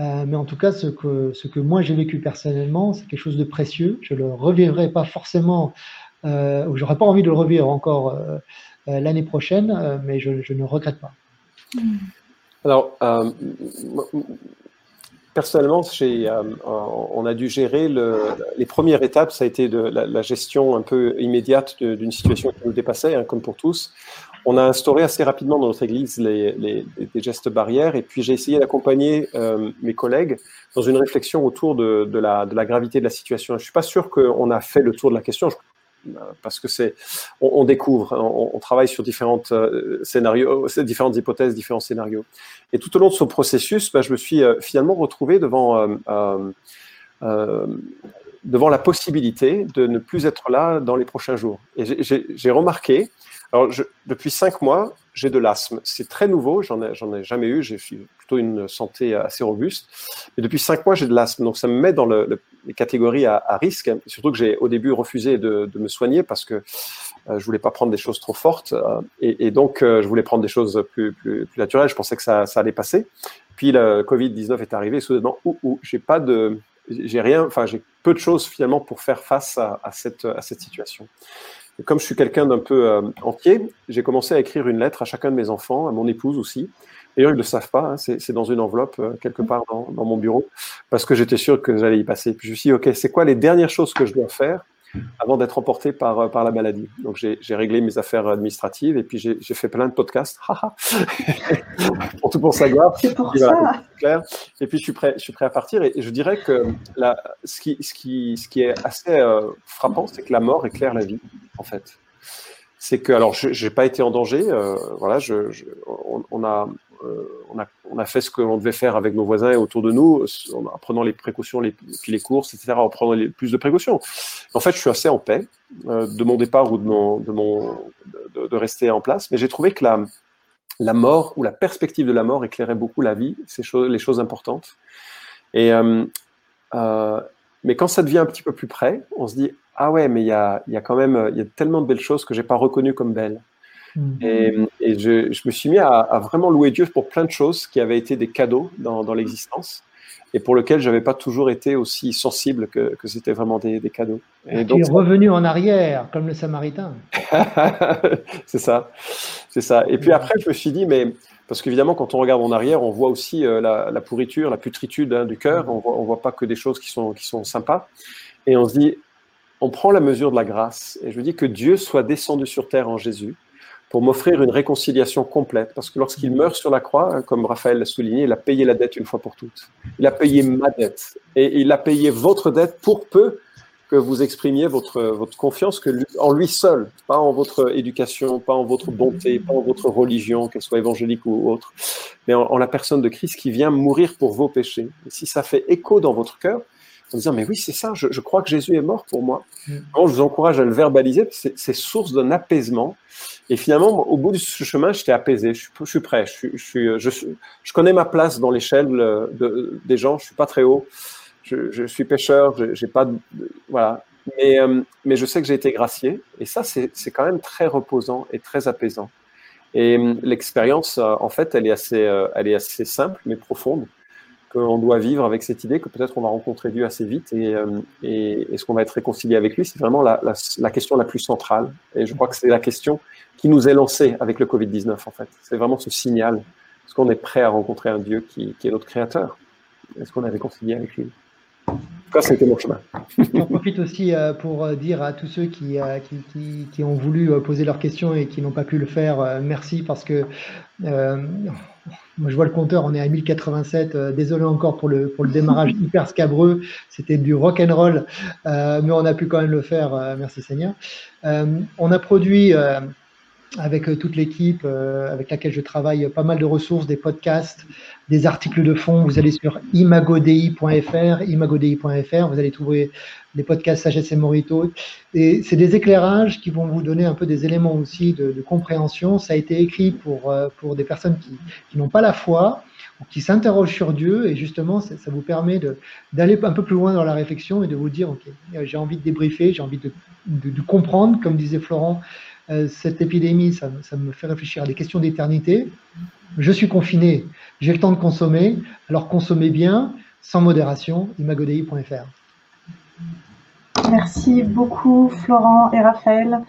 euh, mais en tout cas, ce que, moi j'ai vécu personnellement, c'est quelque chose de précieux. Je ne le revivrai pas forcément, euh, ou j'aurais pas envie de le revivre encore euh, euh, l'année prochaine, mais je, je, ne regrette pas. Alors, personnellement, on a dû gérer le, les premières étapes. Ça a été de la, gestion un peu immédiate d'une situation qui nous dépassait, hein, comme pour tous. On a instauré assez rapidement dans notre église les, gestes barrières et puis j'ai essayé d'accompagner euh, mes collègues dans une réflexion autour de, la, gravité de la situation. Je suis pas sûr qu'on a fait le tour de la question parce que c'est, on, découvre, on, travaille sur différentes euh, scénarios, différentes hypothèses, différents scénarios. Et tout au long de ce processus, ben, je me suis euh, finalement retrouvé devant euh, euh, euh, devant la possibilité de ne plus être là dans les prochains jours. Et j'ai remarqué alors, je, depuis cinq mois, j'ai de l'asthme. C'est très nouveau, j'en ai, ai jamais eu. J'ai plutôt une santé assez robuste. Mais depuis cinq mois, j'ai de l'asthme. Donc, ça me met dans le, le, les catégories à, risque. Surtout que j'ai au début refusé de, de me soigner parce que euh, je voulais pas prendre des choses trop fortes. Euh, et, donc, euh, je voulais prendre des choses plus, plus, plus, naturelles. Je pensais que ça, ça allait passer. Puis, le Covid-19 est arrivé. Et soudainement, ou, ou, j'ai pas de, j'ai rien, enfin, j'ai peu de choses finalement pour faire face à cette, à cette situation. Comme je suis quelqu'un d'un peu euh, entier, j'ai commencé à écrire une lettre à chacun de mes enfants, à mon épouse aussi. D'ailleurs, ils ne le savent pas, hein, c'est dans une enveloppe euh, quelque part dans, dans, mon bureau, parce que j'étais sûr que j'allais y passer. Puis je me suis dit, OK, c'est quoi les dernières choses que je dois faire avant d'être emporté par, euh, par la maladie. Donc j'ai réglé mes affaires administratives et puis j'ai fait plein de podcasts. <laughs> pour tout pour sa gloire. C'est pour ça. clair. Et puis je suis prêt, je suis prêt à partir. Et, je dirais que la, ce, qui, ce, qui, ce qui est assez euh, frappant, c'est que la mort éclaire la vie, en fait. C'est que, alors, je n'ai pas été en danger. Euh, voilà, je, je on, on, a, on, a, on, a, fait ce que l'on devait faire avec nos voisins autour de nous, en prenant les précautions, les, puis les courses, etc., en prenant les, plus de précautions. En fait, je suis assez en paix euh, de mon départ ou de, mon, de, rester en place, mais j'ai trouvé que la, la mort ou la perspective de la mort éclairait beaucoup la vie, c'est choses, les choses importantes. Et, euh, euh, mais quand ça devient un petit peu plus près, on se dit ah ouais, mais il y a, y a quand même y a tellement de belles choses que j'ai pas reconnues comme belles. Et, et je, je, me suis mis à, à, vraiment louer Dieu pour plein de choses qui avaient été des cadeaux dans, dans l'existence et pour lesquels j'avais pas toujours été aussi sensible que, que c'était vraiment des, des, cadeaux. Et, et donc, tu es revenu en arrière, comme le Samaritain. <laughs> c'est ça, c'est ça. Et puis après, je me suis dit, mais parce qu'évidemment, quand on regarde en arrière, on voit aussi euh, la, la, pourriture, la putritude hein, du cœur. On voit, on voit pas que des choses qui sont, qui sont sympas. Et on se dit, on prend la mesure de la grâce. Et je dis que Dieu soit descendu sur terre en Jésus pour m'offrir une réconciliation complète. Parce que lorsqu'il meurt sur la croix, hein, comme Raphaël l'a souligné, il a payé la dette une fois pour toutes. Il a payé ma dette. Et il a payé votre dette pour peu que vous exprimiez votre, votre confiance que en lui seul, pas en votre éducation, pas en votre bonté, pas en votre religion, qu'elle soit évangélique ou autre, mais en, en, la personne de Christ qui vient mourir pour vos péchés. Et si ça fait écho dans votre cœur, en disant mais oui c'est ça, je, je, crois que Jésus est mort pour moi. Mm. Alors, je vous encourage à le verbaliser, c'est source d'un apaisement. Et finalement, au bout du chemin, j'étais apaisé, je suis, je suis prêt, je, suis, je, je, je, connais ma place dans l'échelle de, des gens, je suis pas très haut, je, suis pêcheur, j'ai pas, de, voilà. Mais, euh, mais je sais que j'ai été gracié, et ça c'est quand même très reposant et très apaisant. Et euh, l'expérience, euh, en fait, elle est assez, elle est assez simple mais profonde qu'on doit vivre avec cette idée que peut-être on va rencontrer Dieu assez vite et, euh, est-ce qu'on va être réconcilié avec lui C'est vraiment la, question la plus centrale. Et je crois que c'est la question qui nous est lancée avec le Covid-19 en fait. C'est vraiment ce signal. Est-ce qu'on est prêt à rencontrer un Dieu qui, qui est notre créateur? Est-ce qu'on est réconcilié avec lui? Cas, c'était mon chemin. <laughs> On profite aussi euh, pour euh, dire à tous ceux qui, qui, qui, qui ont voulu poser leurs questions et qui n'ont pas pu le faire, merci parce que euh, moi, je vois le compteur, on est à 1087. Euh, désolé encore pour le, pour le démarrage <laughs> hyper scabreux. C'était du rock and roll, euh, mais on a pu quand même le faire. Euh, merci Seigneur. Euh, on a produit euh, avec toute l'équipe avec laquelle je travaille pas mal de ressources, des podcasts, des articles de fond. Vous allez sur imagodei.fr, imagodei.fr, vous allez trouver des podcasts Sagesse et Morito. Et c'est des éclairages qui vont vous donner un peu des éléments aussi de, compréhension. Ça a été écrit pour, pour des personnes qui, qui n'ont pas la foi qui s'interrogent sur Dieu et justement ça, vous permet d'aller un peu plus loin dans la réflexion et de vous dire ok j'ai envie de débriefer, j'ai envie de, de, comprendre comme disait Florent euh, cette épidémie ça, ça, me fait réfléchir à des questions d'éternité. Je suis confiné, j'ai le temps de consommer, alors consommez bien, sans modération, imagodei.fr. Merci beaucoup Florent et Raphaël.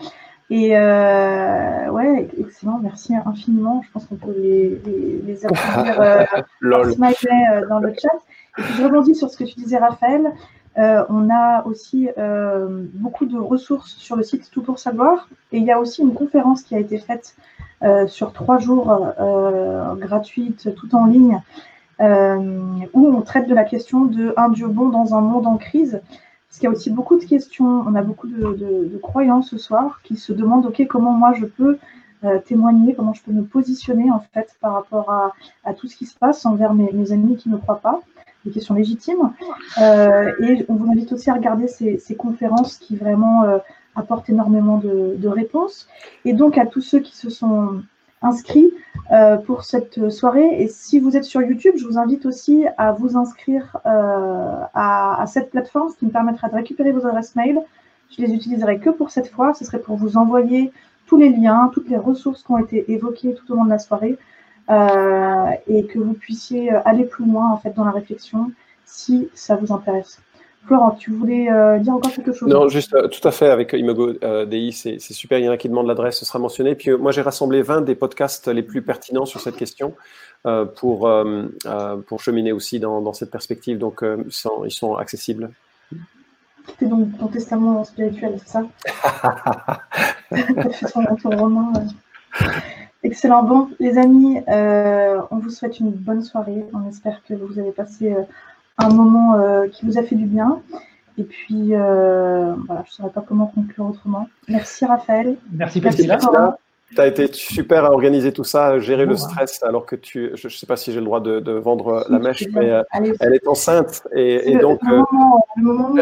Et euh, ouais, excellent, merci infiniment. Je pense qu'on peut les, les, les applaudir <laughs> euh, euh, dans le chat. Et puis je rebondis sur ce que tu disais, Raphaël. Euh, on a aussi euh, beaucoup de ressources sur le site Tout pour savoir. Et il y a aussi une conférence qui a été faite euh, sur trois jours gratuite, tout en ligne, où on traite de la question de un Dieu bon dans un monde en crise. Parce qu'il y a aussi beaucoup de questions, on a beaucoup de, croyants ce soir qui se demandent, OK, comment moi je peux témoigner, comment je peux me positionner en fait par rapport à, tout ce qui se passe envers mes, mes, amis qui ne croient pas, des questions légitimes. Euh, et on vous invite aussi à regarder ces, conférences qui vraiment euh, apportent énormément de, réponses. Et donc à tous ceux qui se sont inscrits euh, pour cette soirée. Et si vous êtes sur YouTube, je vous invite aussi à vous inscrire euh, à, cette plateforme, ce qui me permettra de récupérer vos adresses mail. Je les utiliserai que pour cette fois. Ce serait pour vous envoyer tous les liens, toutes les ressources qui ont été évoquées tout au long de la soirée et que vous puissiez aller plus loin en fait dans la réflexion si ça vous intéresse. Florent, tu voulais euh, dire encore quelque chose? Non, juste euh, tout à fait avec Imago euh, DI, c'est super. Il y en a qui demandent l'adresse, ce sera mentionné. Puis moi, j'ai rassemblé 20 des podcasts les plus pertinents sur cette question pour, pour cheminer aussi dans, cette perspective. Donc, ils sont, ils sont accessibles. C'est donc ton testament spirituel, c'est ça? <laughs> <laughs> Excellent. Bon, les amis, on vous souhaite une bonne soirée. On espère que vous avez passé un moment euh, qui vous a fait du bien. Et puis, euh, voilà, je ne saurais pas comment conclure autrement. Merci Raphaël. Merci Priscilla. Tu as été super à organiser tout ça, à gérer le stress, alors que tu, je ne sais pas si j'ai le droit de, vendre la mèche, mais euh, elle est enceinte. Et, et donc. Le moment, le <laughs> moment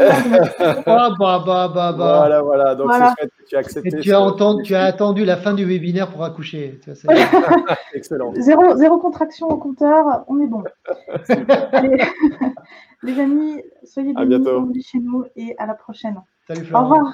ah, bah, bah, bah, bah. Voilà, voilà. Donc, voilà. Que tu as accepté. Et tu, as entendu, tu as attendu la fin du webinaire pour accoucher. <laughs> <laughs> Excellent. Zéro, zéro contraction au compteur, on est bon. Allez, les amis, soyez bienvenus chez nous et à la prochaine. Salut Florent. Au revoir.